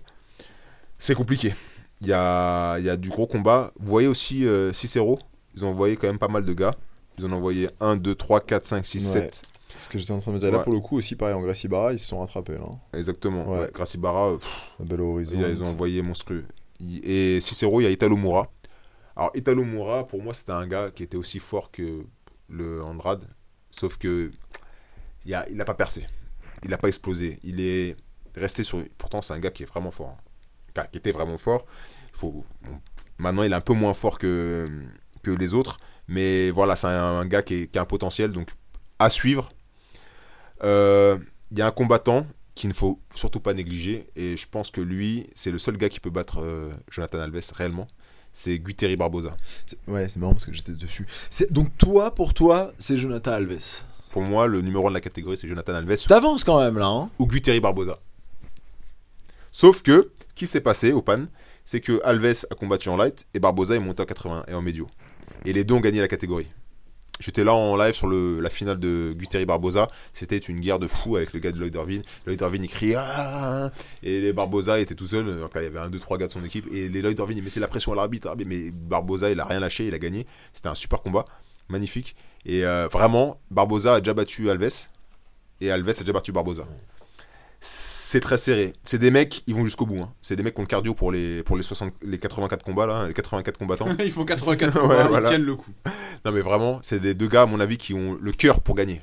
c'est compliqué. Il y a, y a du gros combat. Vous voyez aussi Cicero, ils ont envoyé quand même pas mal de gars. Ils en ont envoyé 1, 2, 3, 4, 5, 6, Ouais. 7. Ce que j'étais en train de dire là pour le coup aussi pareil en Gracie Barra ils se sont rattrapés là. Exactement. Ouais. Gracie Barra, bel horizon. ils, ils ont envoyé monstrueux. Et Cicero, il y a Italo Moura. Alors, Italo Moura, pour moi, c'était un gars qui était aussi fort que le Andrade. Sauf que il a, il a pas percé. Il n'a pas explosé. Il est resté sur. Pourtant, c'est un gars qui est vraiment fort. hein. Qui était vraiment fort. Il faut... bon, Maintenant, il est un peu moins fort que, que les autres. Mais voilà, c'est un, un gars qui, est- qui a un potentiel. Donc, à suivre. Euh, Il y a un combattant qu'il ne faut surtout pas négliger. Et je pense que lui, c'est le seul gars qui peut battre euh, Jonathan Alves réellement. C'est Guterri Barbosa. Ouais, c'est marrant parce que j'étais dessus. C'est- Donc toi, pour toi, c'est Jonathan Alves. Pour moi, le numéro 1 de la catégorie, c'est Jonathan Alves T'avances quand même là, hein ou Guterri Barbosa. Sauf que, ce qui s'est passé au PAN, c'est que Alves a combattu en light et Barbosa est monté en 80 et en médio. Et les deux ont gagné la catégorie. J'étais là en live sur la finale de Guthrie Barbosa. C'était une guerre de fou avec le gars de Lloyd Irvine. Lloyd Irvine, il criait Ah Et les Barbosa était tout seul. Donc là, il y avait un, deux, trois gars de son équipe. Et les Lloyd Irvine, il mettait la pression à l'arbitre. Mais Barbosa, il a rien lâché. Il a gagné. C'était un super combat. Magnifique. Et euh, vraiment, Barbosa a déjà battu Alves. Et Alves a déjà battu Barbosa. C'est très serré. C'est des mecs, ils vont jusqu'au bout. hein. C'est des mecs qui ont le cardio pour les, pour les, 60, les 84 combats, là, les 84 combattants. (laughs) Il faut 84 (laughs) Ouais, combats, voilà. ils tiennent le coup. Non mais vraiment, c'est des deux gars à mon avis qui ont le cœur pour gagner.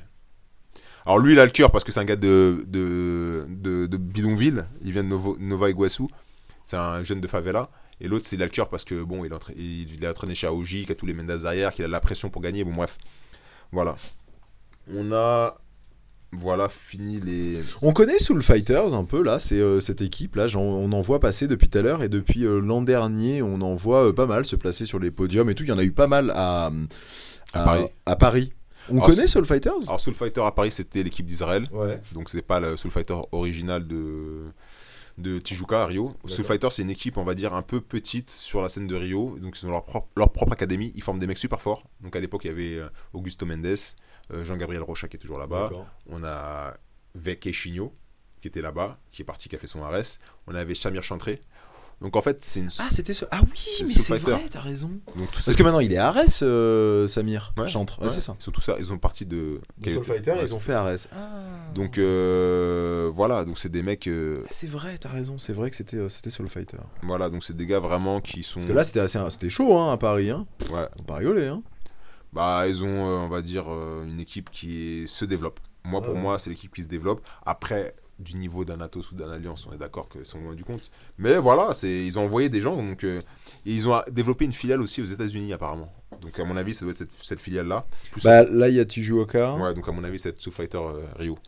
Alors lui il a le cœur parce que c'est un gars de, de, de, de bidonville, il vient de Novo- Nova Iguaçu, c'est un jeune de favela. Et l'autre c'est il a le cœur parce que bon il, entra- il, il a entraîné chez Aoji, qui a tous les Mendes derrière, qu'il a la pression pour gagner, bon bref. Voilà. On a voilà fini les... On connaît Soul Fighters un peu là, c'est euh, cette équipe là, on en voit passer depuis tout à l'heure et depuis euh, l'an dernier, on en voit euh, pas mal se placer sur les podiums et tout. Il y en a eu pas mal à, À Paris. à Paris. On Alors, connaît Soul Fighters? Alors Soul Fighter à Paris c'était l'équipe d'Israël, Ouais. donc c'est pas le Soul Fighter original de de Tijuca à Rio. Soul Fighter c'est une équipe on va dire un peu petite sur la scène de Rio, donc ils ont leur propre, leur propre académie, ils forment des mecs super forts. Donc à l'époque il y avait Augusto Mendes, euh, Jean-Gabriel Rocha qui est toujours là-bas, on a Veke Chigno qui était là-bas, qui est parti, qui a fait son RS, on avait Samir Chantré. Donc en fait c'est une... Ah c'était ce... Ah oui, C'est mais Soul c'est Fighter. vrai, t'as raison. donc, tout ça, Parce que maintenant il est à Arès, euh, Samir, Ouais, chantre. Ouais, ouais, c'est ça. Ils sont tous ça, ils ont parti de... Soul Fighter, Ouais, ils ont fait Arès. Donc euh, voilà, donc c'est des mecs, euh, Ah, c'est vrai, t'as raison, c'est vrai que c'était euh, c'était Soul Fighter. voilà, donc c'est des gars vraiment qui sont, Parce que là c'était assez, c'était chaud hein, à Paris, hein. ouais, On pas rigoler, hein. Bah ils ont, euh, on va dire, euh, une équipe qui se développe. Moi pour Ouais. moi c'est l'équipe qui se développe. Après du niveau d'un Atos ou d'un Alliance, on est d'accord qu'ils sont loin du compte. Mais voilà, c'est, ils ont envoyé des gens, donc euh, et ils ont développé une filiale aussi aux États-Unis apparemment. Donc à mon avis ça doit être cette, cette filiale là. Bah là il y a Tijuoka. ouais, donc à mon avis c'est Soul Fighter euh, Rio.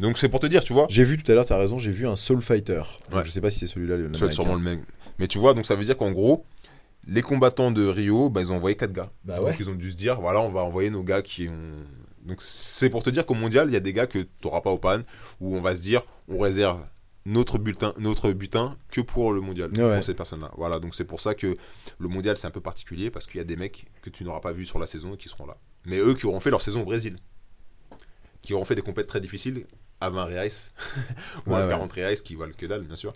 Donc c'est pour te dire, tu vois. J'ai vu tout à l'heure, t'as raison, j'ai vu un Soul Fighter. Donc, Ouais. Je sais pas si c'est celui-là. l'américain. sûrement le même. Mais tu vois, donc ça veut dire qu'en gros, les combattants de Rio, bah, ils ont envoyé 4 gars. Bah donc ouais. ils ont dû se dire, voilà, on va envoyer nos gars qui ont. Donc c'est pour te dire qu'au mondial, il y a des gars que tu n'auras pas au pan, où on va se dire, on réserve notre butin, notre butin que pour le mondial, Ouais. pour ces personnes-là. Voilà, donc c'est pour ça que le mondial c'est un peu particulier, parce qu'il y a des mecs que tu n'auras pas vus sur la saison et qui seront là. Mais eux qui auront fait leur saison au Brésil, qui auront fait des compètes très difficiles, à 20 reais, (laughs) ou Ouais, à ouais. 40 reais, qui valent que dalle, bien sûr.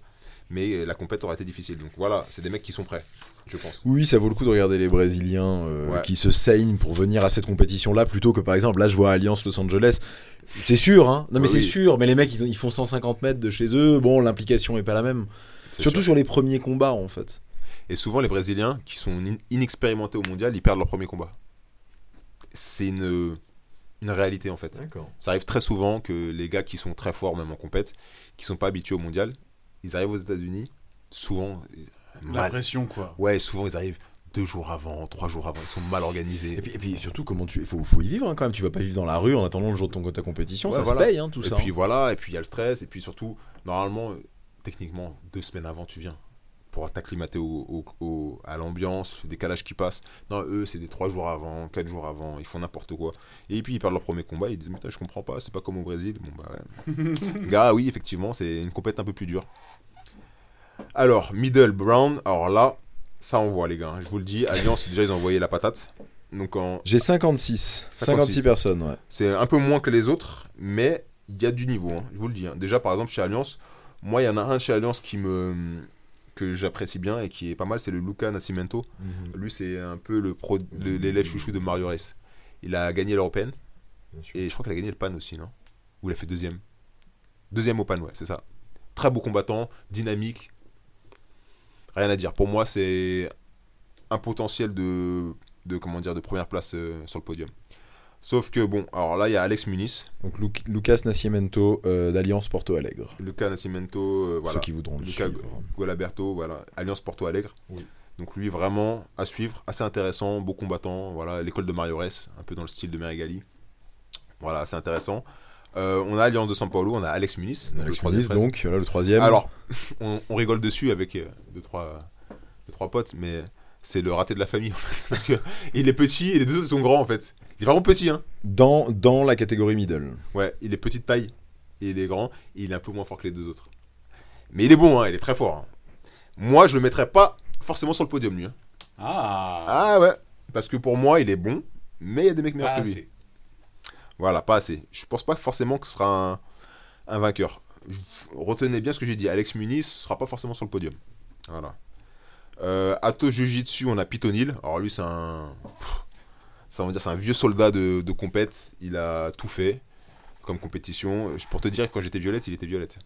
Mais la compète aura été difficile. Donc voilà, c'est des mecs qui sont prêts, je pense. Oui, ça vaut le coup de regarder les Brésiliens euh, Ouais. qui se saignent pour venir à cette compétition-là plutôt que par exemple, là je vois Alliance Los Angeles. C'est sûr, hein. Non mais c'est sûr, mais les mecs ils, ont- ils font 150 mètres de chez eux. Bon, l'implication est pas la même. Surtout sûr. sur les premiers combats en fait. Et souvent, les Brésiliens qui sont in- inexpérimentés au mondial, ils perdent leur premier combat. C'est une, une réalité en fait. Ça arrive très souvent que les gars qui sont très forts, même en compète, qui sont pas habitués au mondial, ils arrivent aux États-Unis, souvent. La mal- pression, quoi. Ouais, souvent ils arrivent deux jours avant, trois jours avant, ils sont mal organisés. Et puis, et puis surtout, comment tu. Faut, faut y vivre hein, quand même. Tu vas pas vivre dans la rue en attendant le jour de ton, ta compétition. Ouais, ça voilà. se paye hein, tout et ça. puis voilà, et puis il y a le stress, et puis surtout, normalement, techniquement, deux semaines avant, tu viens pour t'acclimater au, au- au- à l'ambiance, le décalage qui passe. Non, eux, c'est des trois jours avant, quatre jours avant, ils font n'importe quoi. Et puis ils perdent leur premier combat, ils disent, mais putain, je comprends pas, c'est pas comme au Brésil. Bon, bah ouais. (laughs) Gars, oui, effectivement, c'est une compète un peu plus dure. Alors, Middle Brown, alors là, ça envoie, les gars. hein. Je vous le dis, Alliance, déjà, ils ont envoyé la patate. Donc, en, J'ai 56. 56 personnes, ouais. c'est un peu moins que les autres, mais il y a du niveau, hein, je vous le dis. hein. Déjà, par exemple, chez Alliance, moi, il y en a un chez Alliance qui me que j'apprécie bien et qui est pas mal, c'est le Luca Nascimento. Lui, c'est un peu le pro, l'élève chouchou de Mario Race. Il a gagné l'Européenne et je crois qu'il a gagné le PAN aussi, non? Ou il a fait deuxième Deuxième au PAN, ouais, c'est ça. Très beau combattant, dynamique. Rien à dire. Pour moi, c'est un potentiel de, de comment dire de première place euh, sur le podium. Sauf que bon, alors là, il y a Alex Muniz, Donc Lu- Lucas Nascimento euh, d'Alliance Porto Alegre. Luca Nascimento, euh, voilà. Ceux qui voudront le Luca suivre. Gualaberto, voilà, Alliance Porto Alegre. Oui. Donc lui vraiment à suivre, assez intéressant, beau combattant, voilà, l'école de Mario Res, un peu dans le style de Merigali. Voilà, assez intéressant. Euh, on a Alliance de San Paulo, on a Alex Muniz, donc Alex Muniz, donc, là le troisième. Alors, (laughs) on, on rigole dessus avec euh, deux, trois, deux, trois potes, mais c'est le raté de la famille en fait. (laughs) Parce que il est petit et les deux autres sont grands en fait. Il est vraiment petit, hein. dans, dans la catégorie middle. Ouais, il est petite taille et il est grand et il est un peu moins fort que les deux autres. Mais il est bon, hein, il est très fort. hein. Moi, je le mettrais pas forcément sur le podium lui. hein. Ah, Ah ouais, parce que pour moi, il est bon, mais il y a des mecs meilleurs Pas que lui. Voilà, pas assez. Je pense pas forcément que ce sera un, un vainqueur. Je- Retenez bien ce que j'ai dit. Alex Muniz ne sera pas forcément sur le podium. Voilà. Euh, Ato Jiu-Jitsu, on a Pitonil. Alors lui, c'est un. Ça, on va dire, c'est un vieux soldat de, de compète. Il a tout fait comme compétition. Pour te dire, quand j'étais violette, il était violette.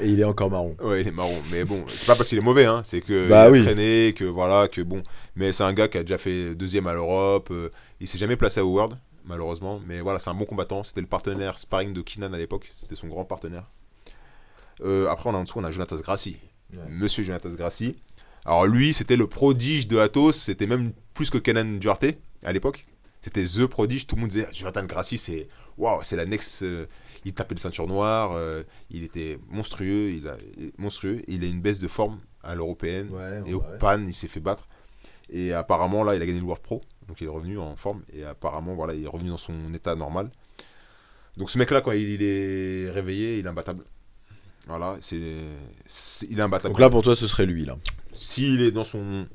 Et il est encore marron. Ouais, il est marron. Mais bon, c'est pas parce qu'il est mauvais, hein. C'est que Bah il a oui. traîné, que voilà, que bon. Mais c'est un gars qui a déjà fait deuxième à l'Europe. euh, il s'est jamais placé à World, malheureusement. Mais voilà, c'est un bon combattant. C'était le partenaire sparring de Kinan à l'époque. C'était son grand partenaire. Euh, après, on a en dessous, on a Jonatas Grassi. Ouais. Monsieur Jonatas Grassi. Alors lui, c'était le prodige de Athos. C'était même plus que Kenan Duarte à l'époque. C'était The Prodige. Tout le monde disait Jonathan Grassi, c'est waouh, c'est la next. euh, il tapait de ceinture noire. euh, il était monstrueux. Il a monstrueux. Il a une baisse de forme à l'européenne. Ouais, Et au PAN, il s'est fait battre. Et apparemment, là, il a gagné le World Pro. Donc il est revenu en forme. Et apparemment, voilà, il est revenu dans son état normal. Donc ce mec-là, quand il, il est réveillé, il est imbattable. Voilà, c'est, c'est- il est imbattable. Donc là, pour toi, ce serait lui, là. S'il est dans son,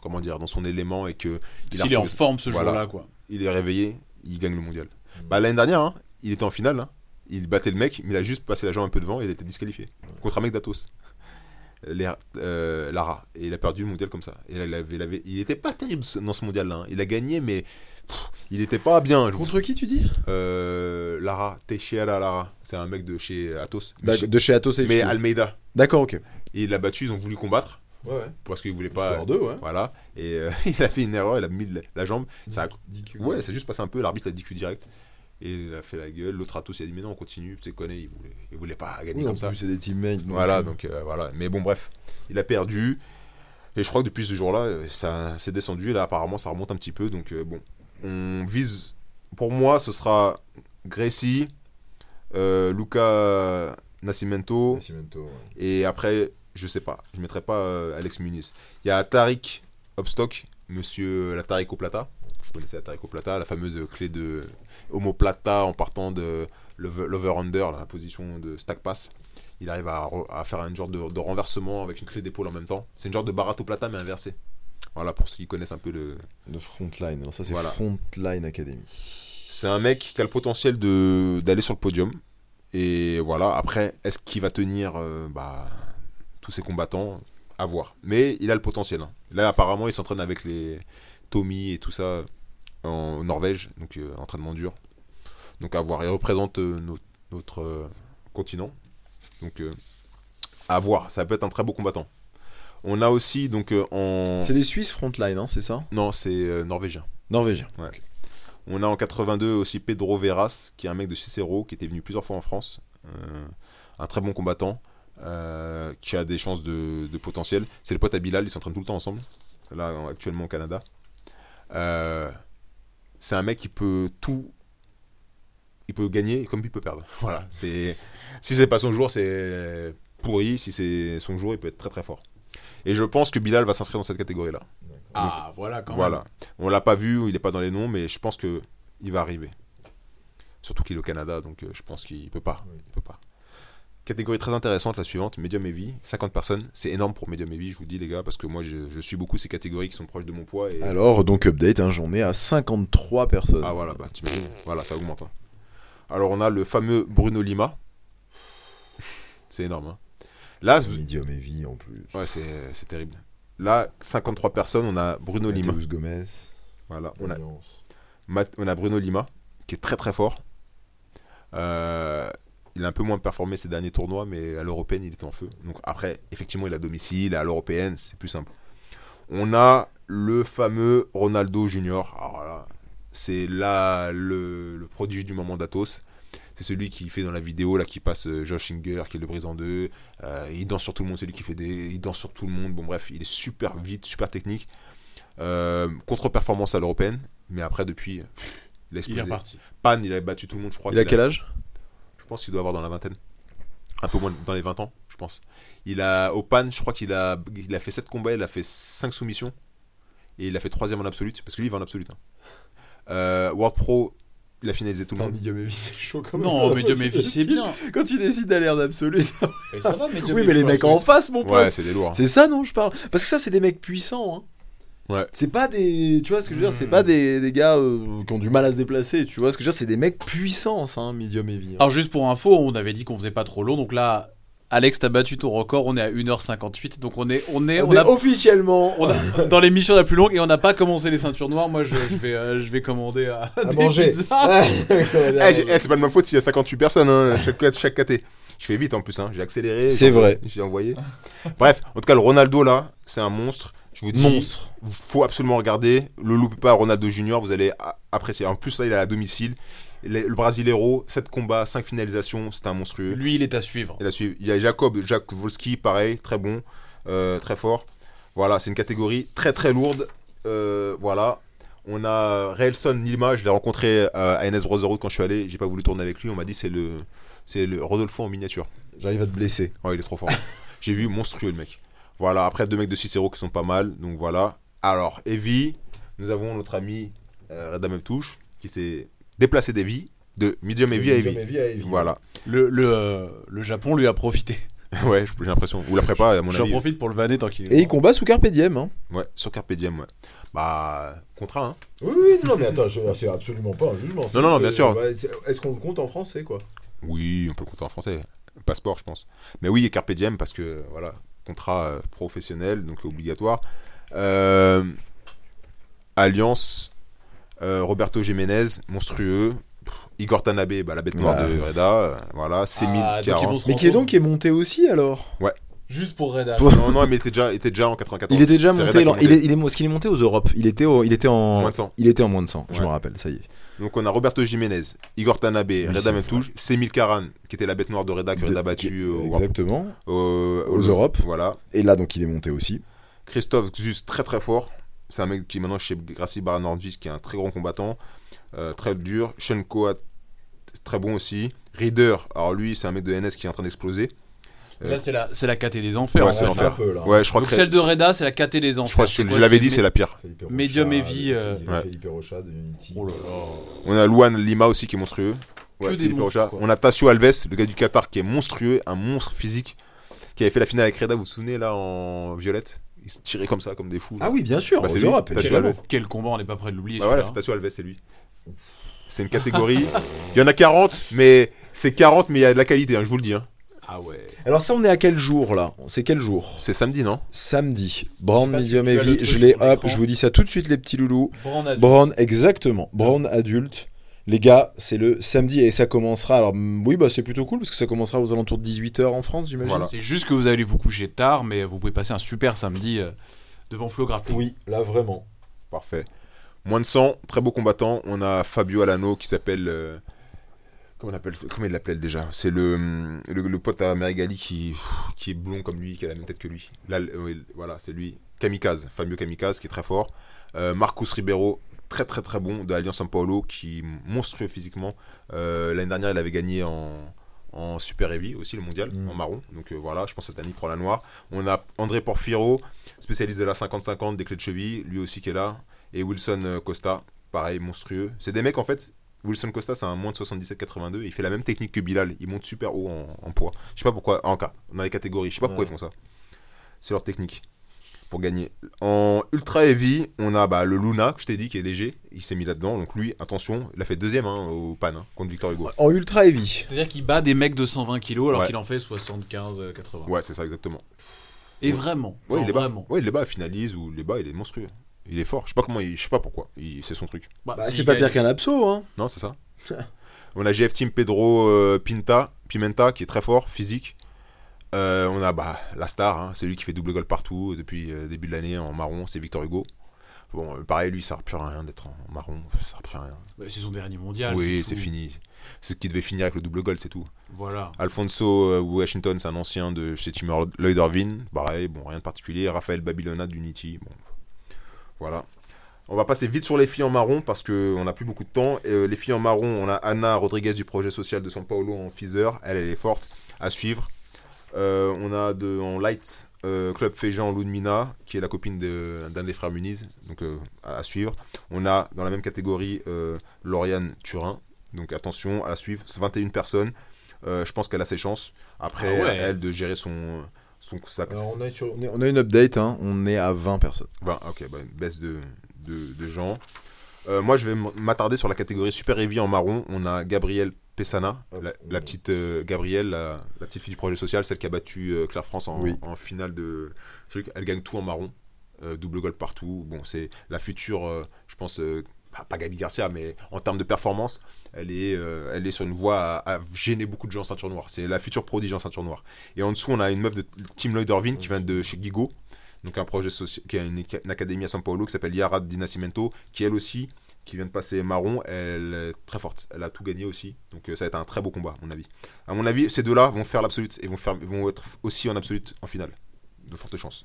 comment dire, dans son élément et que S'il est en forme ce Voilà. jour-là, quoi. il est réveillé, il gagne le mondial. Bah l'année dernière, hein, il était en finale. hein. Il battait le mec, mais il a juste passé la jambe un peu devant et il a été disqualifié contre un mec d'Atos. Euh, Lara et il a perdu le mondial comme ça et là, il, avait, il, avait- il était pas terrible ce- dans ce mondial là il a gagné mais pff, il était pas bien Contre qui, tu dis? Euh, Lara Teixeira Lara c'est un mec de chez Atos mais, De chez Atos mais HQ. Almeida D'accord, ok. et il l'a battu ils ont voulu combattre Ouais, ouais. parce qu'ils voulaient pas deux, ouais. voilà et euh, (laughs) il a fait une erreur il a mis la, la jambe ça a DQ. Ouais, c'est juste passé un peu, l'arbitre a dit que direct. Et il a fait la gueule. L'autre Atos il a dit Mais non, on continue, tu sais, connais, il voulait, il voulait pas gagner Oui, comme ça. plus, c'est des teammates. Voilà, euh, donc euh, voilà. Mais bon, bref, il a perdu. Et je crois que depuis ce jour-là, euh, ça s'est descendu. Et là, apparemment, ça remonte un petit peu. Donc euh, bon, on vise. Pour moi, ce sera Gracie, euh, Luca Nascimento. Nascimento, ouais. Et après, je sais pas, je mettrai pas Alex Muniz. Il y a Tariq Obstock, monsieur la Tariq Plata. Je connaissais la Tariq Plata, la fameuse clé de Homoplata en partant de l'over- l'over-under, la position de stack pass. Il arrive à, re- à faire une genre de, de renversement avec une clé d'épaule en même temps. C'est une genre de Barato Plata mais inversé. Voilà, pour ceux qui connaissent un peu le. De Frontline. Alors ça, c'est Voilà. Frontline Academy. C'est un mec qui a le potentiel d'aller sur le podium. Et voilà, après, est-ce qu'il va tenir euh, bah, tous ses combattants? À voir. Mais il a le potentiel. hein. Là, apparemment, il s'entraîne avec les Tommy et tout ça en Norvège, donc euh, entraînement dur. Donc à voir. Il représente euh, notre, notre, euh, continent. Donc à voir. Ça peut être un très beau combattant. On a aussi, donc, en. C'est des Suisses Frontline, hein, c'est ça? Non, c'est norvégien. Norvégien. On a en 82 aussi Pedro Veras, qui est un mec de Cicero, qui était venu plusieurs fois en France. Un très bon combattant, qui a des chances de, de potentiel. C'est le pote à Bilal, ils s'entraînent tout le temps ensemble, là en- actuellement au Canada. Euh, c'est un mec qui peut tout. Il peut gagner comme il peut perdre. (laughs) Voilà. C'est si c'est pas son jour, c'est pourri. Si c'est son jour, il peut être très très fort. Et je pense que Bilal va s'inscrire dans cette catégorie-là. Ah, voilà, quand Voilà. même. On l'a pas vu, il est pas dans les noms, mais je pense que il va arriver. Surtout qu'il est au Canada, donc euh, je pense qu'il peut pas. Il peut pas. Catégorie très intéressante, la suivante, Medium Heavy, 50 personnes. C'est énorme pour Medium Heavy, je vous dis les gars, parce que moi je, je suis beaucoup ces catégories qui sont proches de mon poids. Et... Alors, donc, update, hein, j'en ai à 53 personnes. Ah voilà, bah t'imagines, voilà, ça augmente. hein. Alors on a le fameux Bruno Lima. (laughs) C'est énorme. hein. Là, Medium heavy en plus. ouais, c'est terrible. Là, 53 personnes, on a Bruno Lima. Mateus Gomez. Voilà, on a on a Bruno Lima, qui est très très fort. Euh, il a un peu moins performé ces derniers tournois, mais à l'européenne, il était en feu. Donc après, effectivement, il a domicile, à l'européenne, c'est plus simple. On a le fameux Ronaldo Junior. Alors là, c'est là le, le prodige du moment d'Atos. C'est celui qui fait dans la vidéo là qui passe euh, Josh Singer qui le brise en deux. Euh, il danse sur tout le monde, c'est lui qui fait des, il danse sur tout le monde. Bon bref, il est super vite, super technique. Euh, contre-performance à l'européenne, mais après depuis, pff, il a Il est explosé. reparti. Pan, il a battu tout le monde, je crois. Il a qu'il quel âge? Pense qu'il doit avoir dans la vingtaine. Un peu moins dans les 20 ans, je pense. Il a au Pan, je crois qu'il a, il a fait 7 combats, il a fait 5 soumissions. Et il a fait troisième en absolute, parce que lui il va en absolute. hein. Euh, World Pro, il a finalisé tout le monde. Medium heavy, c'est chaud quand Non, Medium (laughs) Heavy, c'est bien. Quand tu décides d'aller en absolu. Et ça va, Medium oui, mais les mecs en face, mon pote. Ouais, c'est des lourds. hein. C'est ça, non, je parle. Parce que ça, c'est des mecs puissants. Hein. Ouais. C'est pas des. Tu vois ce que je veux dire C'est Hmm. pas des, des gars euh, qui ont du mal à se déplacer. Tu vois ce que je veux dire C'est des mecs puissants, hein, medium heavy. hein. Alors juste pour info, on avait dit qu'on faisait pas trop long, donc là, Alex, t'as battu ton record, on est à 1h58, donc on est, on est, on, on est a, officiellement on a- (laughs) dans l'émission la plus longue et on n'a pas commencé les ceintures noires. Moi, je, je vais, euh, je vais commander à, à des manger. pizzas. (laughs) (laughs) Eh, j'ai- eh, c'est pas de ma faute s'il y a 58 personnes, hein, chaque, chaque KT. Je fais vite en plus, hein. j'ai accéléré. C'est j'ai vrai. J'ai envoyé. Bref, en tout cas, le Ronaldo là, c'est un monstre. Je vous dis, Monstre. faut absolument regarder. Le loupez pas Ronaldo Junior, vous allez apprécier. En plus, là, il est à domicile. Le, le Brasileiro, 7 combats, 5 finalisations, c'est un monstrueux. Lui, il est à suivre. Il, a suivi- il y a Jacob, Jacques Wolski, pareil, très bon, euh, très fort. Voilà, c'est une catégorie très très lourde. Euh, voilà. On a Relson Nilma, je l'ai rencontré euh, à NS Brotherhood quand je suis allé. J'ai pas voulu tourner avec lui. On m'a dit c'est le c'est le Rodolfo en miniature. J'arrive à te blesser. Oh, il est trop fort. (laughs) J'ai vu monstrueux le mec. Voilà. Après deux mecs de Cicero qui sont pas mal. Donc voilà. Alors Evie, nous avons notre ami euh, Reda Meptouche qui s'est déplacé d'Evie de medium Evie à Evie. Voilà. Le, le, euh, le Japon lui a profité. (laughs) Ouais, j'ai l'impression. Ou la prépa à mon J'en avis. profite pour le vanner tant qu'il est Et il combat sous Carpe Diem. Hein. Ouais, sur Carpe Diem, ouais. Bah, contrat, hein. Oui, oui, non, mais attends, je- c'est absolument pas un jugement. Non, non, non, bien sûr. C'est- Est-ce qu'on le compte en français, quoi? Oui, on peut le compter en français. Passeport, je pense. Mais oui, et Carpe Diem, parce que, voilà, contrat euh, professionnel, donc obligatoire. Euh, Alliance, euh, Roberto Jiménez, monstrueux. Igor Tanabe, bah, la bête noire Ouais. de Reda. euh, voilà, c'est Ah, donc ils vont 1040. se Mais qui est donc qui est monté aussi, alors? Juste pour Red Hat. Pour- Non, non, mais il était déjà, était déjà en 94. Il était déjà monté. Reda il est, il est, est-ce qu'il est monté aux Europes Il était, au- il était en. Moins de 100. Il était en moins de 100, je Ouais. me rappelle, ça y est. Donc on a Roberto Jiménez, Igor Tanabe, Reda Meptouche, Semil Karan, qui était la bête noire de Reda que Reda a battu au- Exactement. au- Aux Europes. Voilà. Et là, donc, il est monté aussi. Christophe Xus, très très fort. C'est un mec qui est maintenant chez Gracie Baranordis, qui est un très grand combattant, euh, très dur. Sean Coat, très bon aussi. Reader, alors lui, c'est un mec de NS qui est en train d'exploser. Là, c'est la, c'est la KT des enfers. Ouais, c'est l'enfer. là. peu, là. Ouais, je crois Donc que celle de Reda, c'est la KT des je enfers. crois que C'est je l'avais dit, c'est la pire. Medium heavy, euh, Ouais. Felipe Rocha de Unity. Oh là là. On a Luan Lima aussi qui est monstrueux. Ouais, monstres. On a Tassio Alves, le gars du Qatar qui est monstrueux, un monstre physique, qui avait fait la finale avec Reda, vous vous souvenez là en violette Il se tirait comme ça, comme des fous. là. Ah oui, bien sûr, Bah, c'est. Alves. Quel combat, on n'est pas prêt de l'oublier. Bah voilà, c'est celui-là. Tassio Alves, c'est lui. C'est une catégorie. (laughs) Il y en a 40, mais c'est 40, mais il y a de la qualité, hein, je vous le dis. hein. Ah ouais. Alors ça, on est à quel jour, là? C'est quel jour? C'est samedi, non? Samedi. Brown Medium Heavy. Je l'ai hop, je vous dis ça tout de suite, les petits loulous. Adulte. Brown, exactement. Brown adulte. Les gars, c'est le samedi et ça commencera. Alors, mm, oui, bah c'est plutôt cool parce que ça commencera aux alentours de 18h en France, j'imagine. Voilà. C'est juste que vous allez vous coucher tard, mais vous pouvez passer un super samedi euh, devant Flo Grappling. Oui, là vraiment. Parfait. Moins de 100, très beau combattant. On a Fabio Alano qui s'appelle. euh, Comment, on appelle, comment il l'appelle déjà C'est le, hum, le, le pote à Merigali qui, qui est blond comme lui, qui a la même tête que lui. Là, voilà, c'est lui. Kamikaze, Fabio Kamikaze qui est très fort. Euh, Marcus Ribeiro, très très très bon de Alliance San Paolo, qui est monstrueux physiquement. Euh, L'année dernière, il avait gagné en, en Super Heavy aussi, le mondial, Mm. en marron. Donc euh, voilà, je pense que cette année, il prend la noire. On a André Porfiro, spécialiste de la 50-50 des clés de cheville, lui aussi qui est là. Et Wilson Costa, pareil, monstrueux. C'est des mecs en fait. Wilson Costa, c'est un moins de 77-82. Il fait la même technique que Bilal. Il monte super haut en, en poids. Je sais pas pourquoi, en cas, dans les catégories. Je sais pas pourquoi Ouais. ils font ça. C'est leur technique pour gagner. En ultra heavy, on a bah, le Luna, que je t'ai dit, qui est léger. Il s'est mis là-dedans. Donc lui, attention, il a fait deuxième hein, au PAN hein, contre Victor Hugo. En ultra heavy. C'est-à-dire qu'il bat des mecs de 120 kilos alors Ouais. qu'il en fait 75-80. Ouais, c'est ça exactement. Et vraiment. Ouais, genre il les bat. vraiment. Ouais, il les bat, il finalise ou il les bat, il est monstrueux. Il est fort. Je sais pas comment, il... je sais pas pourquoi. Il... C'est son truc. Bah, Bah, s'il c'est pas gagne- pire qu'un abso, hein. Non, c'est ça. (laughs) on a GF Team Pedro euh, Pinta, Pimenta, qui est très fort, physique. Euh, on a bah, la star, hein, c'est lui qui fait double goal partout depuis le début de l'année en marron, c'est Victor Hugo. Bon, euh, pareil, lui, ça sert plus à rien d'être en marron, ça sert plus à rien. Bah, c'est son dernier mondial. oui, c'est tout. fini. C'est ce qui devait finir avec le double goal, c'est tout. Voilà. Alfonso euh, Washington, c'est un ancien de chez Team Lloyd Irvine. Pareil, bon, rien de particulier. Raphaël Babylona d'Unity. Bon, voilà. On va passer vite sur les filles en marron parce qu'on n'a plus beaucoup de temps. Euh, les filles en marron, on a Anna Rodriguez du projet social de San Paulo en Feather. Elle, elle est forte à suivre. Euh, on a de, en light euh, Club Féjean Ludmina, qui est la copine de- d'un des frères Muniz, donc à, à suivre. On a dans la même catégorie Lauriane Turin, donc attention à la suivre. C'est 21 personnes. Je pense qu'elle a ses chances. Après, Ah ouais. elle de gérer son Alors, on, a sur- on est- on a une update, hein, on est à 20 personnes. Bah, ok, bah, une baisse de, de, de gens. Euh, moi, je vais m'attarder sur la catégorie Super Heavy en marron. On a Gabrielle Pessana, la, petite euh, Gabrielle, la, la petite fille du projet social, celle qui a battu euh, Claire France en, Oui. en finale de truc. Elle gagne tout en marron, double gold partout. Bon, c'est la future, je pense, pas, pas Gabi Garcia, mais en termes de performance, elle est, euh, elle est sur une voie à, à gêner beaucoup de gens en ceinture noire. C'est la future prodige en ceinture noire. Et en dessous, on a une meuf de Team Lloyd Irvine qui vient de chez Gigo, donc un projet social, qui a une, une académie à São Paulo qui s'appelle Yara di Nascimento, qui elle aussi, qui vient de passer marron, elle est très forte. Elle a tout gagné aussi, donc euh, ça va être un très beau combat, à mon avis. À mon avis, ces deux-là vont faire l'absolute et vont, faire, vont être aussi en absolute en finale. De fortes chances.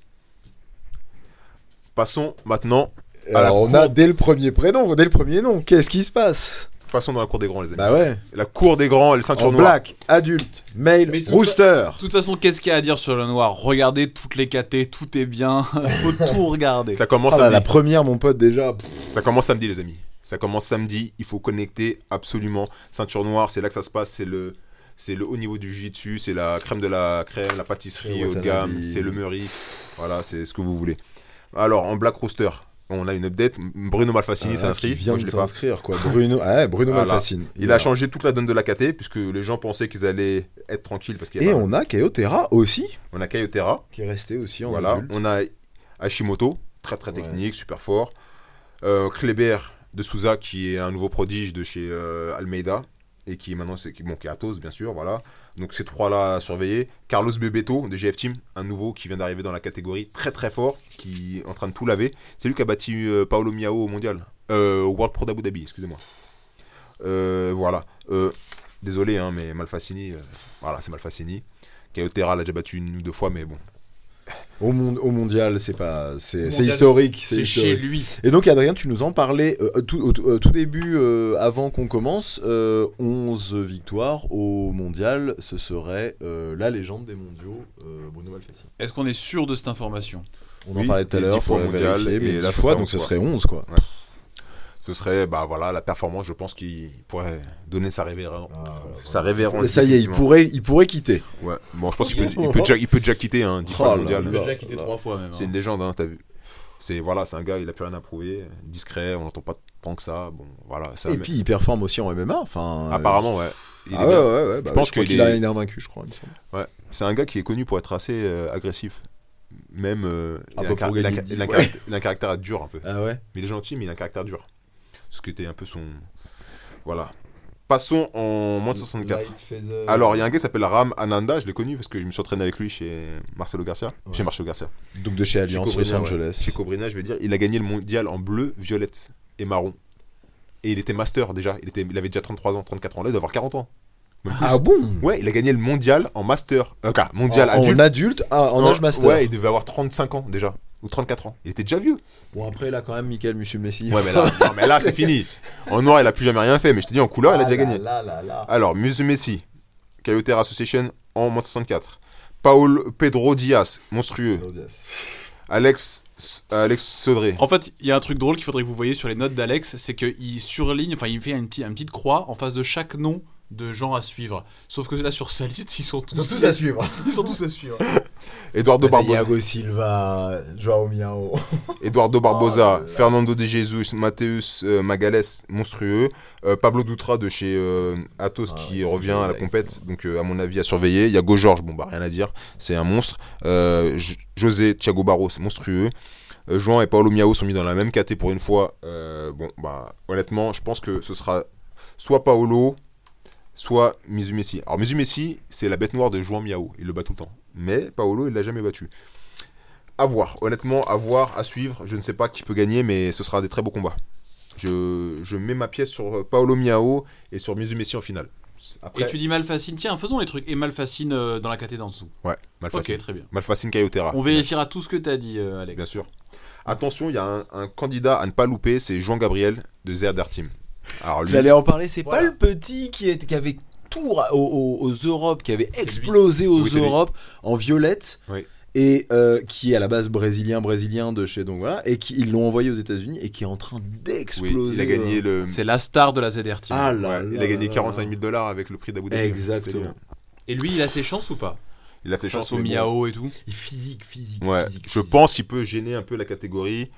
Passons maintenant, À la Alors, on cour- a dès le premier prénom, dès le premier nom. Qu'est-ce qui se passe? Passons dans la cour des grands, les amis. Bah ouais. La cour des grands, les ceintures En noires. black, adulte, male, rooster. De toute façon, qu'est-ce qu'il y a à dire sur le noir? Regardez toutes les KT, tout est bien. (laughs) Faut (laughs) tout regarder. Ça commence Ah samedi. la première, mon pote, déjà. pff, Ça commence samedi, les amis. Ça commence samedi. Il faut connecter absolument. Ceinture noire, c'est là que ça se passe. C'est le, c'est le haut niveau du jiu-jitsu. C'est la crème de la crème, la pâtisserie haut de gamme. C'est le Meurice. Voilà, c'est ce que vous voulez. Alors, en Black Rooster, on a une update. Bruno Malfacini ah, s'est inscrit. qui vient de s'inscrire, quoi. Bruno, ah Bruno Voilà. Il a changé toute la donne de la KT puisque les gens pensaient qu'ils allaient être tranquilles parce qu'il y Et pas- on a Kaotera aussi, on a Kayotera. qui est resté aussi en Voilà, adulte. on a Hashimoto, très très Ouais. technique, super fort. Euh, Kleber de Souza, qui est un nouveau prodige de chez euh, Almeida, et qui maintenant c'est, qui, bon, qui est Athos, bien sûr. Voilà. Donc ces trois-là à surveiller. Carlos Bebeto de GF Team, un nouveau qui vient d'arriver dans la catégorie, très très fort, qui est en train de tout laver. C'est lui qui a battu euh, Paolo Miao au mondial, euh, au World Pro d'Abu Dhabi, excusez-moi. Euh, voilà. Euh, désolé, hein, mais Malfacini, euh, voilà, c'est Malfacini. Kayotera l'a déjà battu une ou deux fois, mais bon. Au, mon- au mondial, c'est pas, c'est, historique. C'est chez lui. Et donc Adrien, tu nous en parlais euh, tout, au tout- euh, tout début, euh, avant qu'on commence, euh, 11 victoires au mondial, ce serait euh, la légende des mondiaux, euh, Bruno Malfacine. Est-ce qu'on est sûr de cette information? On en parlait tout à l'heure, 10 fois faudrait mondial, vérifier, et mais la 10 fois, donc ce serait 11 quoi. Ce serait bah voilà la performance, je pense qu'il pourrait donner sa révérence. Ah, sa révérence. Ça y est, il pourrait, il pourrait quitter. Ouais. Bon, je pense qu'il peut, il peut, déjà, il peut déjà quitter hein, 10 Oh fois le mondial. Il a déjà quitté là. trois fois même. C'est hein. une légende, hein, t'as vu. C'est voilà, c'est un gars, il a plus rien à prouver, discret, on n'entend pas tant que ça. Bon, voilà. Ça, Et mais- puis il performe aussi en MMA. Enfin, euh, apparemment, ouais. Il est ah ouais, ouais, ouais, bah, pense crois qu'il a, est- il est invaincu, je crois. il. Ouais. C'est un gars qui est connu pour être assez euh, agressif. Même. euh, Un il, a un il a- il a caractère- il a un caractère dur un peu. Ah ouais. Mais il est gentil, mais il a un caractère dur. Ce qui était un peu son. Voilà. Passons en moins de 64. Alors, il y a un gars qui s'appelle Ram Ananda, je l'ai connu parce que je me suis entraîné avec lui chez Marcelo Garcia. Ouais. Chez Marcelo Garcia. Donc de chez Alliance Chez Los. Angeles. Chez Cobrina, je veux dire. Il a gagné le mondial en bleu, violette et marron. Et il était master déjà. Il, était, il avait déjà 33 ans, 34 ans. Là, il doit avoir 40 ans. Ah bon? Ouais, il a gagné le mondial en master. Euh, mondial en, adulte. en adulte, ah, en Non, âge master. Ouais, il devait avoir 35 ans déjà. Ou 34 ans. Il était déjà vieux. Bon après là quand même Michael Monsieur Messi. Ouais, mais là, (laughs) non, mais là c'est fini. En noir, il a plus jamais rien fait. Mais je te dis, en couleur, il a déjà gagné. Là, là, là. Alors, Muse Messi, Coyote Association en moins de 64. Paul Pedro Diaz, monstrueux. Alex, Alex Sodré. En fait, il y a un truc drôle qu'il faudrait que vous voyez sur les notes d'Alex, c'est qu'il surligne, enfin il fait une, petite- une petite croix en face de chaque nom de gens à suivre. Sauf que là sur sa liste, ils sont tous, Ils sont tous à suivre. (laughs) Ils sont tous à suivre. Eduardo Barbosa, Thiago Silva, Joao Miao. (laughs) Eduardo Barbosa Oh là. Fernando de Jesus, Mateus euh, Magales, monstrueux. Euh, Pablo Dutra de chez euh, Athos Ah qui revient à la compète. Donc, euh, à mon avis, à surveiller. Il y a Go Georges, bon, bah, rien à dire. C'est un monstre. Euh, José Thiago Barros, monstrueux. Euh, Juan et Paolo Miao sont mis dans la même caté pour une fois. Euh, bon, bah, honnêtement, je pense que ce sera soit Paolo, soit Mizu Messi. Alors, Mizu Messi, c'est la bête noire de Juan Miao. Il le bat tout le temps. Mais Paolo, il l'a jamais battu. À voir, honnêtement, à voir, à suivre. Je ne sais pas qui peut gagner, mais ce sera des très beaux combats. Je, je mets ma pièce sur euh, Paolo Miao et sur Mizu Messi en finale. Après, Et tu dis Malfacine, tiens, faisons les trucs. Et Malfacine euh, dans la caté d'en dessous. ouais, Malfacine. Ok, très bien. Malfacine Kayotera. On vérifiera tout ce que t'as dit, euh, Alex. Bien sûr. Attention, il y a un, un candidat à ne pas louper, c'est Jean Gabriel de ZR Team. Lui, J'allais en parler, c'est Voilà. pas le petit qui, est, qui avait tout aux, aux- aux Europes, qui avait explosé aux Oui, c'est lui. Europes en violette. Oui. Et euh, qui est à la base brésilien, brésilien de chez donc voilà, et qui ils l'ont envoyé aux États-Unis et qui est en train oui, d'exploser. il a gagné le. C'est la star de la ZR Team. Ah là ouais, là il a gagné là 45 là. 000 dollars avec le prix d'Abu Dhabi. Lui, Exactement. hein. Et lui, il a ses chances ou pas? Il a ses chances. Au mais bon. Miao et tout. Il physique, physique. Ouais, physique, je physique. pense qu'il peut gêner un peu la catégorie,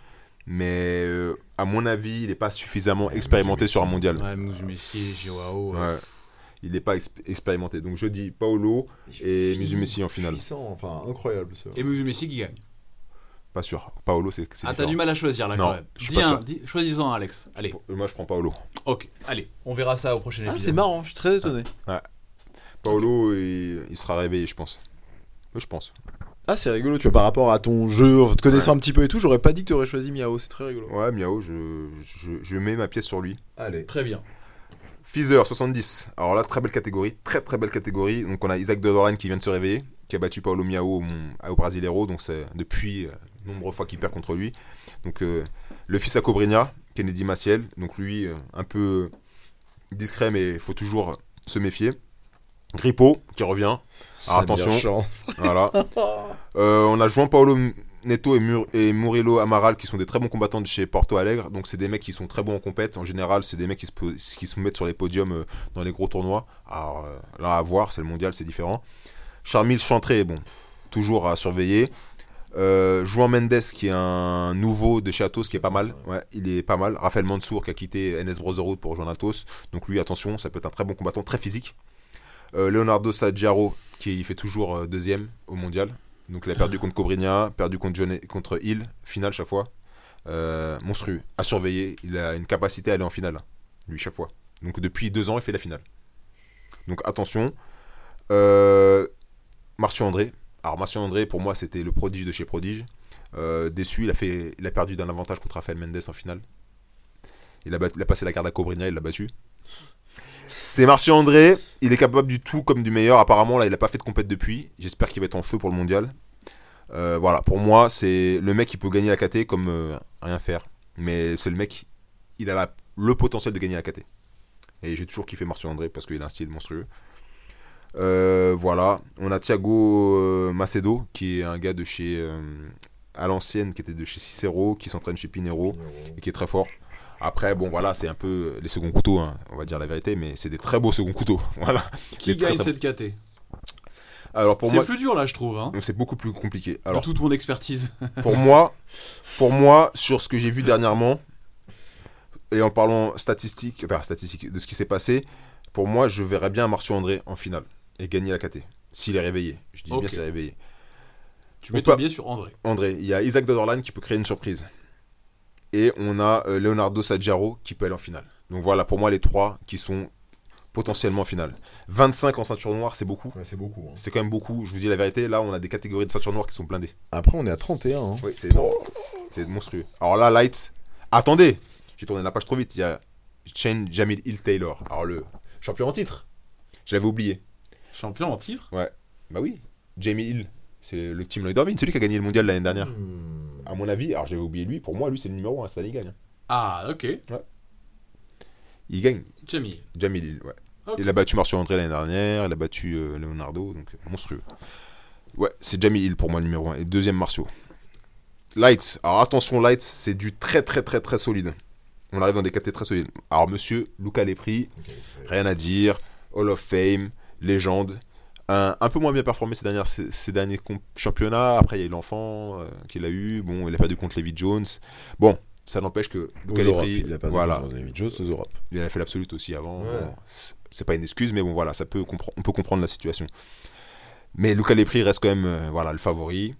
mais euh, à mon avis, il n'est pas suffisamment expérimenté sur un mondial. Ouais, Musumeci, Joao. euh, Ouais. Il n'est pas exp- expérimenté. Donc je dis Paolo et Musumeci en finale. Puissant, enfin incroyable. Ce... Et Musumeci qui gagne. Pas sûr. Paolo, c'est c'est Ah, t'as du mal à choisir là Non, quand même. je Dis un, dis- choisis-en un, Alex. Allez, Moi, je prends Paolo. ok, allez, on verra ça au prochain Ah, épisode. c'est marrant, je suis très étonné. Paolo, il, il sera réveillé, je pense. Ouais, je pense. Ah, c'est rigolo, tu vois, par rapport à ton jeu, en te connaissant un petit peu et tout, j'aurais pas dit que tu aurais choisi Miao, c'est très rigolo. Ouais, Miao, je, je, je mets ma pièce sur lui. Allez. Très bien. Feezer 70. Alors là, très belle catégorie, très très belle catégorie. Donc on a Isaac Dodoran qui vient de se réveiller, qui a battu Paolo Miao au, au Brasileiro. Donc c'est depuis euh, nombreuses fois qu'il perd contre lui. Donc euh, le fils à Cobrinha, Kennedy Maciel. Donc lui, euh, un peu discret, mais il faut toujours se méfier. Grippo qui revient. Alors, attention. Voilà. (laughs) Euh, on a Juan Paolo Neto et, Mur- et Murilo Amaral qui sont des très bons combattants de chez Porto Alegre. Donc c'est des mecs qui sont très bons en compète. En général, c'est des mecs qui se, po- qui se mettent sur les podiums euh, dans les gros tournois. Alors euh, là à voir, c'est le mondial, c'est différent. Charmil Chantré, bon, toujours à surveiller. Euh, Juan Mendes qui est un nouveau de chez Atos qui est pas mal. Ouais, il est pas mal. Raphaël Mansour qui a quitté NS Brotherhood pour rejoindre Atos. Donc lui, attention, ça peut être un très bon combattant, très physique. Euh, Leonardo Saggiaro qui fait toujours euh, deuxième au mondial. Donc il a perdu contre Cobrinha, perdu contre, Hill, finale chaque fois. Euh, monstrueux, à surveiller. Il a une capacité à aller en finale, lui, chaque fois. Donc depuis deux ans, il fait la finale. Donc attention. Euh, Marcio André. Alors Marcio André, pour moi, c'était le prodige de chez Prodige. Euh, déçu, il a, fait, il a perdu d'un avantage contre Rafael Mendes en finale. Il a, bat- il a passé la carte à Cobrinha, il l'a battu. C'est Marcio André, il est capable du tout comme du meilleur. Apparemment, là, il n'a pas fait de compète depuis. J'espère qu'il va être en feu pour le mondial. Euh, voilà, pour moi, c'est le mec qui peut gagner la KT comme euh, rien faire. Mais c'est le mec, il a la- le potentiel de gagner la KT. Et j'ai toujours kiffé Marcio André parce qu'il a un style monstrueux. Euh, voilà, on a Thiago Macedo qui est un gars de chez à l'ancienne, qui était de chez Cicero, qui s'entraîne chez Pinero et qui est très fort. Après, bon voilà, c'est un peu les seconds couteaux, hein, on va dire la vérité, mais c'est des très beaux seconds couteaux. (laughs) Voilà. Qui gagne très- cette KT Alors pour C'est moi, plus dur là, je trouve. Hein, c'est beaucoup plus compliqué. de Alors toute mon expertise. (laughs) pour moi, pour moi, sur ce que j'ai vu dernièrement, et en parlant statistique, enfin, statistique de ce qui s'est passé, pour moi, je verrais bien Marcio André en finale et gagner la KT. S'il est réveillé. Je dis bien s'il est réveillé. Tu mets ton billet sur André. André, il y a Isaac Dodorlan qui peut créer une surprise. Et on a euh, Leonardo Saggiaro qui peut aller en finale. Donc voilà, pour moi, les trois qui sont potentiellement en finale. 25 en ceinture noire, c'est beaucoup. Ouais, c'est beaucoup. hein. C'est quand même beaucoup. Je vous dis la vérité, là, on a des catégories de ceinture noire qui sont blindées. Après, on est à 31. Hein. Oui, c'est énorme. C'est monstrueux. Alors là, Light. Attendez J'ai tourné la page trop vite. Il y a Shane Jamil Hill Taylor. Alors le champion en titre. Je l'avais oublié. Champion en titre? Bah oui. Jamie Hill. C'est le team Lloyd Irvine. C'est lui qui a gagné le mondial l'année dernière. Hmm. À mon avis, alors j'avais oublié lui. Pour moi, lui, c'est le numéro 1. Cette année, il gagne. Ah, ok. Il gagne. Jamie. Jamil ouais. Il a battu Marcio André l'année dernière. Il a battu euh, Leonardo. Donc euh, monstrueux. Ouais, c'est Jamie Hill pour moi numéro 1. Et deuxième Marcio. Lights. Alors attention, Lights, c'est du très très très très solide. On arrive dans des catégories très solides. Alors monsieur, Luca Lepri, rien à dire. Hall of Fame, légende. Un, un peu moins bien performé ces, dernières, ces, ces derniers championnats. Après, il y a eu l'enfant euh, qu'il a eu. Bon, il a perdu contre Levi Jones. Bon, ça n'empêche que Luca Lepri, il a pas voilà, dans les Jones aux Europes. il a fait l'absolute aussi avant. Ouais. Bon, c'est- pas une excuse, mais bon, voilà, ça peut on peut comprendre la situation. Mais Luca Lepri reste quand même euh, voilà, le favori.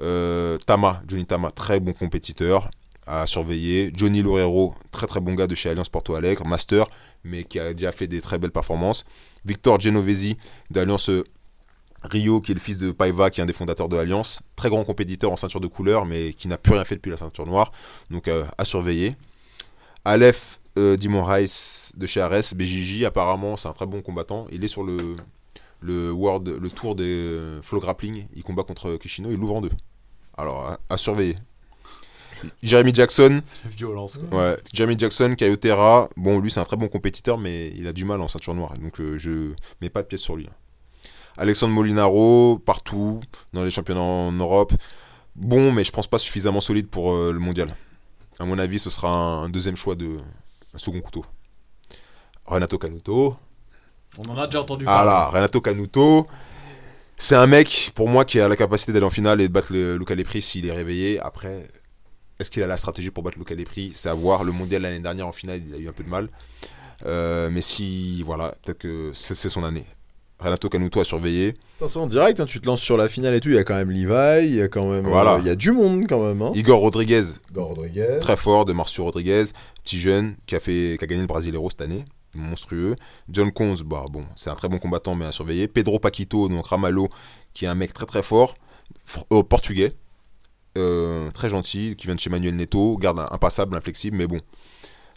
Euh, Tama, Johnny Tama, très bon compétiteur à surveiller. Johnny Lorero, très très bon gars de chez Alliance Porto Alegre, master, mais qui a déjà fait des très belles performances. Victor Genovesi d'Alliance euh, Rio, qui est le fils de Paiva, qui est un des fondateurs de Alliance. Très grand compétiteur en ceinture de couleur, mais qui n'a plus rien fait depuis la ceinture noire. Donc euh, à surveiller. Aleph euh, Dimon Rice de chez Ares, BJJ, apparemment c'est un très bon combattant. Il est sur le, world, le tour des euh, flow grappling. Il combat contre Kishino, il l'ouvre en deux. Alors à surveiller. Jeremy Jackson, La violence. quoi. ouais, Jeremy Jackson, Kayotera, bon lui c'est un très bon compétiteur mais il a du mal en ceinture noire donc euh, je mets pas de pièce sur lui. Alexandre Molinaro, partout, dans les championnats en Europe. Bon, mais je pense pas suffisamment solide pour euh, le mondial. À mon avis, ce sera un, un deuxième choix de un second couteau. Renato Canuto. On en a déjà entendu Ah parler. là, Renato Canuto. C'est un mec, pour moi, qui a la capacité d'aller en finale et de battre le Luca Lepri s'il est réveillé. Après, est-ce qu'il a la stratégie pour battre Luca Lepri C'est à voir. Le mondial l'année dernière en finale, il a eu un peu de mal. Euh, mais si, voilà, peut-être que c'est c'est son année. Renato Canuto à surveiller. Attention, en direct, hein, tu te lances sur la finale et tout. Il y a quand même Levi, il y a quand même. Voilà. euh, il y a du monde quand même. Hein. Igor Rodriguez, Igor Rodriguez. très fort, de Marcio Rodriguez, petit jeune qui a, fait, qui a gagné le Brasileiro cette année, monstrueux. John Combs, bah, bon, c'est un très bon combattant, mais à surveiller. Pedro Paquito, donc Ramalho, qui est un mec très très fort, fr- euh, portugais, euh, très gentil, qui vient de chez Manuel Neto, garde impassable, inflexible, mais bon.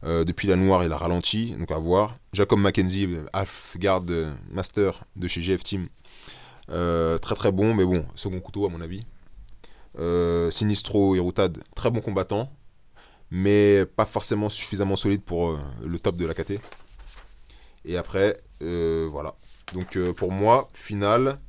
Euh, depuis la noire, il a ralenti, donc à voir. Jacob Mackenzie, euh, half guard euh, master de chez GF Team, Euh, très très bon, mais bon, second couteau à mon avis. Sinistro et très bon combattant, mais pas forcément suffisamment solide pour le top de la KT. Et après, voilà. Donc pour moi, finale,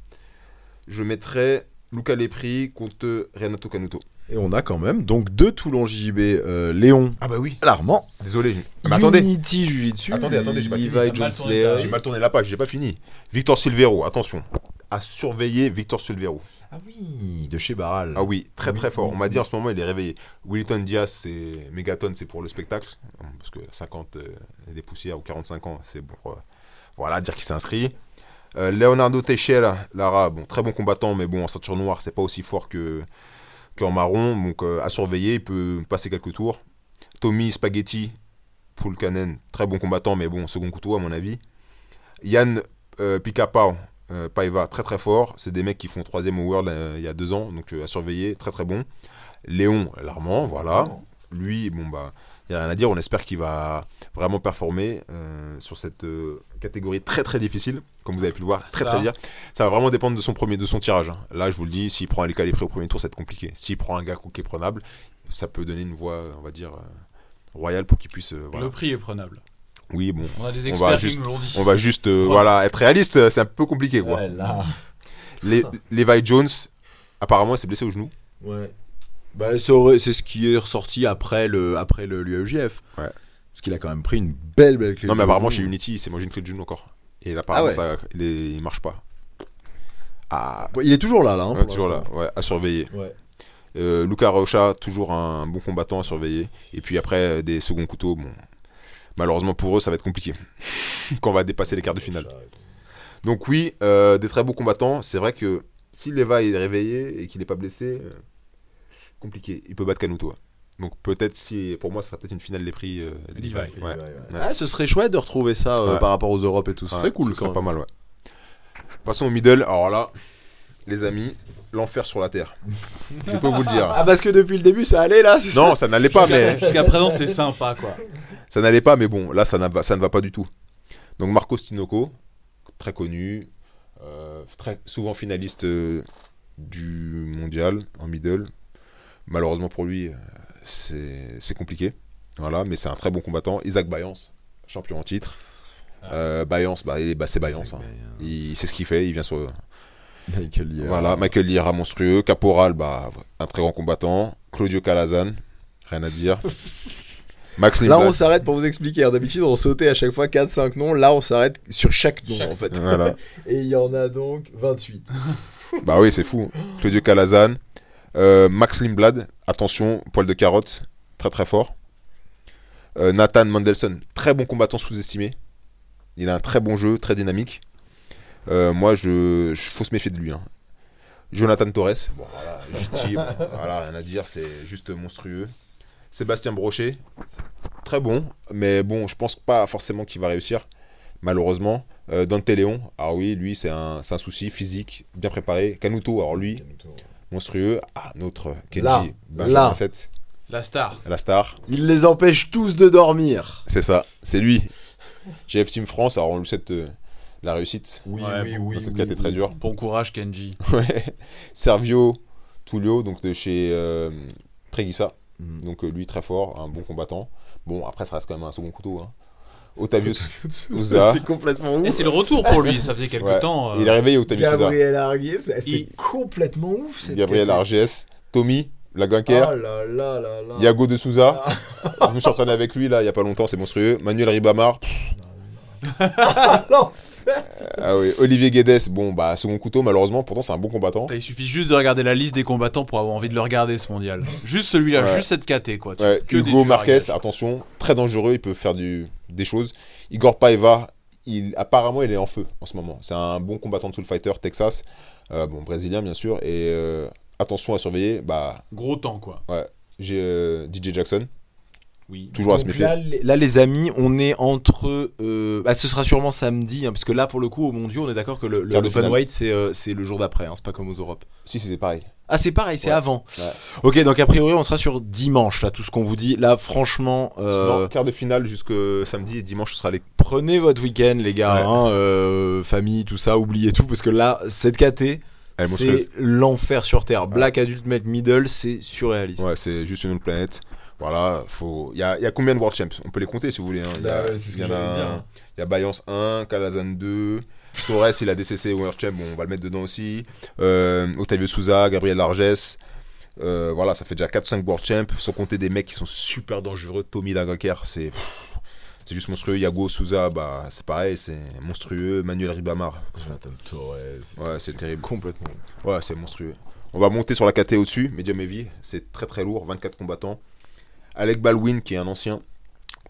je mettrais Luca Lepri contre Renato Canuto. Et on a quand même donc deux Toulon JJB, euh, Léon Ah bah oui, Alarmant, désolé. Ah, mais attendez, Unity Jiu-Jitsu, Attendez, attendez, j'ai pas. Levi mal Jones tourné Slayer. ta- j'ai mal tourné la page, j'ai pas fini. Victor Silvero, attention, à surveiller Victor Silvero. Ah oui, de chez Barral. Ah oui, très très Oui, fort. oui, On m'a dit en ce moment, il est réveillé. Wilton Diaz, c'est Megaton, c'est pour le spectacle. Parce que 50 euh, des poussières ou 45 ans, c'est pour euh, voilà, dire qu'il s'est inscrit. Euh, Leonardo Teixeira, Lara, bon, très bon combattant, mais bon, en ceinture noire, c'est pas aussi fort que qu'en marron. Donc euh, à surveiller, il peut passer quelques tours. Tommy Spaghetti, Pulkanen, très bon combattant, mais bon, second couteau à mon avis. Yann euh, Picapao, euh, Paiva, très très fort. C'est des mecs qui font troisième au World il y a deux ans, donc à surveiller, très très bon. Léon Larmand, voilà. Lui, bon bah, il n'y a rien à dire. On espère qu'il va vraiment performer sur cette catégorie très très difficile, comme vous avez pu le voir, très Ça. très dur. Ça va vraiment dépendre de son premier, de son tirage. hein. Là, je vous le dis, s'il prend un Calipri au premier tour, ça va être compliqué. S'il prend un gars qui est prenable, ça peut donner une voie, on va dire, euh, royale pour qu'il puisse. euh, voilà. Le prix est prenable. Oui, bon, On a des On experts va qui juste- nous dit. on va juste, euh, Voilà. voilà, être réaliste. C'est un peu compliqué, quoi. Ouais, là. (laughs) Les, Levi Jones, apparemment, il s'est blessé au genou. Ouais. Bah, c'est ce qui est ressorti après le après le l'UEJF. Ouais. Parce qu'il a quand même pris une belle belle clé. Non, mais apparemment, chez Unity, il s'est mangé une clé de genou encore. Et là, apparemment, Ah ouais. ça, il, est- il marche pas. Ah, Bon, il est toujours là là. hein, ouais, pour toujours là, l'instant. ouais, à surveiller. Ouais. Euh, Luca Rocha, toujours un bon combattant à surveiller. Et puis après, euh, des seconds couteaux, bon, malheureusement pour eux, ça va être compliqué (laughs) quand on va dépasser les quarts de finale. Donc oui, euh, des très bons combattants. C'est vrai que si Leva est réveillé et qu'il n'est pas blessé, euh, compliqué. Il peut battre Canuto. Donc peut-être si, pour moi, ça sera peut-être une finale des prix. euh, Levi. Levi. Ouais. Ah, ce serait chouette de retrouver ça euh, Ouais. par rapport aux Europes et tout. Ce Ouais, serait cool ce quand serait pas mal, ouais. Passons au middle. Alors là, les amis, l'enfer sur la terre. Je peux vous le dire. (laughs) Ah parce que depuis le début ça allait là. Non, ça ça n'allait pas, mais Jusqu'à présent, c'était sympa, quoi. ça n'allait pas, mais bon, là, ça, ça ne va pas du tout. Donc Marco Stinoco, très connu, euh, très souvent finaliste euh, du mondial en middle. Malheureusement pour lui, c'est c'est compliqué. Voilà, mais c'est un très bon combattant. Isaac Bayance, champion en titre. Euh, Bayance, bah, bah, c'est Bayance. hein. Il sait ce qu'il fait, il vient sur. Michael Lear. Voilà, Michael Lira monstrueux, Caporal, bah, un très grand combattant, Claudio Calazan, rien à dire. (laughs) Max Là on s'arrête pour vous expliquer. hein. D'habitude on sautait à chaque fois 4-5 noms. Là on s'arrête sur chaque nom Chaque- en fait. voilà. (laughs) Et il y en a donc 28. Bah oui, c'est fou. Claudio Calazan, euh, Max Lindblad, attention, poil de carotte, très très fort. Euh, Nathan Mandelson, très bon combattant sous-estimé. Il a un très bon jeu, très dynamique. Euh, moi, je, je faut se méfier de lui. hein. Jonathan Torres, bon, voilà, bon, (laughs) voilà, rien à dire, c'est juste monstrueux. Sébastien Brochet, très bon, mais bon, je pense pas forcément qu'il va réussir, malheureusement. Euh, Dante Léon, ah oui, lui, c'est un, c'est un souci physique, bien préparé. Canuto, alors lui, monstrueux. Ah, notre Kenji, Là, Benjamin là. 7, La star. la star. Il les empêche tous de dormir. C'est ça, c'est lui. GF Team France, alors on lui souhaite euh, la réussite. Oui, Ouais, oui, oui. dans cette oui, carte est très oui. dur. Bon courage, Kenji. (laughs) Ouais. Servio Tullio, donc de chez euh, Preguissa. Mm. Donc euh, lui très fort, un bon combattant. Bon, après ça reste quand même un second couteau. Hein. Otavio (laughs) Souza. C'est complètement Et ouf. c'est le retour pour lui, ça faisait quelques Ouais. temps. euh, Il est réveillé Otavio Souza. Gabriel Arguez, c'est Il- complètement ouf. cette Gabriel. Arges. Tommy Oh là là là. Yago de Souza. Je me suis entraîné avec lui là il y a pas longtemps, c'est monstrueux. Manuel Ribamar. Ah, (laughs) non. (laughs) Ah oui, Olivier Guedes, bon, bah, second couteau, malheureusement, pourtant, c'est un bon combattant. Il suffit juste de regarder la liste des combattants pour avoir envie de le regarder ce mondial. Juste celui-là, Ouais. juste cette KT quoi. Tu- Ouais, que Hugo Marquez, attention, très dangereux, il peut faire du, des choses. Igor Paiva, il, apparemment, il est en feu en ce moment. C'est un bon combattant de Soul Fighter, Texas, euh, bon, brésilien, bien sûr, et euh, attention à surveiller, bah, Gros temps quoi. j'ai euh, DJ Jackson, Oui. toujours à se méfier. là, les, là, les amis, on est entre. euh, bah, ce sera sûrement samedi, hein, parce que là, pour le coup, au mondiaux, on est d'accord que le, le Quart de Open finale. Weight, c'est euh, c'est le jour d'après, hein, c'est pas comme aux Europes. Si, si, c'est pareil. Ah, c'est pareil, c'est Ouais. avant. Ouais. Ok, donc a priori, on sera sur dimanche, là, tout ce qu'on vous dit. Là, franchement, euh, Non, quart de finale jusque samedi et dimanche, ce sera les. prenez votre week-end, les gars, Ouais. hein, euh, famille, tout ça, oubliez tout, parce que là, cette KT, c'est l'enfer sur Terre. Black Adult Middle, c'est surréaliste. Ouais, c'est juste une autre planète. Voilà, faut. Il y a, y a combien de World Champs? On peut les compter si vous voulez. hein. Il y a, Bah y a- Bayance 1, Calazan 2, Torres, il a DCC World Champ, bon, on va le mettre dedans aussi. Euh, Octavio Souza, Gabriel Larges. Euh, voilà, ça fait déjà 4-5 World Champ, sans compter des mecs qui sont super dangereux. Tommy Lagaker, c'est. C'est juste monstrueux. Yago Souza, bah, c'est pareil, c'est monstrueux. Manuel Ribamar, Jonathan Torres. ouais, c'est terrible. Complètement. Ouais, c'est monstrueux. On va monter sur la KT au-dessus, Medium Heavy, c'est très très lourd, 24 combattants. Alec Baldwin, qui est un ancien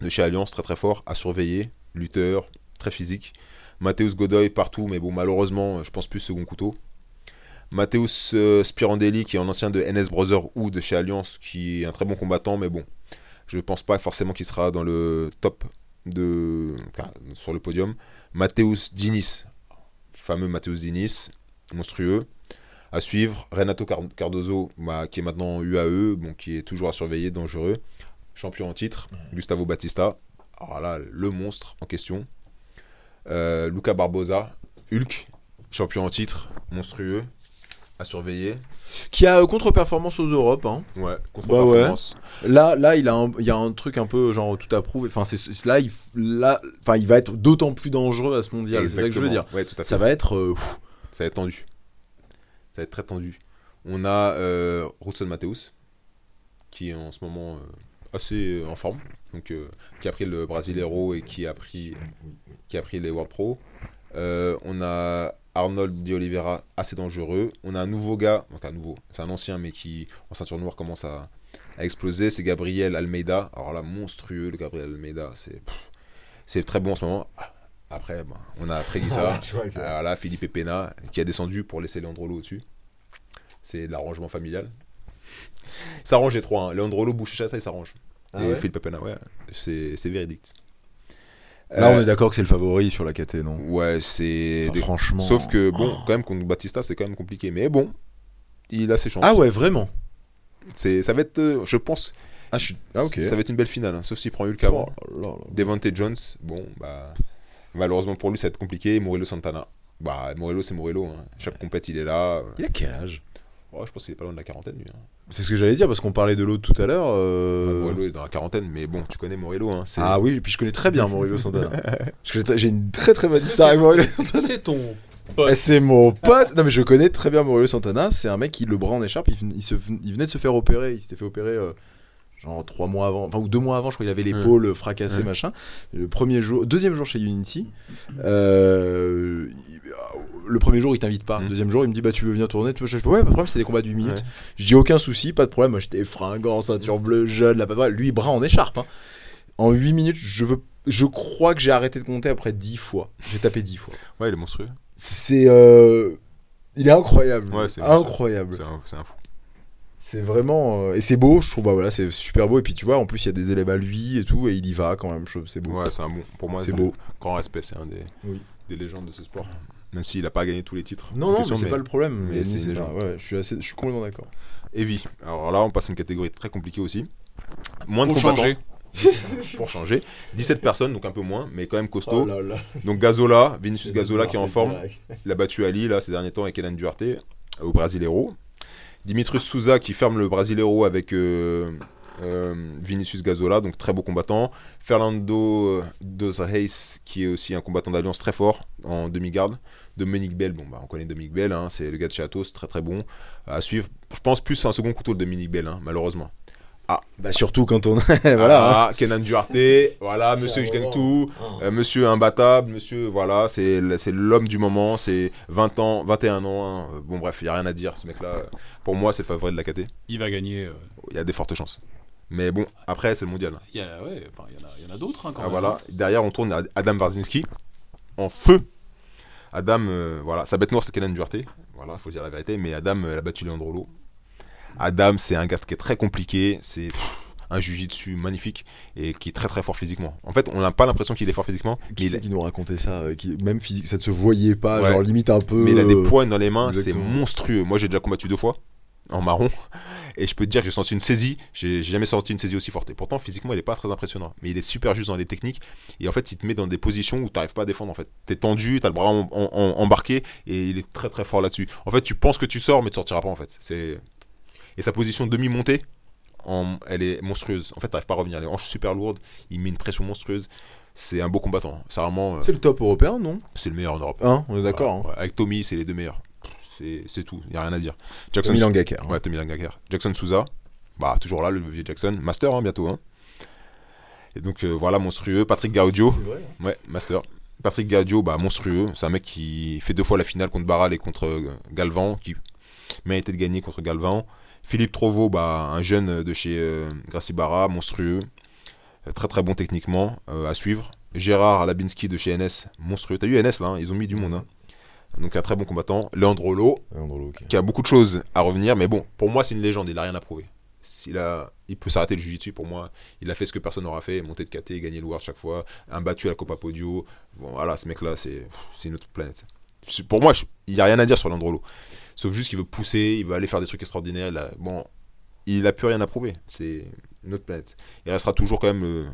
de chez Alliance, très très fort, à surveiller, lutteur, très physique. Mathéus Godoy partout, mais bon, malheureusement, je pense plus second couteau. Mathéus euh, Spirandelli, qui est un ancien de NS Brotherhood chez Alliance, qui est un très bon combattant, mais bon, je ne pense pas forcément qu'il sera dans le top de, sur le podium. Mathéus Dinis, fameux Mathéus Dinis, monstrueux. À suivre, Renato Car- Cardozo, bah, qui est maintenant UAE, bon, qui est toujours à surveiller, dangereux. Champion en titre, Gustavo Batista. Alors là, le monstre en question. Euh, Luca Barbosa, Hulk, champion en titre, monstrueux, à surveiller. Qui a euh, contre-performance aux Europes. Hein. Ouais, Bah contre-performance. Là, là, il a, un, il y a un truc un peu genre tout approuvé. Enfin, c'est là, il, là, enfin, il va être d'autant plus dangereux à ce mondial. C'est ça que je veux dire. Ouais, tout à fait. Ça va être. euh, Ça va être tendu. Ça va être très tendu. On a euh, Mateus, qui est en ce moment euh, assez euh, en forme, donc euh, qui a pris le Brasileiro et qui a pris, les World Pro. On a Arnold Di Oliveira, assez dangereux. On a un nouveau gars, donc un nouveau, c'est un ancien, mais qui en ceinture noire commence à, exploser. C'est Gabriel Almeida. Alors là, monstrueux, le Gabriel Almeida, c'est très bon en ce moment. Après, ben, on a Preguiça. Alors (laughs) là, Philippe Pena qui a descendu pour laisser Leandrolo au-dessus. C'est de l'arrangement familial. Il s'arrange les trois. Hein. Leandrolo, Bouchicha, ça, il s'arrange. Ah et ouais Philippe Pena, ouais. C'est c'est véridique. Là, Euh, on est d'accord que c'est le favori sur la KT, non? Ouais, c'est. Enfin, des- Franchement. Sauf que, bon, quand même, contre Batista, c'est quand même compliqué. Mais bon, il a ses chances. Ah ouais, vraiment? C'est, ça va être, euh, je pense, Ah, je suis. Ah, ok. ça va être une belle finale. hein, sauf s'il prend Hulk avant. Oh. Devante Jones, bon, bah, malheureusement pour lui, ça va être compliqué. Morello Santana. Bah, Morello, c'est Morello. hein. Chaque compète, il est là. Il a quel âge? Oh, je pense qu'il est pas loin de la quarantaine, lui. hein. C'est ce que j'allais dire parce qu'on parlait de l'autre tout à l'heure. euh, Morello est dans la quarantaine, mais bon, tu connais Morello. Hein. Ah oui, et puis je connais très bien Morello Santana. (laughs) J'ai- une très très bonne histoire avec Morello. C'est ton. Eh, C'est mon pote. Non mais je connais très bien Morello Santana. C'est un mec qui le bras en écharpe. Il se, il venait de se faire opérer. Il s'était fait opérer euh, genre trois mois avant, enfin ou deux mois avant. Je crois qu'il avait l'épaule euh, fracassée Ouais. machin. Le premier jour, deuxième jour chez Unity. euh, le premier jour il t'invite pas. Mm. Deuxième jour il me dit bah tu veux venir tourner? Tu Je fais ouais pas de problème. C'est des combats de 8 minutes. Ouais. Je dis aucun souci, pas de problème. Moi j'étais fringant, ceinture bleue, jeune, là pas de problème. Lui bras en écharpe. hein. En 8 minutes, je veux. Je crois que j'ai arrêté de compter après 10 fois. J'ai tapé 10 fois. Ouais, il est monstrueux. C'est. euh, Il est incroyable. Ouais, c'est incroyable. C'est un, c'est un fou. C'est vraiment. euh, Et c'est beau, je trouve. Bah voilà, c'est super beau. Et puis tu vois, en plus, il y a des élèves à lui et tout. Et il y va quand même. je trouve, C'est beau. Ouais, c'est un bon. Pour moi, c'est beau. Grand respect, c'est un des, Oui. des légendes de ce sport. Même s'il n'a pas gagné tous les titres. Non, non, question, mais c'est pas le problème. mais c'est légende. Ouais, je suis, assez... je suis complètement d'accord. Evie. Alors là, on passe à une catégorie très compliquée aussi. Moins de Pour combattants. changer. (laughs) Pour changer. 17 personnes, donc un peu moins, mais quand même costaud. Oh là là. Donc Gazola, Vinicius Gazola qui est en forme. Il a battu Ali là ces derniers temps avec Kenan Duarte euh, au Brasileiro. Dimitrius Souza qui ferme le Brasileiro avec euh, euh, Vinicius Gazola, donc très beau combattant. Fernando Dos Reis qui est aussi un combattant d'alliance très fort en demi-garde. Dominique Bell, bon bah on connaît Dominique Bell, hein, c'est le gars de chez Athos, très très bon à suivre. Je pense plus c'est un second couteau de Dominique Bell, hein, malheureusement. Bah, surtout quand on. (laughs) voilà. hein. Ah, Kenan Duarte, voilà, monsieur je gagne tout, euh, monsieur imbattable, monsieur, voilà, c'est l'homme du moment, c'est 20 ans, 21 ans, hein. Euh, bon bref, il n'y a rien à dire, ce mec-là, euh, pour moi c'est le favori de la KT, Il va gagner. euh, il y a des fortes chances. Mais bon, après c'est le mondial. Il y, a- ouais, enfin, il y en a, il y en a d'autres. hein, quand Ah, même. voilà, derrière on tourne à Adam Warzinski, en feu. Adam, euh, voilà, sa bête noire c'est Kenan Duarte, voilà, faut dire la vérité, mais Adam elle a battu Leandrolo. Adam c'est un gars qui est très compliqué, c'est un dessus magnifique et qui est très très fort physiquement. En fait, on n'a pas l'impression qu'il est fort physiquement, Qui il, qui nous racontait ça euh, qui... Même physique, ça ne se voyait pas, Ouais. genre limite un peu. mais il a des euh, points dans les mains, c'est monstrueux. Moi j'ai déjà combattu deux fois en marron (laughs) et je peux te dire que j'ai senti une saisie, j'ai jamais senti une saisie aussi forte. Et pourtant physiquement il est pas très impressionnant, mais il est super juste dans les techniques et en fait il te met dans des positions où tu n'arrives pas à défendre en fait. T'es tendu, t'as le bras en- en- en- embarqué et il est très très fort là-dessus. En fait tu penses que tu sors mais tu sortiras pas en fait. C'est et sa position demi-montée, elle est monstrueuse. En fait t'arrives pas à revenir, les hanches super lourdes, il met une pression monstrueuse. C'est un beau combattant. C'est vraiment, euh, C'est le top européen, non? C'est le meilleur en Europe. Hein On est d'accord. Voilà, hein. Avec Tommy, c'est les deux meilleurs. C'est c'est tout, il n'y a rien à dire. Jackson Tommy Langaker. hein. Ouais, Tommy Langaker. Jackson Souza, bah toujours là, le vieux Jackson. Master, hein, bientôt. Hein. Et donc euh, voilà, monstrueux. Patrick Gaudio, vrai. ouais, Master. Patrick Gaudio, bah monstrueux. C'est un mec qui fait deux fois la finale contre Barral et contre euh, Galvan, qui méritait de gagner contre Galvan. Philippe Trovo, bah, un jeune de chez euh, monstrueux. Euh, Très très bon techniquement, euh, à suivre. Gérard Alabinski de chez NS, monstrueux. T'as vu NS là, hein, ils ont mis du monde. hein. Donc un très bon combattant. Leandrolo, Leandro, qui a beaucoup de choses à revenir, mais bon, pour moi, c'est une légende, il a rien à prouver. S'il a, il peut s'arrêter le jiu-jitsu, pour moi, il a fait ce que personne n'aura fait, monter de KT, gagner le World chaque fois, un battu à la Copa Podio. Bon, voilà, ce mec-là, c'est, c'est une autre planète. Pour moi, il n'y a rien à dire sur Landrolo. Sauf juste qu'il veut pousser, il veut aller faire des trucs extraordinaires. Il a, bon, il a plus rien à prouver. C'est une autre planète. Il restera toujours quand même le-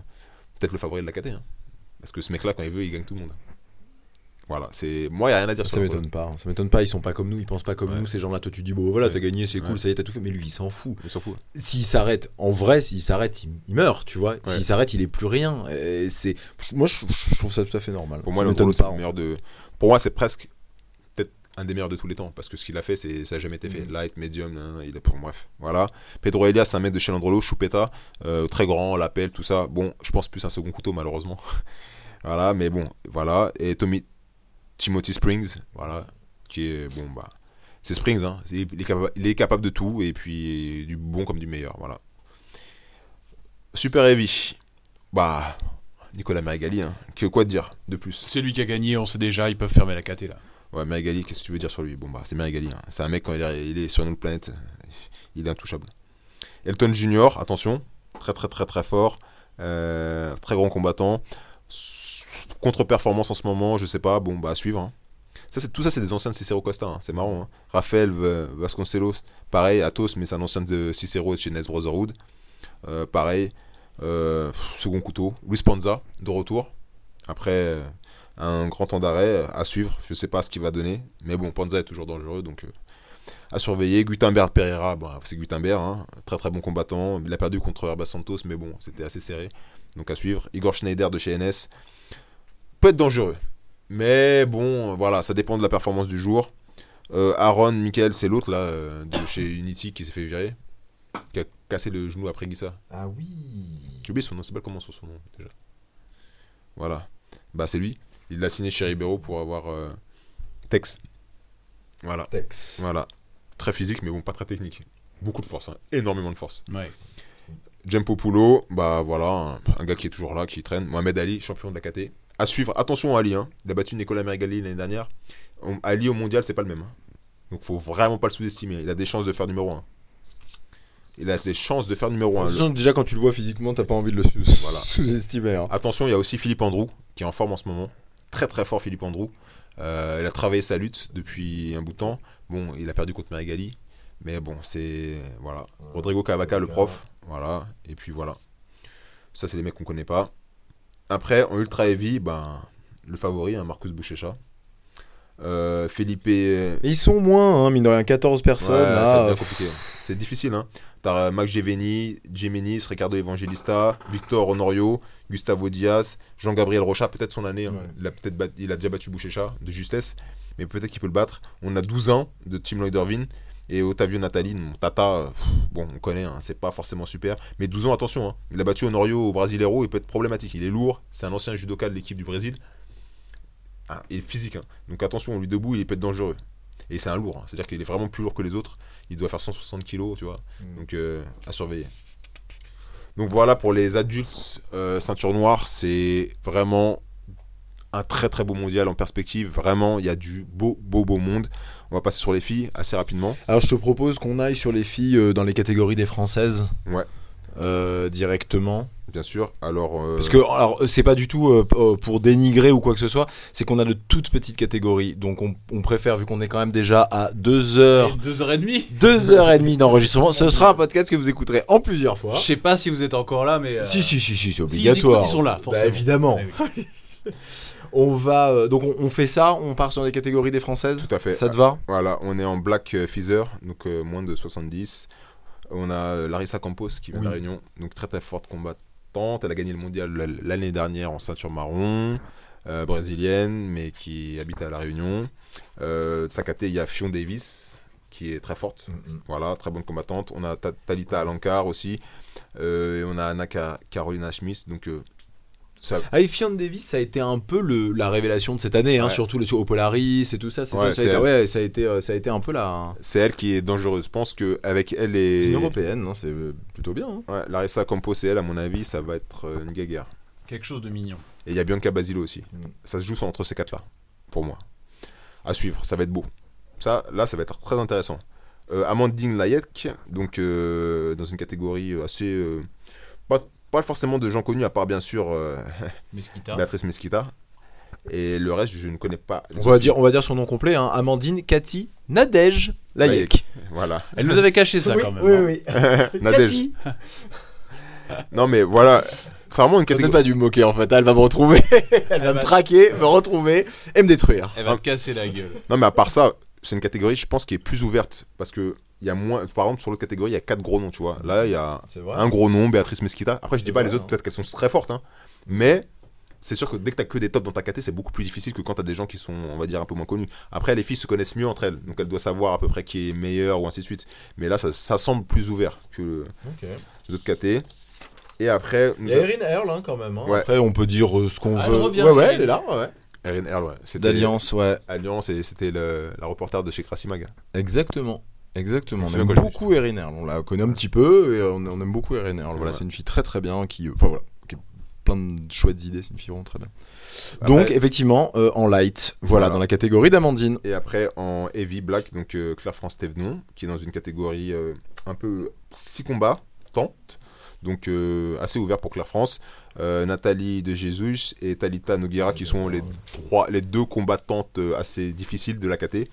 peut-être le favori de la KT. hein. Parce que ce mec-là, quand il veut, il gagne tout le monde. Voilà, c'est moi, il n'y a rien à dire Ça sur m'étonne pas. hein. Ça m'étonne pas. Ils sont pas comme nous. Ils pensent pas comme Ouais. nous. Ces gens-là, toi, tu dis bon, voilà, Ouais. t'as gagné, c'est cool, Ouais. ça y est, t'as tout fait. Mais lui, il s'en fout. Il s'en fout. S'il s'arrête, en vrai, s'il s'arrête, il, il meurt, tu vois. S'il s'arrête, il est plus rien. C'est, moi, je, je trouve ça tout à fait normal. Pour Ça moi, le pas. meilleur de. Pour moi, c'est presque un des meilleurs de tous les temps parce que ce qu'il a fait, c'est ça n'a jamais été fait. Mhm. Light, medium, nan, il est pour bref. Voilà. Pedro Elias, c'est un mec de chez Landrolo, Choupeta, euh, très grand, l'appel, tout ça. Bon, je pense plus un second couteau malheureusement. (laughs) voilà, mais bon, voilà. Et Tommy Timothy Springs, voilà, qui est bon bah. C'est Springs, hein. Il, est capa- il est capable de tout et puis du bon comme du meilleur, voilà. Super Heavy, bah Nicolas Marigali, hein. Que quoi te dire de plus? C'est lui qui a gagné, on sait déjà, ils peuvent fermer la KT là. Ouais, Marigali, qu'est-ce que tu veux dire sur lui? Bon, bah, c'est Marigali. hein. C'est un mec, quand il est, sur notre planète, il est intouchable. Elton Junior, attention, très très très très fort, euh, très grand combattant. Contre-performance en ce moment, je sais pas, bon, bah, à suivre. hein. Ça, tout ça, c'est des anciens de Cicero Costa, hein. c'est marrant. Raphaël Vasconcelos, pareil, Athos, mais c'est un ancien de Cicero et de chez Nes Brotherhood. Euh, pareil, euh, second couteau. Luis Panza, de retour. Après, un grand temps d'arrêt euh, à suivre. Je sais pas ce qu'il va donner, mais bon, Panza est toujours dangereux, donc euh, à surveiller. Gutenberg Pereira, c'est Gutenberg, hein, très très bon combattant. Il a perdu contre Herbas Santos, mais bon, c'était assez serré, donc à suivre. Igor Schneider de chez NS peut être dangereux, mais bon, voilà, ça dépend de la performance du jour. Euh, Aaron Michael, c'est l'autre là euh, de chez Unity qui s'est fait virer, qui a cassé le genou après Guissa. Ah oui. J'ai oublié son nom, c'est pas comment son son nom déjà. Voilà. Bah c'est lui. Il l'a signé chez Ribeiro pour avoir euh, Tex. Voilà. Tex. Voilà. Très physique mais bon pas très technique. Beaucoup de force, hein. énormément de force. Ouais. Jempo Pulo, bah voilà, un, un gars qui est toujours là, qui traîne. Mohamed Ali, champion de la KT. À suivre, attention à Ali, hein. il a battu Nicolas Mergali l'année dernière. On- Ali au mondial, c'est pas le même. hein. Donc faut vraiment pas le sous-estimer. Il a des chances de faire numéro 1. Il a des chances de faire numéro 1. Attention, déjà quand tu le vois physiquement, t'as pas envie de le Voilà. (laughs) sous-estimer. hein. Attention, il y a aussi Philippe Andrew qui est en forme en ce moment. Très très fort Philippe Andrew. Euh, il a travaillé sa lutte depuis un bout de temps. Bon, il a perdu contre Marigali. Mais bon, c'est. Voilà. Rodrigo Cavaca, le prof. Voilà. Et puis voilà. Ça, c'est les mecs qu'on connaît pas. Après, en Ultra Heavy, ben, le favori, hein, Marcus Bouchecha. Euh, Felipe. Mais ils sont moins, hein, mine de rien, 14 personnes. Ouais, là, compliqué. C'est difficile, hein. T'as euh, Max Geveni, Jiménez, Ricardo Evangelista, Victor Honorio, Gustavo Diaz, Jean-Gabriel Rocha, peut-être son année. hein. Ouais. Il, a peut-être bat- il a déjà battu Bouchécha de justesse, mais peut-être qu'il peut le battre. On a 12 ans de Tim Lloyd Irvine Et Otavio Natali, mon Tata, euh, pff, bon, on connaît, hein, c'est pas forcément super. Mais 12 ans, attention, hein. il a battu Honorio au Brasileiro, il peut être problématique. Il est lourd, c'est un ancien judoka de l'équipe du Brésil. Ah, il est physique, hein. donc attention, lui debout, il peut être dangereux. Et c'est un lourd, hein. c'est-à-dire qu'il est vraiment plus lourd que les autres. Il doit faire 160 kilos, tu vois. Mm. Donc euh, à surveiller. Donc voilà pour les adultes, euh, ceinture noire, c'est vraiment un très très beau mondial en perspective. Vraiment, il y a du beau beau beau monde. On va passer sur les filles assez rapidement. Alors je te propose qu'on aille sur les filles euh, dans les catégories des françaises. Ouais. Euh, directement. Bien sûr. Alors, euh, Parce que alors c'est pas du tout euh, euh, pour dénigrer ou quoi que ce soit, c'est qu'on a de toutes petites catégories. Donc on, on préfère, vu qu'on est quand même déjà à 2 heures, Deux heures et demie 2 heures et demie d'enregistrement, ce sera un podcast que vous écouterez en plusieurs fois. Je sais pas si vous êtes encore là, mais. euh, Si, si, si, si, c'est obligatoire. écoutent, ils sont là, Bah, forcément. évidemment. Eh oui. (laughs) On va euh, donc on, on fait ça, on part sur les catégories des françaises. tout à fait. Ça te va? Voilà, on est en Black euh, Feather, donc euh, moins de 70. On a euh, Larissa Campos qui vient de la. Réunion, donc très très forte combattante. Elle a gagné le mondial l'année dernière en ceinture marron, euh, brésilienne, mais qui habite à la Réunion. Euh, de sa caté, il y a Fion Davis qui est très forte. Voilà, très bonne combattante. On a Ta- Talita Alankar aussi. Euh, et on a Anna Carolina Schmitz. Donc, euh, ça, Davis, ça a été un peu le, la révélation de cette année, hein, Ouais. surtout le, au Polaris et tout ça. C'est Ouais, ça, ça, a c'est été, elle. ouais, ça, a été, euh, ça a été un peu la. c'est elle qui est dangereuse. Je pense qu'avec elle C'est et. une européenne, hein, c'est euh, plutôt bien. hein. Ouais, Larissa Campos et elle, à mon avis, ça va être euh, une guéguerre. Quelque chose de mignon. Et il y a Bianca Basilo aussi. Mm. Ça se joue entre ces quatre-là, pour moi. À suivre, ça va être beau. Ça, là, ça va être très intéressant. Euh, Amandine Layek, donc euh, dans une catégorie assez. euh, pas, pas forcément de gens connus, à part bien sûr euh, (laughs) Mesquita. Béatrice Mesquita. Et le reste, je ne connais pas. On va, dire, on va dire son nom complet hein, Amandine Cathy Nadège Layek. filles. Voilà. Elle nous avait caché ça quand même. hein. oui. (laughs) (laughs) Nadège. Non, mais voilà. C'est vraiment une catégorie. pas du moquer en fait, elle va me retrouver, elle va me va- traquer, me retrouver et me détruire. Elle va te casser la gueule. Non, mais à part ça, c'est une catégorie, je pense, qui est plus ouverte. Parce que il y a moins. Par exemple, sur l'autre catégorie, il y a quatre gros noms, tu vois. Là, il y a un gros nom, Béatrice Mesquita. Après, je dis pas vrai, les autres, hein. peut-être qu'elles sont très fortes, hein. Mais c'est sûr que dès que t'as que des tops dans ta caté, c'est beaucoup plus difficile que quand t'as des gens qui sont, on va dire, un peu moins connus. Après, les filles se connaissent mieux entre elles, donc elles doivent savoir à peu près qui est meilleur ou ainsi de suite. Mais là, ça, ça semble plus ouvert que les autres caté. Et après, nous Il y a avons Erin Earl hein, quand même. hein. Ouais. Après, on peut dire euh, ce qu'on Ah, elle veut. revient, ouais, ouais, elle est là. Ouais. Erin Earl, ouais. C'était D'Alliance, ouais. Alliance, et c'était la reporter de chez Crassimag. Exactement. Exactement. On aime beaucoup Erin Earl. On la connaît un petit peu et on, on aime beaucoup Erin Earl. Voilà, c'est une fille très très bien qui, euh, enfin, voilà, qui a plein de chouettes idées. C'est une fille vraiment très bien. Après- Donc, effectivement, euh, en light, voilà, Voilà. dans la catégorie d'Amandine. Et après, en Heavy Black, donc euh, Claire-France Thévenon, qui est dans une catégorie euh, un peu 6 combats, tente, donc assez ouvert pour Claire-France. Euh, Nathalie de Jesus et Talita Noguera, qui sont les, trois, les deux combattantes assez difficiles de la KT.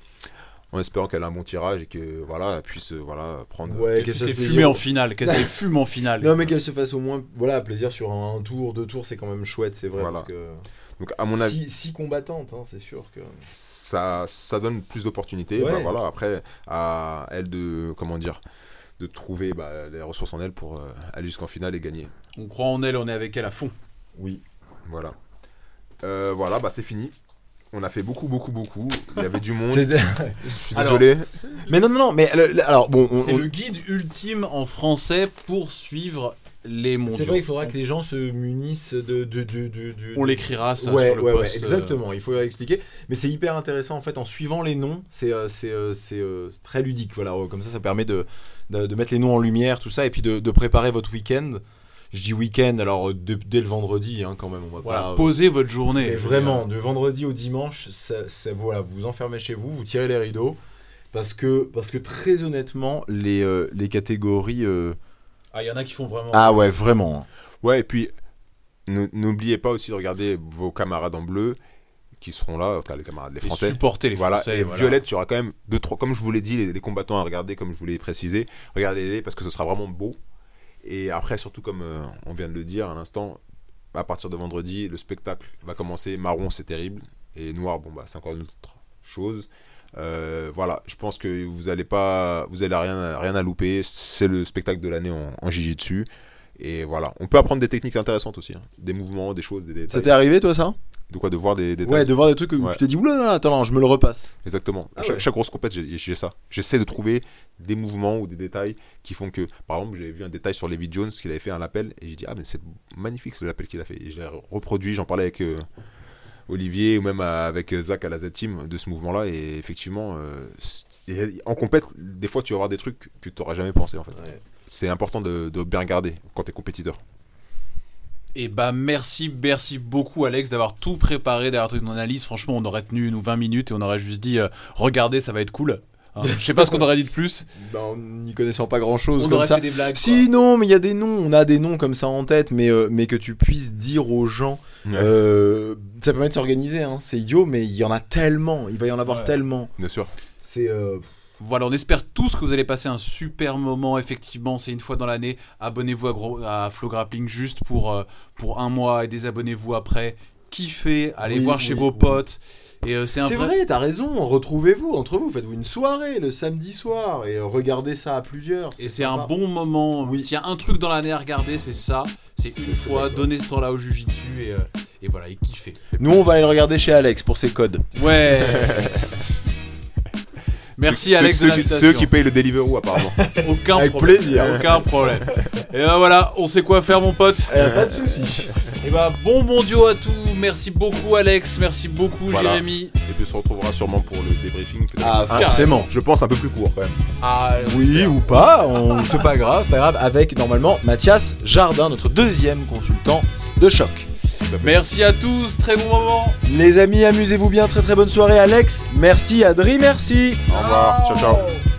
En espérant qu'elle a un bon tirage et que voilà, elle puisse euh, voilà, prendre. Ouais, Qu'elle qu'elle fasse fumée plaisir. en finale. Qu'elle (laughs) fume en finale. Non, mais qu'elle se fasse au moins voilà, plaisir sur un, un tour, deux tours, c'est quand même chouette, c'est vrai. Voilà. Parce que Donc, à mon avis, six, six combattantes, hein, c'est sûr que. ça, ça donne plus d'opportunités. Ouais. Bah, voilà, après, à elle de, comment dire, de trouver bah, les ressources en elle pour euh, aller jusqu'en finale et gagner. On croit en elle, on est avec elle à fond. Oui. Voilà. Euh, voilà, bah c'est fini. On a fait beaucoup, beaucoup, beaucoup. Il y avait du monde. Je suis Alors, désolé. mais non, non, non, mais le- le- alors bon, on- C'est on- le guide ultime en français pour suivre les mondiaux. c'est vrai, il faudra que les gens se munissent de. de, de, de- de- On l'écrira ça ouais, sur le ouais, ouais, post. euh, exactement, il faut expliquer. Mais c'est hyper intéressant en fait, en suivant les noms, c'est euh, c'est, euh, c'est, euh, c'est très ludique. Voilà, comme ça, ça permet de, de, de mettre les noms en lumière, tout ça, et puis de, de préparer votre week-end. Je dis week-end, alors euh, de- dès le vendredi, hein, quand même, on va Voilà, pas. euh, posez votre journée. mais vraiment, de vendredi au dimanche, ça, ça- voilà, vous vous enfermez chez vous, vous tirez les rideaux. Parce que, parce que très honnêtement, les, euh, les catégories. euh, Ah, il y en a qui font vraiment. Ah ouais, vraiment. Ouais, et puis, n'oubliez pas aussi de regarder vos camarades en bleu qui seront là, enfin, les camarades, les Et Français. supporter les Voilà, Français. et voilà. Violette, il y aura quand même deux, trois, comme je vous l'ai dit, les, les combattants à regarder, comme je vous l'ai précisé. Regardez-les parce que ce sera vraiment beau. Et après, surtout comme euh, on vient de le dire à l'instant, à partir de vendredi, le spectacle va commencer. Marron, c'est terrible. Et noir, bon, bah, c'est encore une autre chose. Euh, voilà, je pense que vous allez pas, vous allez rien, rien à louper. C'est le spectacle de l'année en, en dessus. Et voilà, on peut apprendre des techniques intéressantes aussi, hein. des mouvements, des choses, des. Ça t'est arrivé toi ça? De quoi De voir des. Ouais, de voir des trucs où Ouais. tu te dis, oulala, attends, non, je me le repasse. Exactement. Ah chaque, ouais. chaque grosse compète, j'ai ça. J'essaie de trouver des mouvements ou des détails qui font que, par exemple, j'avais vu un détail sur Levi Jones qu'il avait fait un lapel et j'ai dit ah mais c'est magnifique ce lapel qu'il a fait. Et je l'ai reproduit. J'en parlais avec euh, Olivier ou même euh, avec euh, Zach à la Z Team de ce mouvement-là et effectivement, euh, en compète, des fois tu vas voir des trucs que tu n'aurais jamais pensé en fait. Ouais. C'est important de, de bien regarder quand tu es compétiteur. Et bah merci, merci beaucoup Alex d'avoir tout préparé derrière ton analyse. Franchement, on aurait tenu nous 20 minutes et on aurait juste dit euh, regardez, ça va être cool. Hein, Je sais pas ce qu'on aurait dit de plus. (laughs) Bah, en n'y connaissant pas grand chose On comme aurait ça. fait des blagues. Si, non, mais il y a des noms, on a des noms comme ça en tête, mais, euh, mais que tu puisses dire aux gens, euh, ça permet de s'organiser, hein. c'est idiot, mais il y en a tellement, il va y en avoir Ouais. tellement. Bien sûr. C'est. euh, Voilà, on espère tous que vous allez passer un super moment. Effectivement, c'est une fois dans l'année. Abonnez-vous à, Gro- à Flow Grappling juste pour, euh, pour un mois et désabonnez-vous après. Kiffez, allez Oui, voir chez oui, vos potes. Et euh, c'est vrai, t'as raison, retrouvez-vous entre vous, faites-vous une soirée le samedi soir et euh, regardez ça à plusieurs. Et c'est un bon moment. S'il y a un truc dans l'année à regarder, c'est ça. C'est une fois, donner ce temps-là au Jujitsu et, euh, et voilà, et kiffer. Nous, on va aller le regarder chez Alex pour ses codes. Ouais (laughs) Merci Ceux- Alex ceux, de ceux qui payent le Deliveroo apparemment. (laughs) Aucun Avec problème. plaisir. Aucun problème. Et ben voilà, on sait quoi faire mon pote. pas de soucis. Et bah bon mondio à tous. Merci beaucoup Alex. Merci beaucoup Voilà. Jérémy. Et puis on se retrouvera sûrement pour le débriefing. Ah, Un- forcément. Je pense un peu plus court quand même. Ah, Oui ou pas, on... c'est pas grave, pas grave, avec normalement Mathias Jardin, notre deuxième consultant de choc. Merci à tous. Très bon moment. Les amis, amusez-vous bien, très très bonne soirée Alex, merci Adri, merci. Au revoir. Ciao ciao.